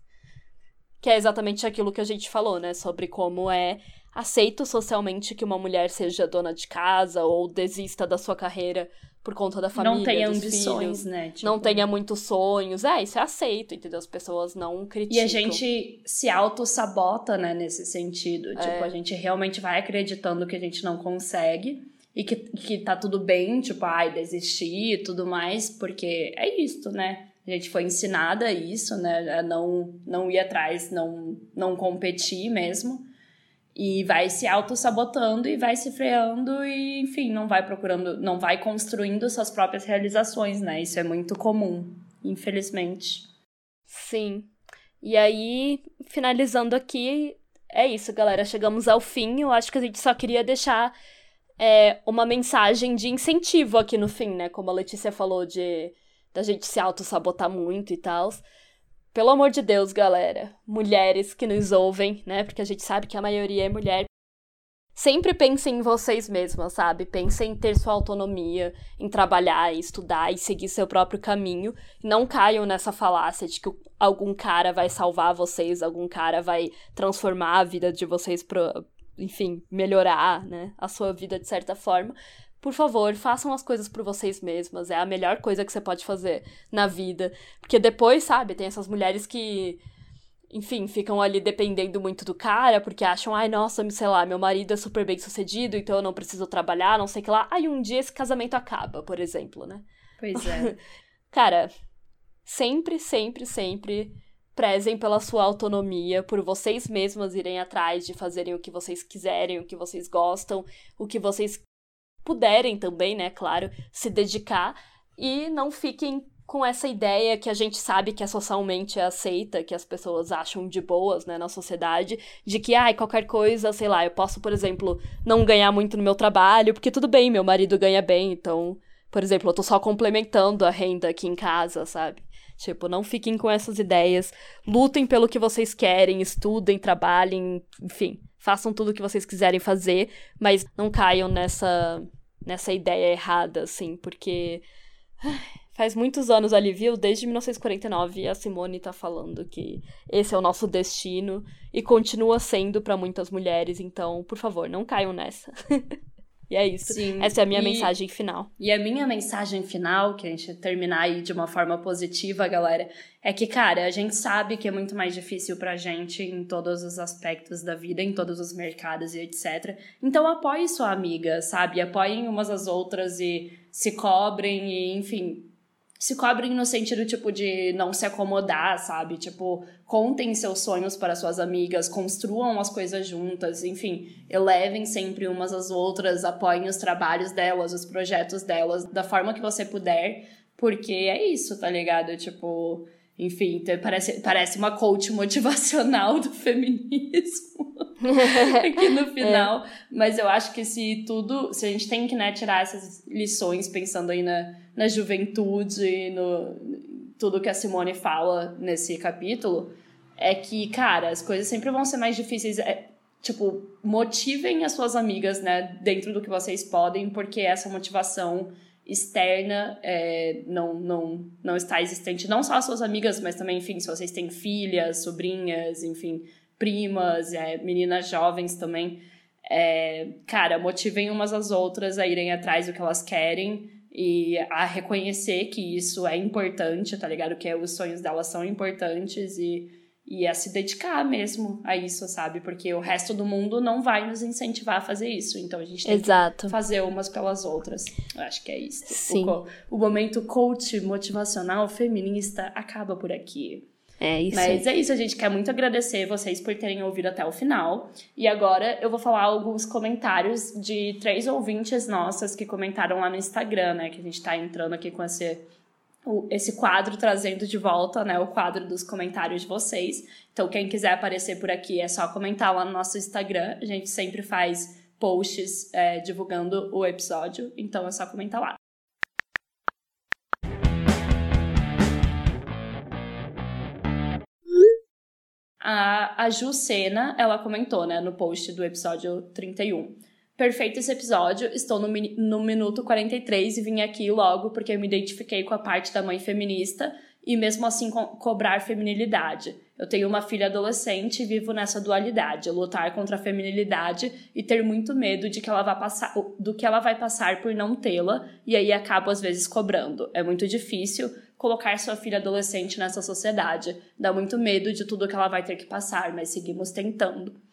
Que é exatamente aquilo que a gente falou, né? Sobre como é aceito socialmente que uma mulher seja dona de casa ou desista da sua carreira por conta da família, não tenha ambições, filhos, né? Tipo... Não tenha muitos sonhos. É, isso é aceito, entendeu? As pessoas não criticam. E a gente se auto-sabota, né, nesse sentido. É. Tipo, a gente realmente vai acreditando que a gente não consegue e que, que tá tudo bem, tipo, ai, desistir e tudo mais, porque é isso, né? A gente foi ensinada a isso, né? A não, não ir atrás, não, não competir mesmo e vai se auto-sabotando e vai se freando e, enfim, não vai procurando, não vai construindo suas próprias realizações, né? Isso é muito comum, infelizmente. Sim. E aí, finalizando aqui, é isso, galera. Chegamos ao fim. Eu acho que a gente só queria deixar é, uma mensagem de incentivo aqui no fim, né? Como a Letícia falou de da gente se auto-sabotar muito e tal. Pelo amor de Deus, galera, mulheres que nos ouvem, né? Porque a gente sabe que a maioria é mulher. Sempre pensem em vocês mesmas, sabe? Pensem em ter sua autonomia, em trabalhar, em estudar e seguir seu próprio caminho. Não caiam nessa falácia de que algum cara vai salvar vocês, algum cara vai transformar a vida de vocês para, enfim, melhorar, né, a sua vida de certa forma por favor, façam as coisas por vocês mesmas. É a melhor coisa que você pode fazer na vida. Porque depois, sabe, tem essas mulheres que, enfim, ficam ali dependendo muito do cara, porque acham, ai, nossa, sei lá, meu marido é super bem sucedido, então eu não preciso trabalhar, não sei o que lá. Aí um dia esse casamento acaba, por exemplo, né? Pois é. <laughs> cara, sempre, sempre, sempre prezem pela sua autonomia, por vocês mesmas irem atrás de fazerem o que vocês quiserem, o que vocês gostam, o que vocês puderem também, né, claro, se dedicar e não fiquem com essa ideia que a gente sabe que é socialmente aceita, que as pessoas acham de boas, né, na sociedade, de que, ai, qualquer coisa, sei lá, eu posso, por exemplo, não ganhar muito no meu trabalho, porque tudo bem, meu marido ganha bem, então, por exemplo, eu tô só complementando a renda aqui em casa, sabe? Tipo, não fiquem com essas ideias, lutem pelo que vocês querem, estudem, trabalhem, enfim, façam tudo o que vocês quiserem fazer, mas não caiam nessa nessa ideia errada, assim, porque faz muitos anos ali, viu? Desde 1949 a Simone tá falando que esse é o nosso destino e continua sendo para muitas mulheres, então, por favor, não caiam nessa. <laughs> E é isso. Sim. Essa é a minha e, mensagem final. E a minha mensagem final, que a gente terminar aí de uma forma positiva, galera, é que, cara, a gente sabe que é muito mais difícil pra gente em todos os aspectos da vida, em todos os mercados e etc. Então apoie sua amiga, sabe? Apoiem umas às outras e se cobrem e, enfim, se cobrem no sentido, tipo, de não se acomodar, sabe? Tipo, contem seus sonhos para suas amigas, construam as coisas juntas, enfim, elevem sempre umas às outras, apoiem os trabalhos delas, os projetos delas, da forma que você puder, porque é isso, tá ligado? Tipo, enfim, parece, parece uma coach <laughs> motivacional do feminismo <laughs> aqui no final. É. Mas eu acho que se tudo, se a gente tem que né, tirar essas lições pensando aí na, na juventude, no tudo que a Simone fala nesse capítulo é que, cara, as coisas sempre vão ser mais difíceis. É, tipo, motivem as suas amigas, né, dentro do que vocês podem, porque essa motivação externa é, não, não, não está existente. Não só as suas amigas, mas também, enfim, se vocês têm filhas, sobrinhas, enfim, primas, é, meninas jovens também. É, cara, motivem umas às outras a irem atrás do que elas querem e a reconhecer que isso é importante, tá ligado? Que os sonhos delas são importantes e e a se dedicar mesmo a isso, sabe? Porque o resto do mundo não vai nos incentivar a fazer isso. Então a gente tem Exato. que fazer umas pelas outras. Eu acho que é isso. Sim. O, o momento coach motivacional feminista acaba por aqui. É isso. Mas é isso, a gente quer muito agradecer vocês por terem ouvido até o final. E agora eu vou falar alguns comentários de três ouvintes nossas que comentaram lá no Instagram, né? Que a gente tá entrando aqui com esse o, esse quadro trazendo de volta, né, o quadro dos comentários de vocês. Então, quem quiser aparecer por aqui é só comentar lá no nosso Instagram. A gente sempre faz posts é, divulgando o episódio, então é só comentar lá. A, a Ju Sena, ela comentou, né, no post do episódio 31. Perfeito esse episódio. Estou no, no minuto 43 e vim aqui logo porque eu me identifiquei com a parte da mãe feminista e mesmo assim co cobrar feminilidade. Eu tenho uma filha adolescente e vivo nessa dualidade, lutar contra a feminilidade e ter muito medo de que ela vá passar, do que ela vai passar por não tê-la, e aí acabo às vezes cobrando. É muito difícil colocar sua filha adolescente nessa sociedade. Dá muito medo de tudo que ela vai ter que passar, mas seguimos tentando.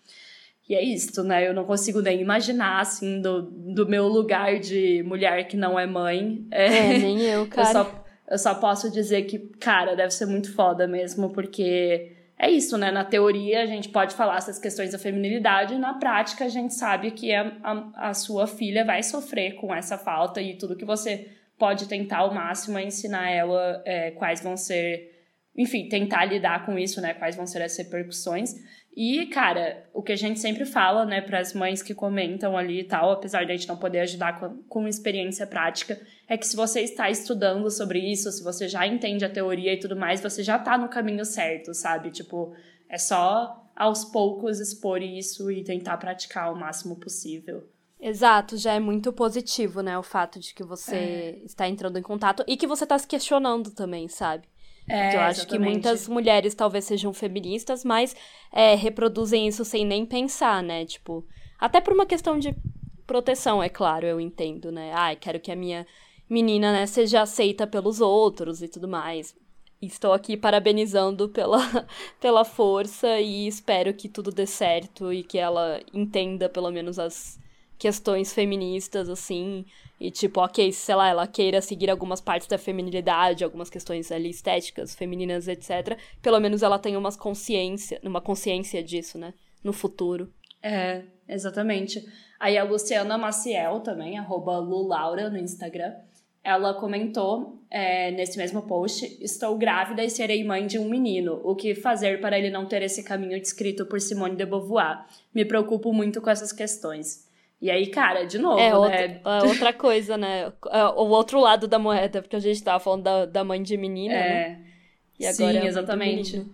E é isso, né? Eu não consigo nem imaginar, assim, do, do meu lugar de mulher que não é mãe. É, é nem eu, cara. <laughs> Eu só, eu só posso dizer que, cara, deve ser muito foda mesmo, porque é isso, né? Na teoria a gente pode falar essas questões da feminilidade, na prática a gente sabe que a, a, a sua filha vai sofrer com essa falta e tudo que você pode tentar ao máximo é ensinar ela é, quais vão ser. Enfim, tentar lidar com isso, né? Quais vão ser as repercussões. E, cara, o que a gente sempre fala, né, para as mães que comentam ali e tal, apesar de a gente não poder ajudar com, com experiência prática, é que se você está estudando sobre isso, se você já entende a teoria e tudo mais, você já tá no caminho certo, sabe? Tipo, é só aos poucos expor isso e tentar praticar o máximo possível. Exato, já é muito positivo, né, o fato de que você é. está entrando em contato e que você está se questionando também, sabe? É, eu acho que muitas mulheres talvez sejam feministas, mas é, reproduzem isso sem nem pensar, né? Tipo, até por uma questão de proteção, é claro, eu entendo, né? Ai, quero que a minha menina, né, seja aceita pelos outros e tudo mais. Estou aqui parabenizando pela, <laughs> pela força e espero que tudo dê certo e que ela entenda pelo menos as questões feministas, assim, e tipo, ok, sei lá, ela queira seguir algumas partes da feminilidade, algumas questões ali estéticas, femininas, etc. Pelo menos ela tem umas consciência, uma consciência disso, né? No futuro. É, exatamente. Aí a Luciana Maciel também, arroba Lulaura no Instagram, ela comentou é, nesse mesmo post: Estou grávida e serei mãe de um menino. O que fazer para ele não ter esse caminho descrito por Simone de Beauvoir? Me preocupo muito com essas questões. E aí, cara, de novo, é, né? Outra, é outra coisa, né? É, o outro lado da moeda, porque a gente tava falando da, da mãe de menina, é. né? E agora Sim, é exatamente.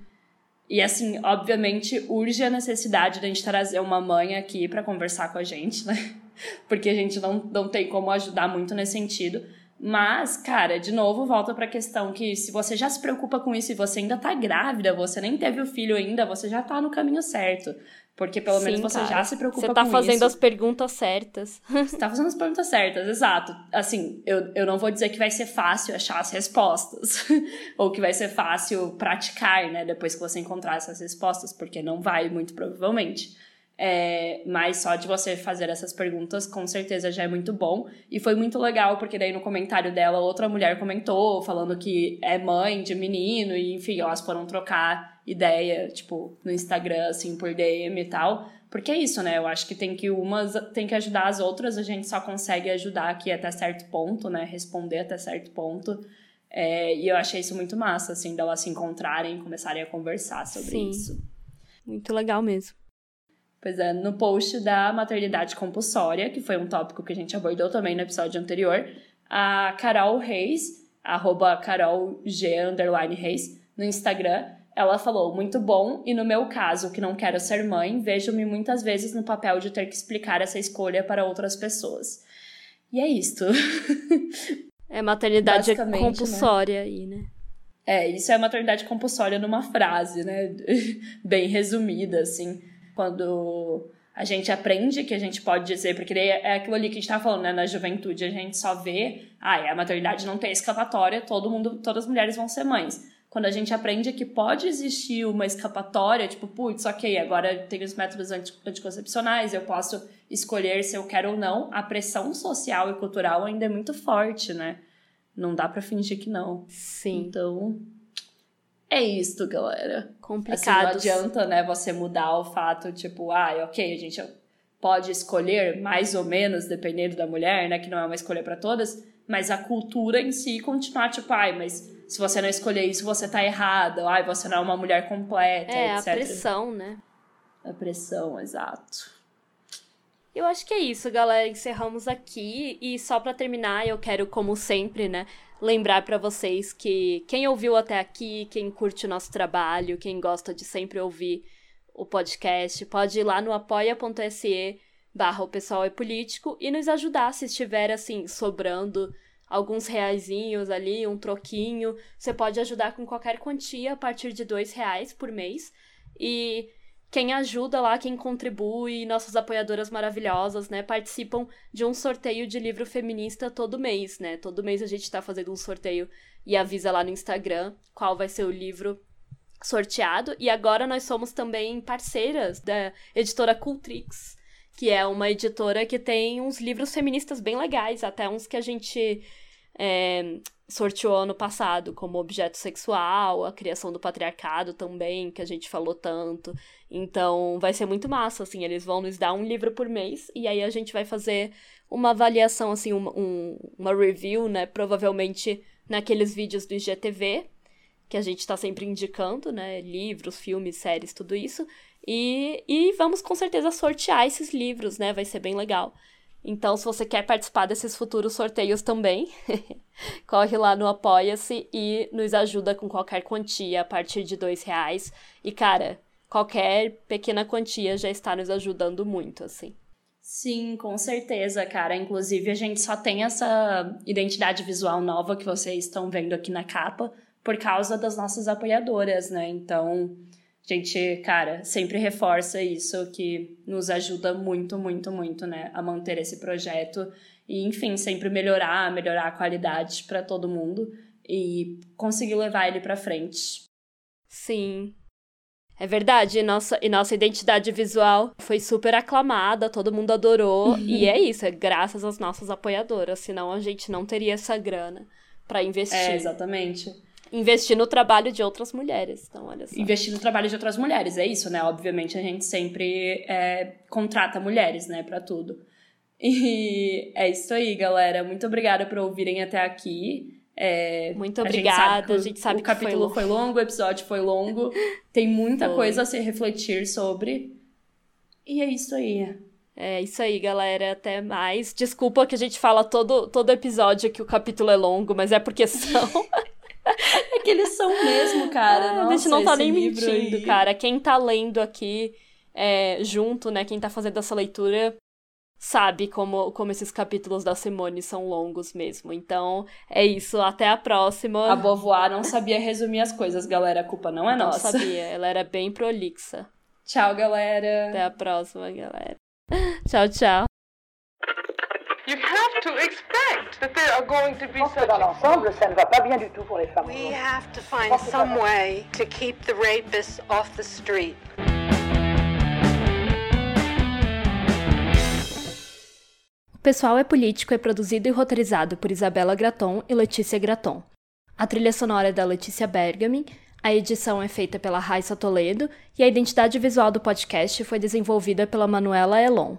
E assim, obviamente, urge a necessidade de a gente trazer uma mãe aqui para conversar com a gente, né? <laughs> Porque a gente não, não tem como ajudar muito nesse sentido. Mas, cara, de novo, volta para a questão que se você já se preocupa com isso e você ainda tá grávida, você nem teve o filho ainda, você já tá no caminho certo. Porque pelo Sim, menos você cara. já se preocupa com isso. Você tá fazendo as perguntas certas. <laughs> Você tá fazendo as perguntas certas, exato. Assim, eu, eu não vou dizer que vai ser fácil achar as respostas. <laughs> ou que vai ser fácil praticar, né? Depois que você encontrar essas respostas, porque não vai, muito provavelmente. É, mas só de você fazer essas perguntas, com certeza já é muito bom. E foi muito legal, porque daí no comentário dela, outra mulher comentou, falando que é mãe de menino, e enfim, elas foram trocar ideia, tipo, no Instagram, assim, por DM e tal. Porque é isso, né? Eu acho que tem que umas tem que ajudar as outras, a gente só consegue ajudar aqui até certo ponto, né? Responder até certo ponto. É, e eu achei isso muito massa, assim, delas se encontrarem e começarem a conversar sobre Sim. isso. Muito legal mesmo. Pois é, no post da maternidade compulsória, que foi um tópico que a gente abordou também no episódio anterior, a Carol Reis arroba Carol G Reis, no Instagram. Ela falou, muito bom, e no meu caso, que não quero ser mãe, vejo-me muitas vezes no papel de ter que explicar essa escolha para outras pessoas. E é isto. É maternidade né? compulsória né? aí, né? É, isso é maternidade compulsória numa frase, né? <laughs> Bem resumida, assim. Quando a gente aprende que a gente pode dizer, porque é aquilo ali que a gente tá falando, né? Na juventude, a gente só vê, ah, a maternidade não tem escapatória, todo mundo, todas as mulheres vão ser mães. Quando a gente aprende que pode existir uma escapatória, tipo, putz, ok, agora tem os métodos anticoncepcionais, eu posso escolher se eu quero ou não, a pressão social e cultural ainda é muito forte, né? Não dá para fingir que não. Sim. Então, é isso, galera. Complicado. Assim, não adianta, né, você mudar o fato, tipo, ah, ok, a gente pode escolher mais ou menos, dependendo da mulher, né, que não é uma escolha para todas, mas a cultura em si continuar, tipo, ai, mas se você não escolher isso, você tá errada, ai, você não é uma mulher completa, é, etc. É, a pressão, né? A pressão, exato. Eu acho que é isso, galera. Encerramos aqui. E só para terminar, eu quero, como sempre, né, lembrar para vocês que quem ouviu até aqui, quem curte o nosso trabalho, quem gosta de sempre ouvir o podcast, pode ir lá no apoia.se barra o pessoal é político e nos ajudar se estiver assim sobrando alguns reaisinhos ali, um troquinho. Você pode ajudar com qualquer quantia a partir de dois reais por mês. E quem ajuda lá, quem contribui, nossas apoiadoras maravilhosas, né, participam de um sorteio de livro feminista todo mês, né? Todo mês a gente tá fazendo um sorteio e avisa lá no Instagram qual vai ser o livro sorteado. E agora nós somos também parceiras da editora Cultrix, que é uma editora que tem uns livros feministas bem legais, até uns que a gente é, sorteou ano passado, como objeto sexual, a criação do patriarcado também, que a gente falou tanto. Então, vai ser muito massa, assim, eles vão nos dar um livro por mês, e aí a gente vai fazer uma avaliação, assim, um, um, uma review, né, provavelmente naqueles vídeos do IGTV, que a gente tá sempre indicando, né, livros, filmes, séries, tudo isso, e, e vamos com certeza sortear esses livros, né, vai ser bem legal. Então, se você quer participar desses futuros sorteios também, <laughs> corre lá no Apoia-se e nos ajuda com qualquer quantia a partir de dois reais. E, cara, qualquer pequena quantia já está nos ajudando muito, assim. Sim, com certeza, cara. Inclusive, a gente só tem essa identidade visual nova que vocês estão vendo aqui na capa por causa das nossas apoiadoras, né? Então, a gente, cara, sempre reforça isso que nos ajuda muito, muito, muito, né, a manter esse projeto e, enfim, sempre melhorar, melhorar a qualidade para todo mundo e conseguir levar ele para frente. Sim. É verdade, e nossa, e nossa identidade visual foi super aclamada, todo mundo adorou, uhum. e é isso, é graças às nossas apoiadoras, senão a gente não teria essa grana para investir. É, exatamente investir no trabalho de outras mulheres. Então, olha só. Investir no trabalho de outras mulheres, é isso, né? Obviamente a gente sempre é, contrata mulheres, né, para tudo. E <laughs> é isso aí, galera. Muito obrigada por ouvirem até aqui. É, Muito obrigada. A gente sabe, que, o capítulo foi longo. foi longo, o episódio foi longo. <laughs> Tem muita foi. coisa a se refletir sobre. E é isso aí. É isso aí, galera. Até mais. Desculpa que a gente fala todo, todo episódio que o capítulo é longo, mas é porque são. <laughs> é que eles são mesmo, cara. Ah, Nossa, a gente não tá nem mentindo, aí. cara. Quem tá lendo aqui é, junto, né? Quem tá fazendo essa leitura sabe como, como esses capítulos da Simone são longos mesmo. Então, é isso. Até a próxima. A Beauvoir não sabia resumir as coisas, galera. A culpa não é não nossa. Não sabia. Ela era bem prolixa. Tchau, galera. Até a próxima, galera. <laughs> Tchau, tchau. You have to expect that there are going to be such dans l'ensemble, ça ne va pas bien du tout pour les femmes. We have to find some way to keep the rapists off the street. O Pessoal é Político é produzido e roteirizado por Isabela Graton e Letícia Graton. A trilha sonora é da Letícia Bergamin, a edição é feita pela Raissa Toledo e a identidade visual do podcast foi desenvolvida pela Manuela Elon.